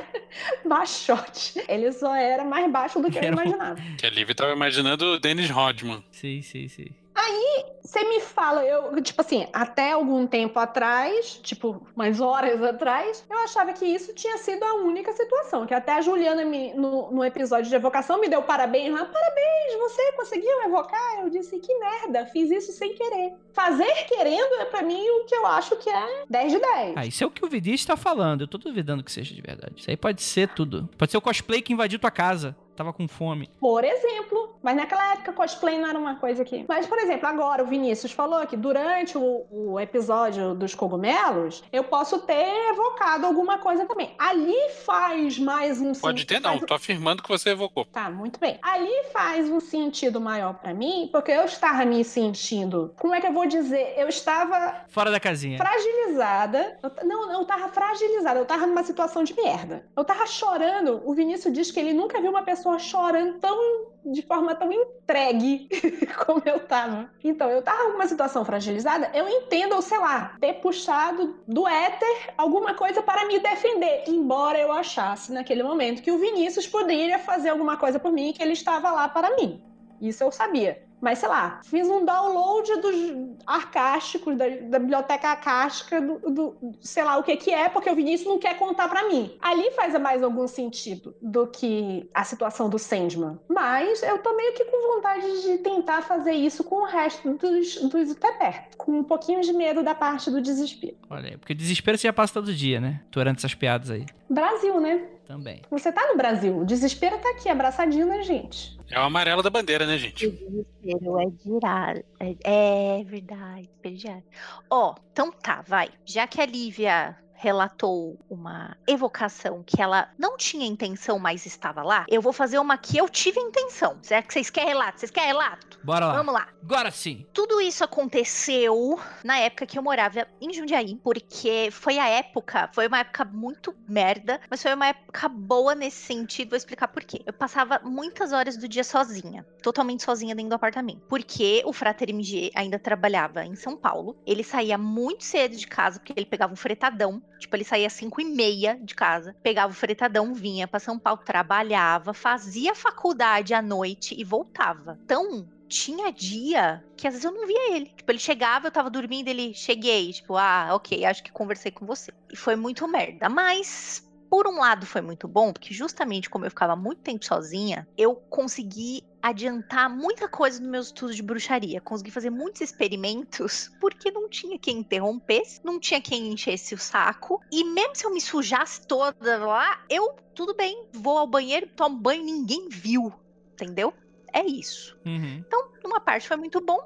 baixote. Ele só era mais baixo do que eu um- imaginava. que a Lívia tava imaginando o Dennis Rodman. Sim, sim, sim. Você me fala, eu, tipo assim, até algum tempo atrás, tipo, umas horas atrás, eu achava que isso tinha sido a única situação. Que até a Juliana, me, no, no episódio de evocação, me deu parabéns lá. Parabéns, você conseguiu evocar? Eu disse, que merda, fiz isso sem querer. Fazer querendo é pra mim o que eu acho que é 10 de 10. Ah, isso é o que o Vinícius tá falando. Eu tô duvidando que seja de verdade. Isso aí pode ser tudo. Pode ser o cosplay que invadiu tua casa. Tava com fome. Por exemplo, mas naquela época cosplay não era uma coisa que. Mas, por exemplo, agora o Vinícius falou que durante o, o episódio dos cogumelos, eu posso ter evocado alguma coisa também. Ali faz mais um Pode ter, não. faz- Tô afirmando que você evocou. Tá, muito bem. Ali faz um sentido maior pra mim, porque eu estava me sentindo. Como é que eu vou dizer? Eu estava Fora da casinha. fragilizada. Eu t- não, eu tava fragilizada. Eu tava numa situação de merda. Eu tava chorando. O Vinícius diz que ele nunca viu uma pessoa chorando tão de forma tão entregue como eu tava. Então, eu tava numa situação fragilizada. Eu entendo, sei lá, ter puxado do éter alguma coisa para me defender, embora eu achasse naquele momento que o Vinícius poderia fazer alguma coisa por mim que ele estava lá para mim. Isso eu sabia. Mas, sei lá, fiz um download dos arcásticos, da, da biblioteca arcástica, do, do, sei lá o que que é, porque o Vinícius não quer contar para mim. Ali faz mais algum sentido do que a situação do Sandman. Mas eu tô meio que com vontade de tentar fazer isso com o resto dos, dos perto, com um pouquinho de medo da parte do desespero. Olha aí, porque desespero você já passa todo dia, né? Torando essas piadas aí. Brasil, né? Também. Você tá no Brasil, o desespero tá aqui, abraçadinho na gente. É o amarelo da bandeira, né, gente? O é diário. É, é verdade. Ó, então tá, vai. Já que a Lívia relatou uma evocação que ela não tinha intenção, mas estava lá, eu vou fazer uma que eu tive intenção. Será que vocês querem relato? Vocês querem relato? Bora lá. Vamos lá. Agora sim. Tudo isso aconteceu na época que eu morava em Jundiaí, porque foi a época, foi uma época muito merda, mas foi uma época boa nesse sentido, vou explicar por quê. Eu passava muitas horas do dia sozinha, totalmente sozinha dentro do apartamento, porque o Frater MG ainda trabalhava em São Paulo, ele saía muito cedo de casa, porque ele pegava um fretadão, tipo, ele saía às 5 e meia de casa, pegava o fretadão, vinha para São Paulo, trabalhava, fazia faculdade à noite e voltava. Então, tinha dia que às vezes eu não via ele. Tipo, ele chegava, eu tava dormindo, ele cheguei, tipo, ah, ok, acho que conversei com você. E foi muito merda. Mas por um lado foi muito bom, porque justamente como eu ficava muito tempo sozinha, eu consegui adiantar muita coisa no meu estudo de bruxaria. Consegui fazer muitos experimentos porque não tinha quem interrompesse, não tinha quem enchesse o saco. E mesmo se eu me sujasse toda lá, eu, tudo bem, vou ao banheiro, tomo banho, ninguém viu. Entendeu? É isso. Uhum. Então, numa parte foi muito bom,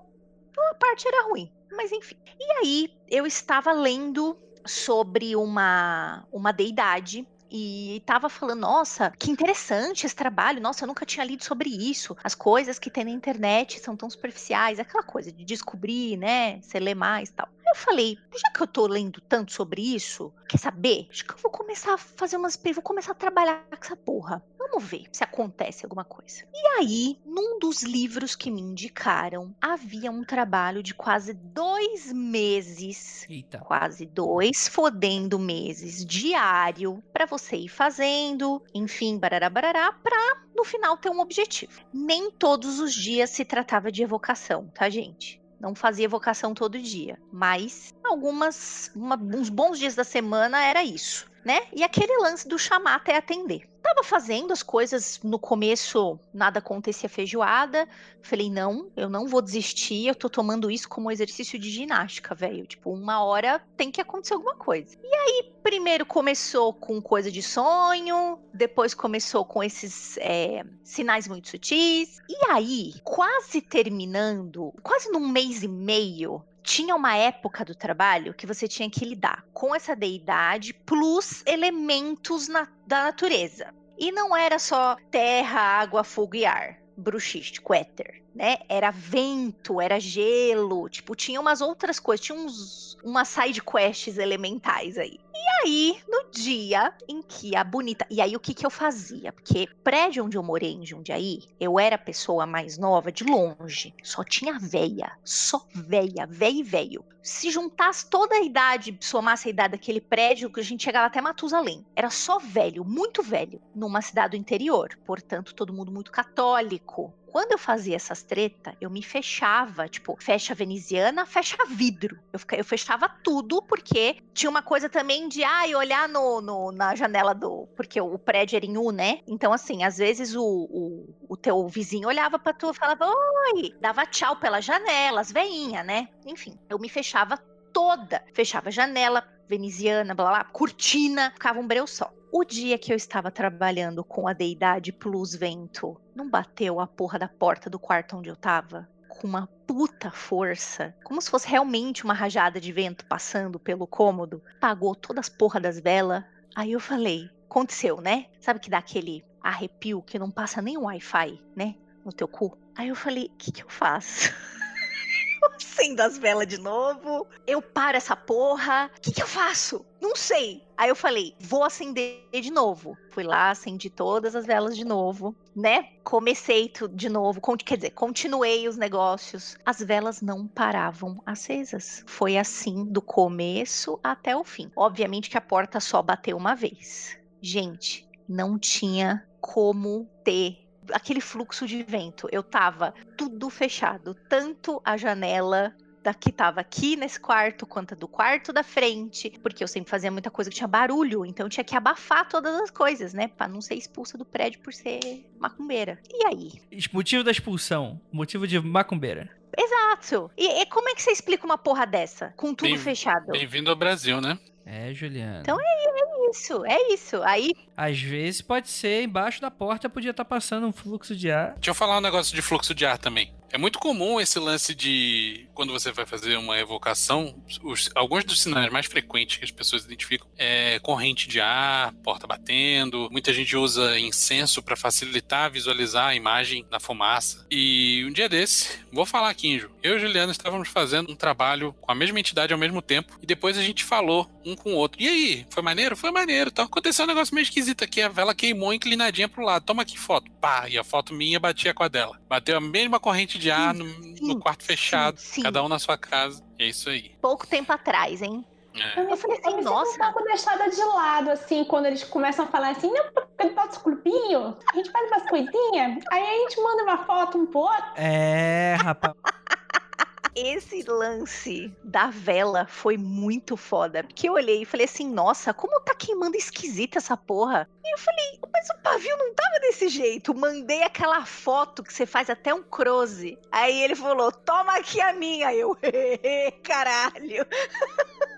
numa parte era ruim. Mas enfim. E aí, eu estava lendo sobre uma, uma deidade e tava falando, nossa, que interessante esse trabalho, nossa, eu nunca tinha lido sobre isso. As coisas que tem na internet são tão superficiais, aquela coisa de descobrir, né? Você lê mais tal. Eu falei, já que eu tô lendo tanto sobre isso, quer saber? Acho que eu vou começar a fazer umas. Vou começar a trabalhar com essa porra. Vamos ver se acontece alguma coisa. E aí, num dos livros que me indicaram, havia um trabalho de quase dois meses. Eita. Quase dois fodendo meses diário para você ir fazendo, enfim, barará, barará, pra no final ter um objetivo. Nem todos os dias se tratava de evocação, tá, gente? Não fazia evocação todo dia, mas algumas, uma, uns bons dias da semana era isso, né? E aquele lance do chamar até atender. Tava fazendo as coisas no começo, nada acontecia feijoada. Falei, não, eu não vou desistir, eu tô tomando isso como exercício de ginástica, velho. Tipo, uma hora tem que acontecer alguma coisa. E aí, primeiro começou com coisa de sonho, depois começou com esses é, sinais muito sutis. E aí, quase terminando, quase num mês e meio, tinha uma época do trabalho que você tinha que lidar com essa deidade plus elementos na, da natureza. E não era só terra, água, fogo e ar, bruxístico, éter, né? Era vento, era gelo, tipo, tinha umas outras coisas, tinha uns, umas side quests elementais aí. E aí, no dia em que a bonita. E aí, o que que eu fazia? Porque prédio onde eu morei em Jundiaí, eu era a pessoa mais nova de longe. Só tinha véia. Só véia, véia e velho. Se juntasse toda a idade, somasse a idade daquele prédio, que a gente chegava até Matusalém. Era só velho, muito velho, numa cidade do interior. Portanto, todo mundo muito católico. Quando eu fazia essas treta, eu me fechava, tipo, fecha veneziana, fecha vidro. Eu, eu fechava tudo, porque tinha uma coisa também de, ai, olhar no, no- na janela do. Porque o prédio era em U, né? Então, assim, às vezes o, o, o teu vizinho olhava pra tu e falava, oi, dava tchau pela janela, as veinhas, né? Enfim, eu me fechava toda. Fechava janela, veneziana, blá blá, cortina, ficava um breu só. O dia que eu estava trabalhando com a deidade plus vento, não bateu a porra da porta do quarto onde eu tava? Com uma puta força, como se fosse realmente uma rajada de vento passando pelo cômodo, apagou todas as porra das velas. Aí eu falei, aconteceu, né? Sabe que dá aquele arrepio que não passa nem o Wi-Fi, né? No teu cu. Aí eu falei, o que que eu faço? Acendo as velas de novo. Eu paro essa porra. O que, que eu faço? Não sei. Aí eu falei, vou acender de novo. Fui lá, acendi todas as velas de novo, né? Comecei tudo de novo. Quer dizer, continuei os negócios. As velas não paravam acesas. Foi assim do começo até o fim. Obviamente que a porta só bateu uma vez. Gente, não tinha como ter aquele fluxo de vento. Eu tava tudo fechado, tanto a janela da que tava aqui nesse quarto, quanto a do quarto da frente, porque eu sempre fazia muita coisa que tinha barulho, então eu tinha que abafar todas as coisas, né, Pra não ser expulsa do prédio por ser macumbeira. E aí? Motivo da expulsão, motivo de macumbeira. Exato. E, e como é que você explica uma porra dessa, com tudo Bem- fechado? Bem-vindo ao Brasil, né? É, Juliana. Então é isso, é isso. Aí Às vezes pode ser embaixo da porta, podia estar passando um fluxo de ar. Deixa eu falar um negócio de fluxo de ar também. É muito comum esse lance de quando você vai fazer uma evocação, os- alguns dos sinais mais frequentes que as pessoas identificam é corrente de ar, porta batendo. Muita gente usa incenso para facilitar visualizar a imagem na fumaça. E um dia desse, vou falar aqui, Injo. Eu e Juliana estávamos fazendo um trabalho com a mesma entidade ao mesmo tempo e depois a gente falou um com o outro. E aí, foi maneiro? Foi maneiro. Então aconteceu um negócio meio esquisito aqui. A vela queimou inclinadinha pro lado. Toma aqui foto. Pá, e a foto minha batia com a dela. Bateu a mesma corrente de ar no, no quarto sim, fechado, sim. cada um na sua casa. E é isso aí. pouco tempo atrás, hein? É. Eu, me, falei assim, eu me nossa. um pouco deixada de lado, assim, quando eles começam a falar assim, não, porque eu faço grupinho, a gente faz umas coisinhas, aí a gente manda uma foto um pro outro. É, rapaz. Esse lance da vela foi muito foda. Porque eu olhei e falei assim, nossa, como tá queimando esquisita essa porra. E eu falei, mas o pavio não tava desse jeito. Mandei aquela foto que você faz até um close. Aí ele falou, toma aqui a minha. Eu, caralho.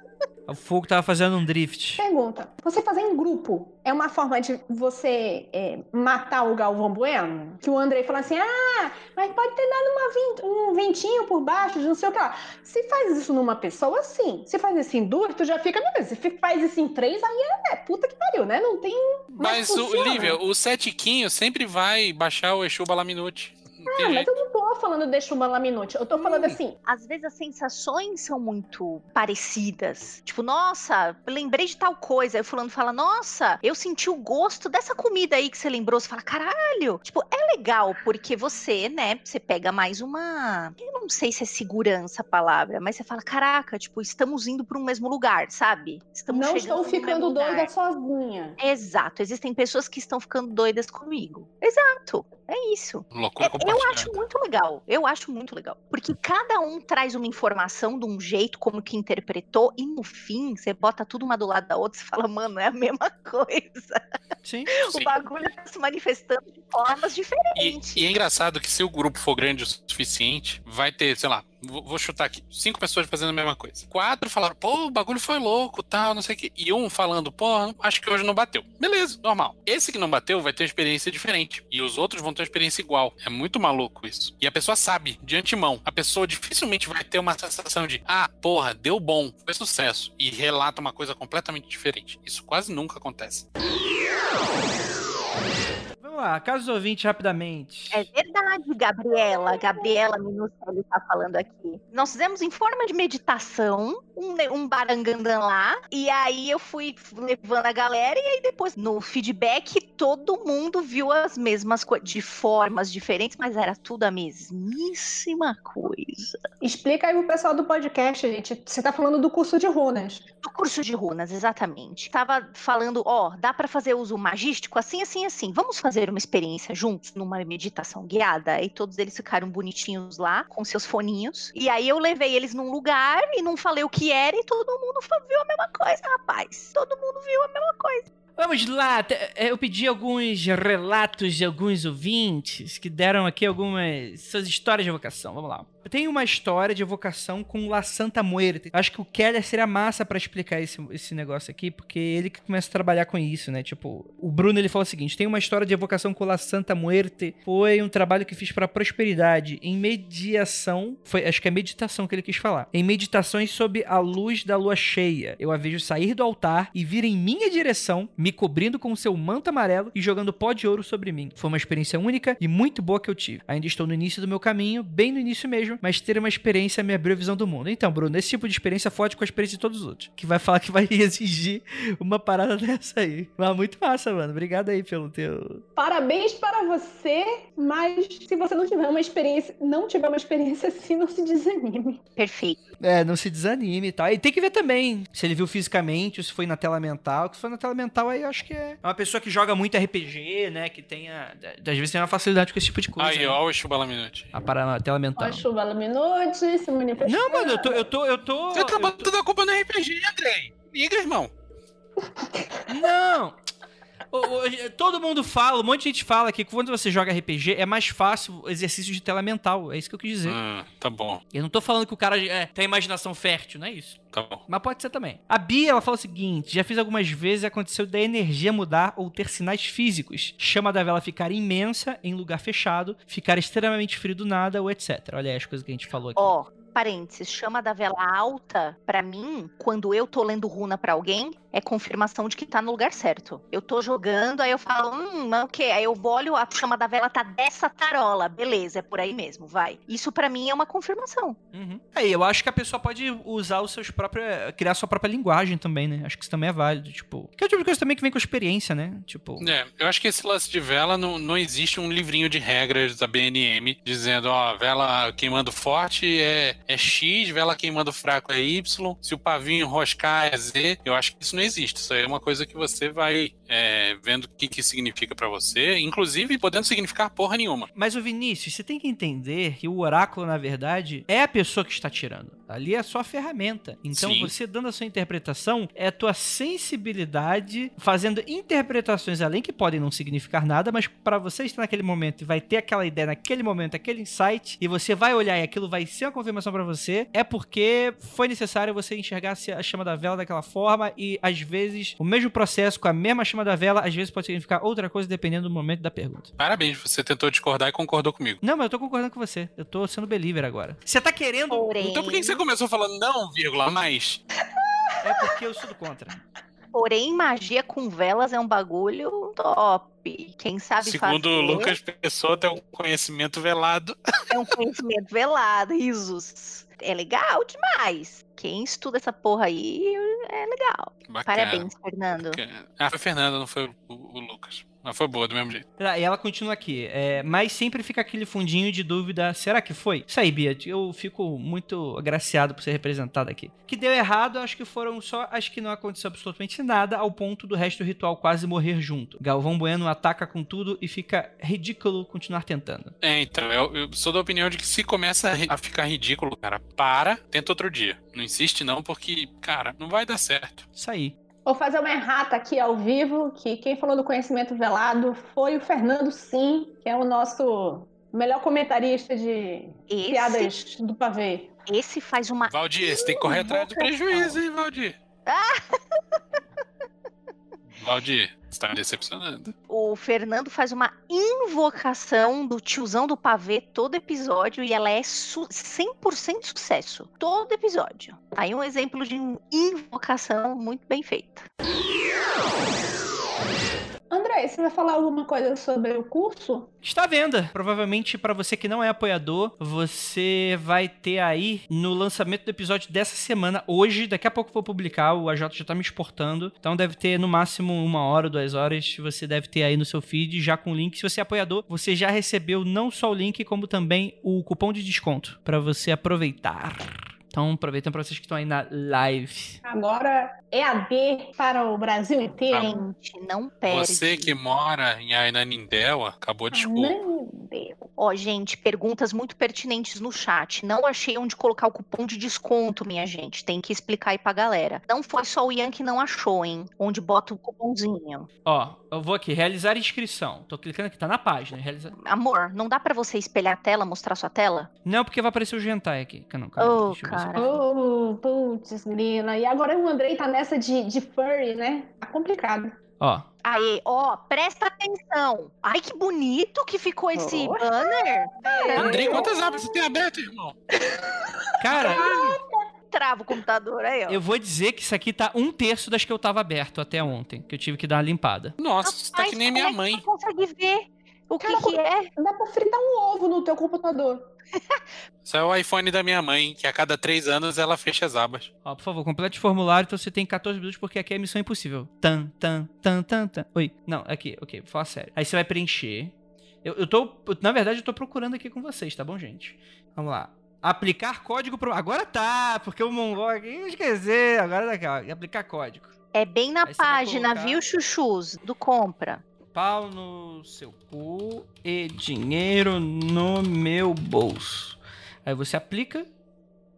O fogo tava fazendo um drift. Pergunta, você fazer em grupo é uma forma de você é, matar o Galvão Bueno? Que o Andrei falou assim, ah, mas pode ter dado uma vent- um ventinho por baixo, de não sei o que lá. Se faz isso numa pessoa, sim. Se faz isso em duas, tu já fica, beleza. Se faz isso em três, aí é, é puta que pariu, né? Não tem... Mas, o, funciona. Lívia, o setiquinho sempre vai baixar o Exu Balaminute. Ah, mas eu não tô falando de Chuba Laminute. Eu tô falando assim, Às vezes as sensações são muito parecidas. Tipo, nossa, lembrei de tal coisa. Aí o fulano fala, nossa, eu senti o gosto dessa comida aí que você lembrou. Você fala, caralho. Tipo, é legal, porque você, né, você pega mais uma. Eu não sei se é segurança a palavra, mas você fala, caraca, tipo, estamos indo para um mesmo lugar, sabe? Estamos não chegando estou no ficando mesmo lugar. doida sozinha. Exato, existem pessoas que estão ficando doidas comigo. Exato, é isso. Loucura É, eu acho muito legal. Eu acho muito legal. Porque cada um traz uma informação de um jeito, como que interpretou, e no fim, você bota tudo uma do lado da outra e fala, mano, é a mesma coisa. Sim. Sim. O bagulho tá se manifestando de formas E, diferentes. e é engraçado que se o grupo for grande o suficiente, vai ter, sei lá, vou, chutar aqui, cinco pessoas fazendo a mesma coisa. Quatro falaram, pô, o bagulho foi louco, tal, não sei o quê. E um falando, pô, acho que hoje não bateu. Beleza, normal. Esse que não bateu vai ter uma experiência diferente. E os outros vão ter uma experiência igual. É muito maluco isso. E a pessoa sabe, de antemão. A pessoa dificilmente vai ter uma sensação de, ah, porra, deu bom, foi sucesso. E relata uma coisa completamente diferente. Isso quase nunca acontece. Vamos lá, casos ouvintes rapidamente. É verdade, Gabriela. Gabriela Minucelli tá falando aqui. Nós fizemos em forma de meditação um, um barangandã lá. E aí eu fui levando a galera. E aí depois, no feedback, todo mundo viu as mesmas coisas. De formas diferentes, mas era tudo a mesmíssima coisa. Explica aí pro pessoal do podcast, gente. Você tá falando do curso de runas. Do curso de runas, exatamente. Tava falando, ó, dá pra fazer uso magístico assim, assim, assim. Vamos fazer uma experiência juntos numa meditação guiada? E todos eles ficaram bonitinhos lá, com seus foninhos. E aí eu levei eles num lugar e não falei o que era e todo mundo viu a mesma coisa, rapaz. Todo mundo viu a mesma coisa. Vamos lá, é, eu pedi alguns relatos de alguns ouvintes que deram aqui algumas suas histórias de evocação. Vamos lá. Tenho uma história de evocação com La Santa Muerte. Acho que o Keller seria massa pra explicar esse, esse negócio aqui, porque ele que começa a trabalhar com isso, né? Tipo, o Bruno ele falou o seguinte: tem uma história de evocação com La Santa Muerte. Foi um trabalho que fiz pra prosperidade em mediação. Foi, acho que é meditação que ele quis falar. Em meditações sob a luz da lua cheia. Eu a vejo sair do altar e vir em minha direção, me cobrindo com o seu manto amarelo e jogando pó de ouro sobre mim. Foi uma experiência única e muito boa que eu tive. Ainda estou no início do meu caminho, bem no início mesmo, mesmo, mas ter uma experiência me abriu a visão do mundo. Então, Bruno, esse tipo de experiência fode com a experiência de todos os outros. Que vai falar que vai exigir uma parada dessa aí. Mas muito massa, mano. Obrigado aí pelo teu. Parabéns para você, mas se você não tiver uma experiência, não tiver uma experiência assim, não se desanime. Perfeito. É, não se desanime e tal. E tem que ver também se ele viu fisicamente, ou se foi na tela mental. Se foi na tela mental, aí eu acho que é uma pessoa que joga muito RPG, né? Que tenha. Às vezes tem uma facilidade com esse tipo de coisa. Aí, né? ó, o Chubalaminute. A parada na tela mental. Ó, chuva Laminute, se manifestando. Não, mano, eu tô. Eu tô. Eu tô. Você tá eu tô- botando a culpa no RPG, Andrei. Liga, irmão. Não! Todo mundo fala, um monte de gente fala que quando você joga RPG é mais fácil o exercício de tela mental. É isso que eu quis dizer. Ah, tá bom, Eu não tô falando que o cara é, tem imaginação fértil, não é isso. tá bom. Mas pode ser também. A Bia, ela fala o seguinte: já fiz algumas vezes e aconteceu da energia mudar ou ter sinais físicos. Chama da vela ficar imensa em lugar fechado, ficar extremamente frio do nada ou etc. Olha aí as coisas que a gente falou aqui. Ó, parênteses, chama da vela alta, pra mim, quando eu tô lendo runa pra alguém, é confirmação de que tá no lugar certo. Eu tô jogando, aí eu falo, hum, mas o quê? Aí eu olho, a chama da vela tá dessa tarola. Beleza, é por aí mesmo, vai. Isso pra mim é uma confirmação. Uhum. Aí, eu acho que a pessoa pode usar os seus próprios. criar sua própria linguagem também, né? Acho que isso também é válido. Tipo. Que é o tipo de coisa também que vem com experiência, né? Tipo. É, eu acho que esse lance de vela não, não existe um livrinho de regras da BNM dizendo, ó, vela queimando forte é, é X, vela queimando fraco é Y, se o pavinho enroscar é Z. Eu acho que isso não existe. Isso aí é uma coisa que você vai é, vendo o que, que significa pra você, inclusive podendo significar porra nenhuma. Mas o Vinícius, você tem que entender que o oráculo, na verdade, é a pessoa que está tirando. Ali é só a ferramenta. Então, Sim. você dando a sua interpretação, é a tua sensibilidade fazendo interpretações além que podem não significar nada, mas para você estar naquele momento e vai ter aquela ideia naquele momento, aquele insight, e você vai olhar e aquilo vai ser uma confirmação para você, é porque foi necessário você enxergar a chama da vela daquela forma e às vezes o mesmo processo com a mesma chama da vela, às vezes pode significar outra coisa dependendo do momento da pergunta. Parabéns, você tentou discordar e concordou comigo. Não, mas eu tô concordando com você. Eu tô sendo believer agora. Você tá querendo. Porém, Então por que que você começou falando não, vírgula, mas? É porque eu sou do contra. porém, magia com velas é um bagulho top. Quem sabe Segundo fazer Lucas Pessoa, tem um conhecimento velado. é um conhecimento velado, risos. É legal demais. Quem estuda essa porra aí é legal. Bacana. Parabéns, Fernando. bacana. Ah, foi Fernanda, não foi o, o Lucas. Mas foi boa do mesmo jeito. Tá, E ela continua aqui. É, mas sempre fica aquele fundinho de dúvida: será que foi? Isso aí, Bia. Eu fico muito agraciado por ser representado aqui. Que deu errado, acho que foram só as que não aconteceu absolutamente nada, ao ponto do resto do ritual quase morrer junto. Galvão Bueno ataca com tudo e fica ridículo continuar tentando. É, então, eu, eu sou da opinião de que se começa a a ficar ridículo, cara, para, tenta outro dia. Não insiste não, porque, cara, não vai dar certo. Isso aí. Vou fazer uma errata aqui ao vivo, que quem falou do conhecimento velado foi o Fernando Sim, que é o nosso melhor comentarista de Esse, piadas do pavê. esse faz uma Valdir, você tem que correr atrás do prejuízo, hein, Valdir? Valdir, você tá me decepcionando. o Fernando faz uma invocação do tiozão do pavê todo episódio e ela é su 100% sucesso. Todo episódio. Aí um exemplo de invocação muito bem feita. André, você vai falar alguma coisa sobre o curso? Está à venda. Provavelmente para você que não é apoiador, você vai ter aí no lançamento do episódio dessa semana, hoje, daqui a pouco vou publicar, o AJ já tá me exportando. Então deve ter no máximo uma hora, duas horas, você deve ter aí no seu feed já com o link. Se você é apoiador, você já recebeu não só o link, como também o cupom de desconto para você aproveitar. Então aproveitando para vocês que estão aí na live. Agora EAD para o Brasil inteiro. Gente, não perde. Você que mora em Ainanindéua, acabou de desculpa. Ó, gente, perguntas muito pertinentes no chat. Não achei onde colocar o cupom de desconto, minha gente. Tem que explicar aí pra galera. Não foi só o Ian que não achou, hein? Onde bota o cupomzinho. Ó, eu vou aqui, realizar inscrição. Tô clicando aqui, tá na página. Realizar... Amor, não dá pra você espelhar a tela, mostrar sua tela? Não, porque vai aparecer o Gentai aqui. Não, calma, eu cara. Oh, putz, grila. E agora o Andrei tá nessa de, de furry, né? Tá complicado. Ó, Aí, ó, presta atenção. Ai, que bonito que ficou esse Oh. banner. Andrei, quantas abas você tem aberto, irmão? cara, Trava o computador aí, ó. eu vou dizer que isso aqui tá um terço das que eu tava aberto até ontem, que eu tive que dar uma limpada. Nossa, tá Mas que nem como minha é que mãe. você consegue ver? O que que é? Dá pra fritar um ovo no teu computador. Isso é o iPhone da minha mãe, que a cada três anos ela fecha as abas. Ó, por favor, complete o formulário, então você tem 14 minutos, porque aqui é missão impossível. Tan, tan, tan, tan, tan. Oi. Não, aqui, ok, vou falar sério. Aí você vai preencher. Eu, eu tô. na verdade, eu tô procurando aqui com vocês, tá bom, gente? Vamos lá. Aplicar código pro. Agora tá, porque o Mongol aqui. Esquecer, agora tá aqui, ó. Aplicar código. É bem na página, colocar- viu, chuchus? Do compra. Pau no seu cu e dinheiro no meu bolso. Aí você aplica.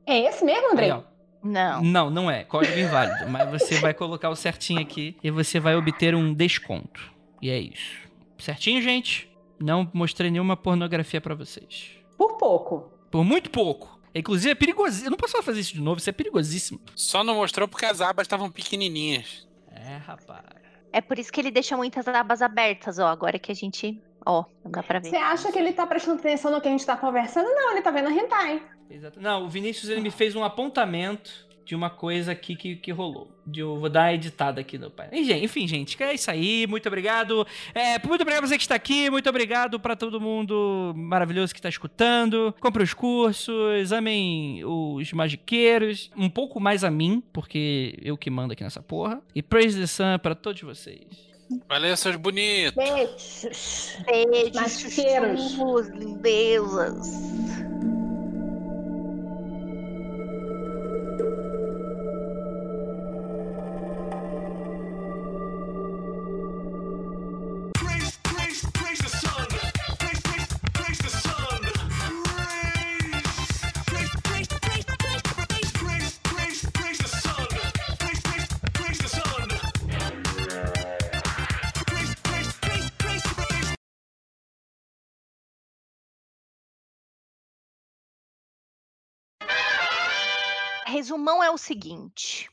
É esse mesmo, André? Aí. Não. Não, não é. Código inválido. mas você vai colocar o certinho aqui e você vai obter um desconto. E é isso. Certinho, gente? Não mostrei nenhuma pornografia pra vocês. Por pouco. Por muito pouco. Inclusive é perigosíssimo. Eu não posso fazer isso de novo, isso é perigosíssimo. Só não mostrou porque as abas estavam pequenininhas. É, rapaz. É por isso que ele deixa muitas abas abertas, ó. Agora que a gente. Ó, não dá pra ver. Você acha que ele tá prestando atenção no que a gente tá conversando? Não, ele tá vendo a hentai. Exato. Não, o Vinícius ele me fez um apontamento de uma coisa aqui que, que rolou. De, eu vou dar uma editada aqui no pai. Enfim, gente, é isso aí. Muito obrigado. É, muito obrigado pra você que está aqui. Muito obrigado pra todo mundo maravilhoso que tá escutando. Compre os cursos, amem os magiqueiros. Um pouco mais a mim, porque eu que mando aqui nessa porra. E praise the sun pra todos vocês. Valeu, seus bonitos. Beijos. Beijos, chuchus, lindezas. Resumão é o seguinte.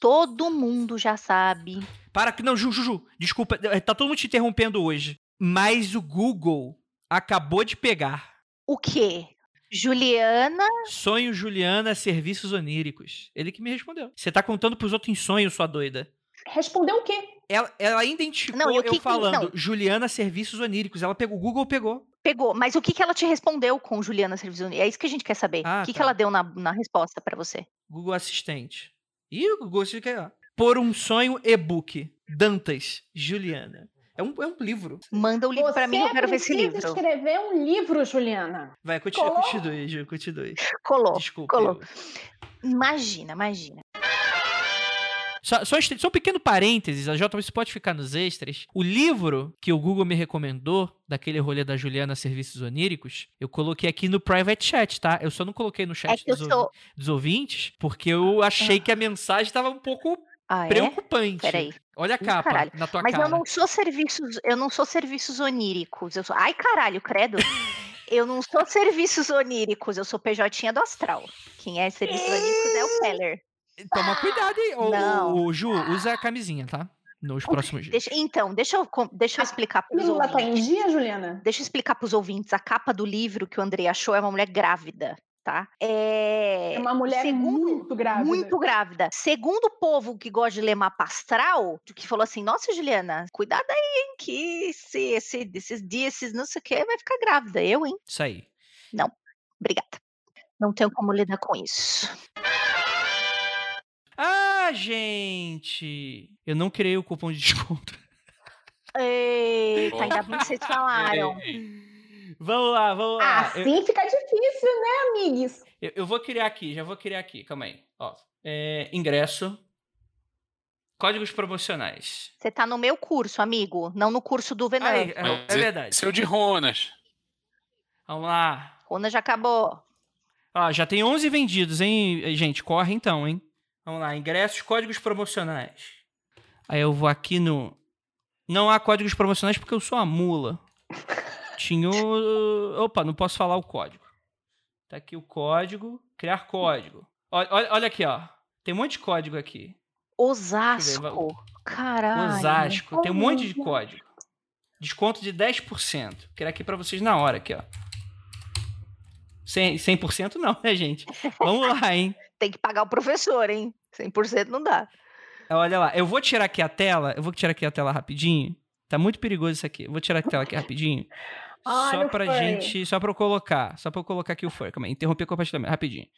Todo mundo já sabe. Para que. Não, Ju, Ju, Ju, desculpa. eh, Tá todo mundo te interrompendo hoje. Mas o Google acabou de pegar. O quê? Juliana. Sonho Juliana Serviços Oníricos. Ele que me respondeu. Você tá contando pros outros em sonho, sua doida. Respondeu o quê? Ela, ela identificou Não, eu que que- falando não. Juliana Serviços Oníricos. Ela pegou, o Google pegou. Pegou, mas o que, que ela te respondeu com Juliana Serviço Unido? É isso que a gente quer saber. Ah, o que, que tá. ela deu na, na resposta pra você? Google Assistente. E o Google Assistente ó. Por um sonho e-book. Dantas, Juliana. É um, é um livro. Manda o livro pra mim, eu quero ver esse livro. escrever um livro, Juliana. Vai, continua, Colou. continue, Ju, continue. Colou. Desculpa. colou. eu- Imagina, imagina. Só, só, só um pequeno parênteses, a JBC pode ficar nos extras. O livro que o Google me recomendou, daquele rolê da Juliana Serviços Oníricos, eu coloquei aqui no private chat, tá? Eu só não coloquei no É chat eu dos, sou. dos ouvintes, porque eu achei que a mensagem estava um pouco Ah, é? preocupante. Peraí. Olha a capa caralho. na tua Mas cara. eu não sou serviços, eu não sou serviços oníricos. Eu sou. Ai, caralho, credo. eu não sou serviços oníricos, eu sou PJ do Astral. Quem é serviços oníricos é o Keller. Toma cuidado aí. Ô, Não. ô, Ju, usa a camisinha, tá? Nos próximos dias. Deixa- então, deixa eu, deixa eu explicar para os Pílula tá em ouvintes. dia, Juliana? Deixa eu explicar para os ouvintes. A capa do livro que o André achou é uma mulher grávida, tá? É, É uma mulher segundo- muito grávida. Muito grávida. Segundo o povo que gosta de ler mapa astral, que falou assim: Nossa, Juliana, cuidado aí, hein? Que esse, esse, esses dias, esses não sei o que, vai ficar grávida. Eu, hein? Isso aí. Obrigada. Não tenho como lidar com isso. Ah, gente! Eu não criei o cupom de desconto. Eita, ainda bem que vocês falaram. Vamos lá, vamos lá. Eu- Assim fica difícil, né, amigos? Eu, eu vou criar aqui, já vou criar aqui, calma aí. Ó, é, ingresso. Códigos promocionais. Você tá no meu curso, amigo, não no curso do Venan. Aí, é, é verdade. Seu de Ronas. Vamos lá. Rona já acabou. Ó, já tem 11 vendidos, hein, gente? Corre então, hein? Vamos lá, ingressos, códigos promocionais. Aí eu vou aqui no. Não há códigos promocionais porque eu sou a mula. Tinha o. Opa, não posso falar o código. Tá aqui o código. Criar código. Olha, olha, olha aqui, ó. Tem um monte de código aqui. Osasco. Caralho. Osasco. Tem um monte de código. Desconto de 10%. Vou criar aqui pra vocês na hora, aqui, ó. 100%, 100% não, né, gente? Vamos lá, hein? Tem que pagar o professor, hein? 100% não dá. Olha lá, eu vou tirar aqui a tela, eu vou tirar aqui a tela rapidinho, Tá muito perigoso isso aqui. Vou tirar a tela aqui rapidinho. Olha só pra gente. Só pra eu colocar. Só pra eu colocar aqui o fur. Calma aí. Interromper o compartilhamento rapidinho.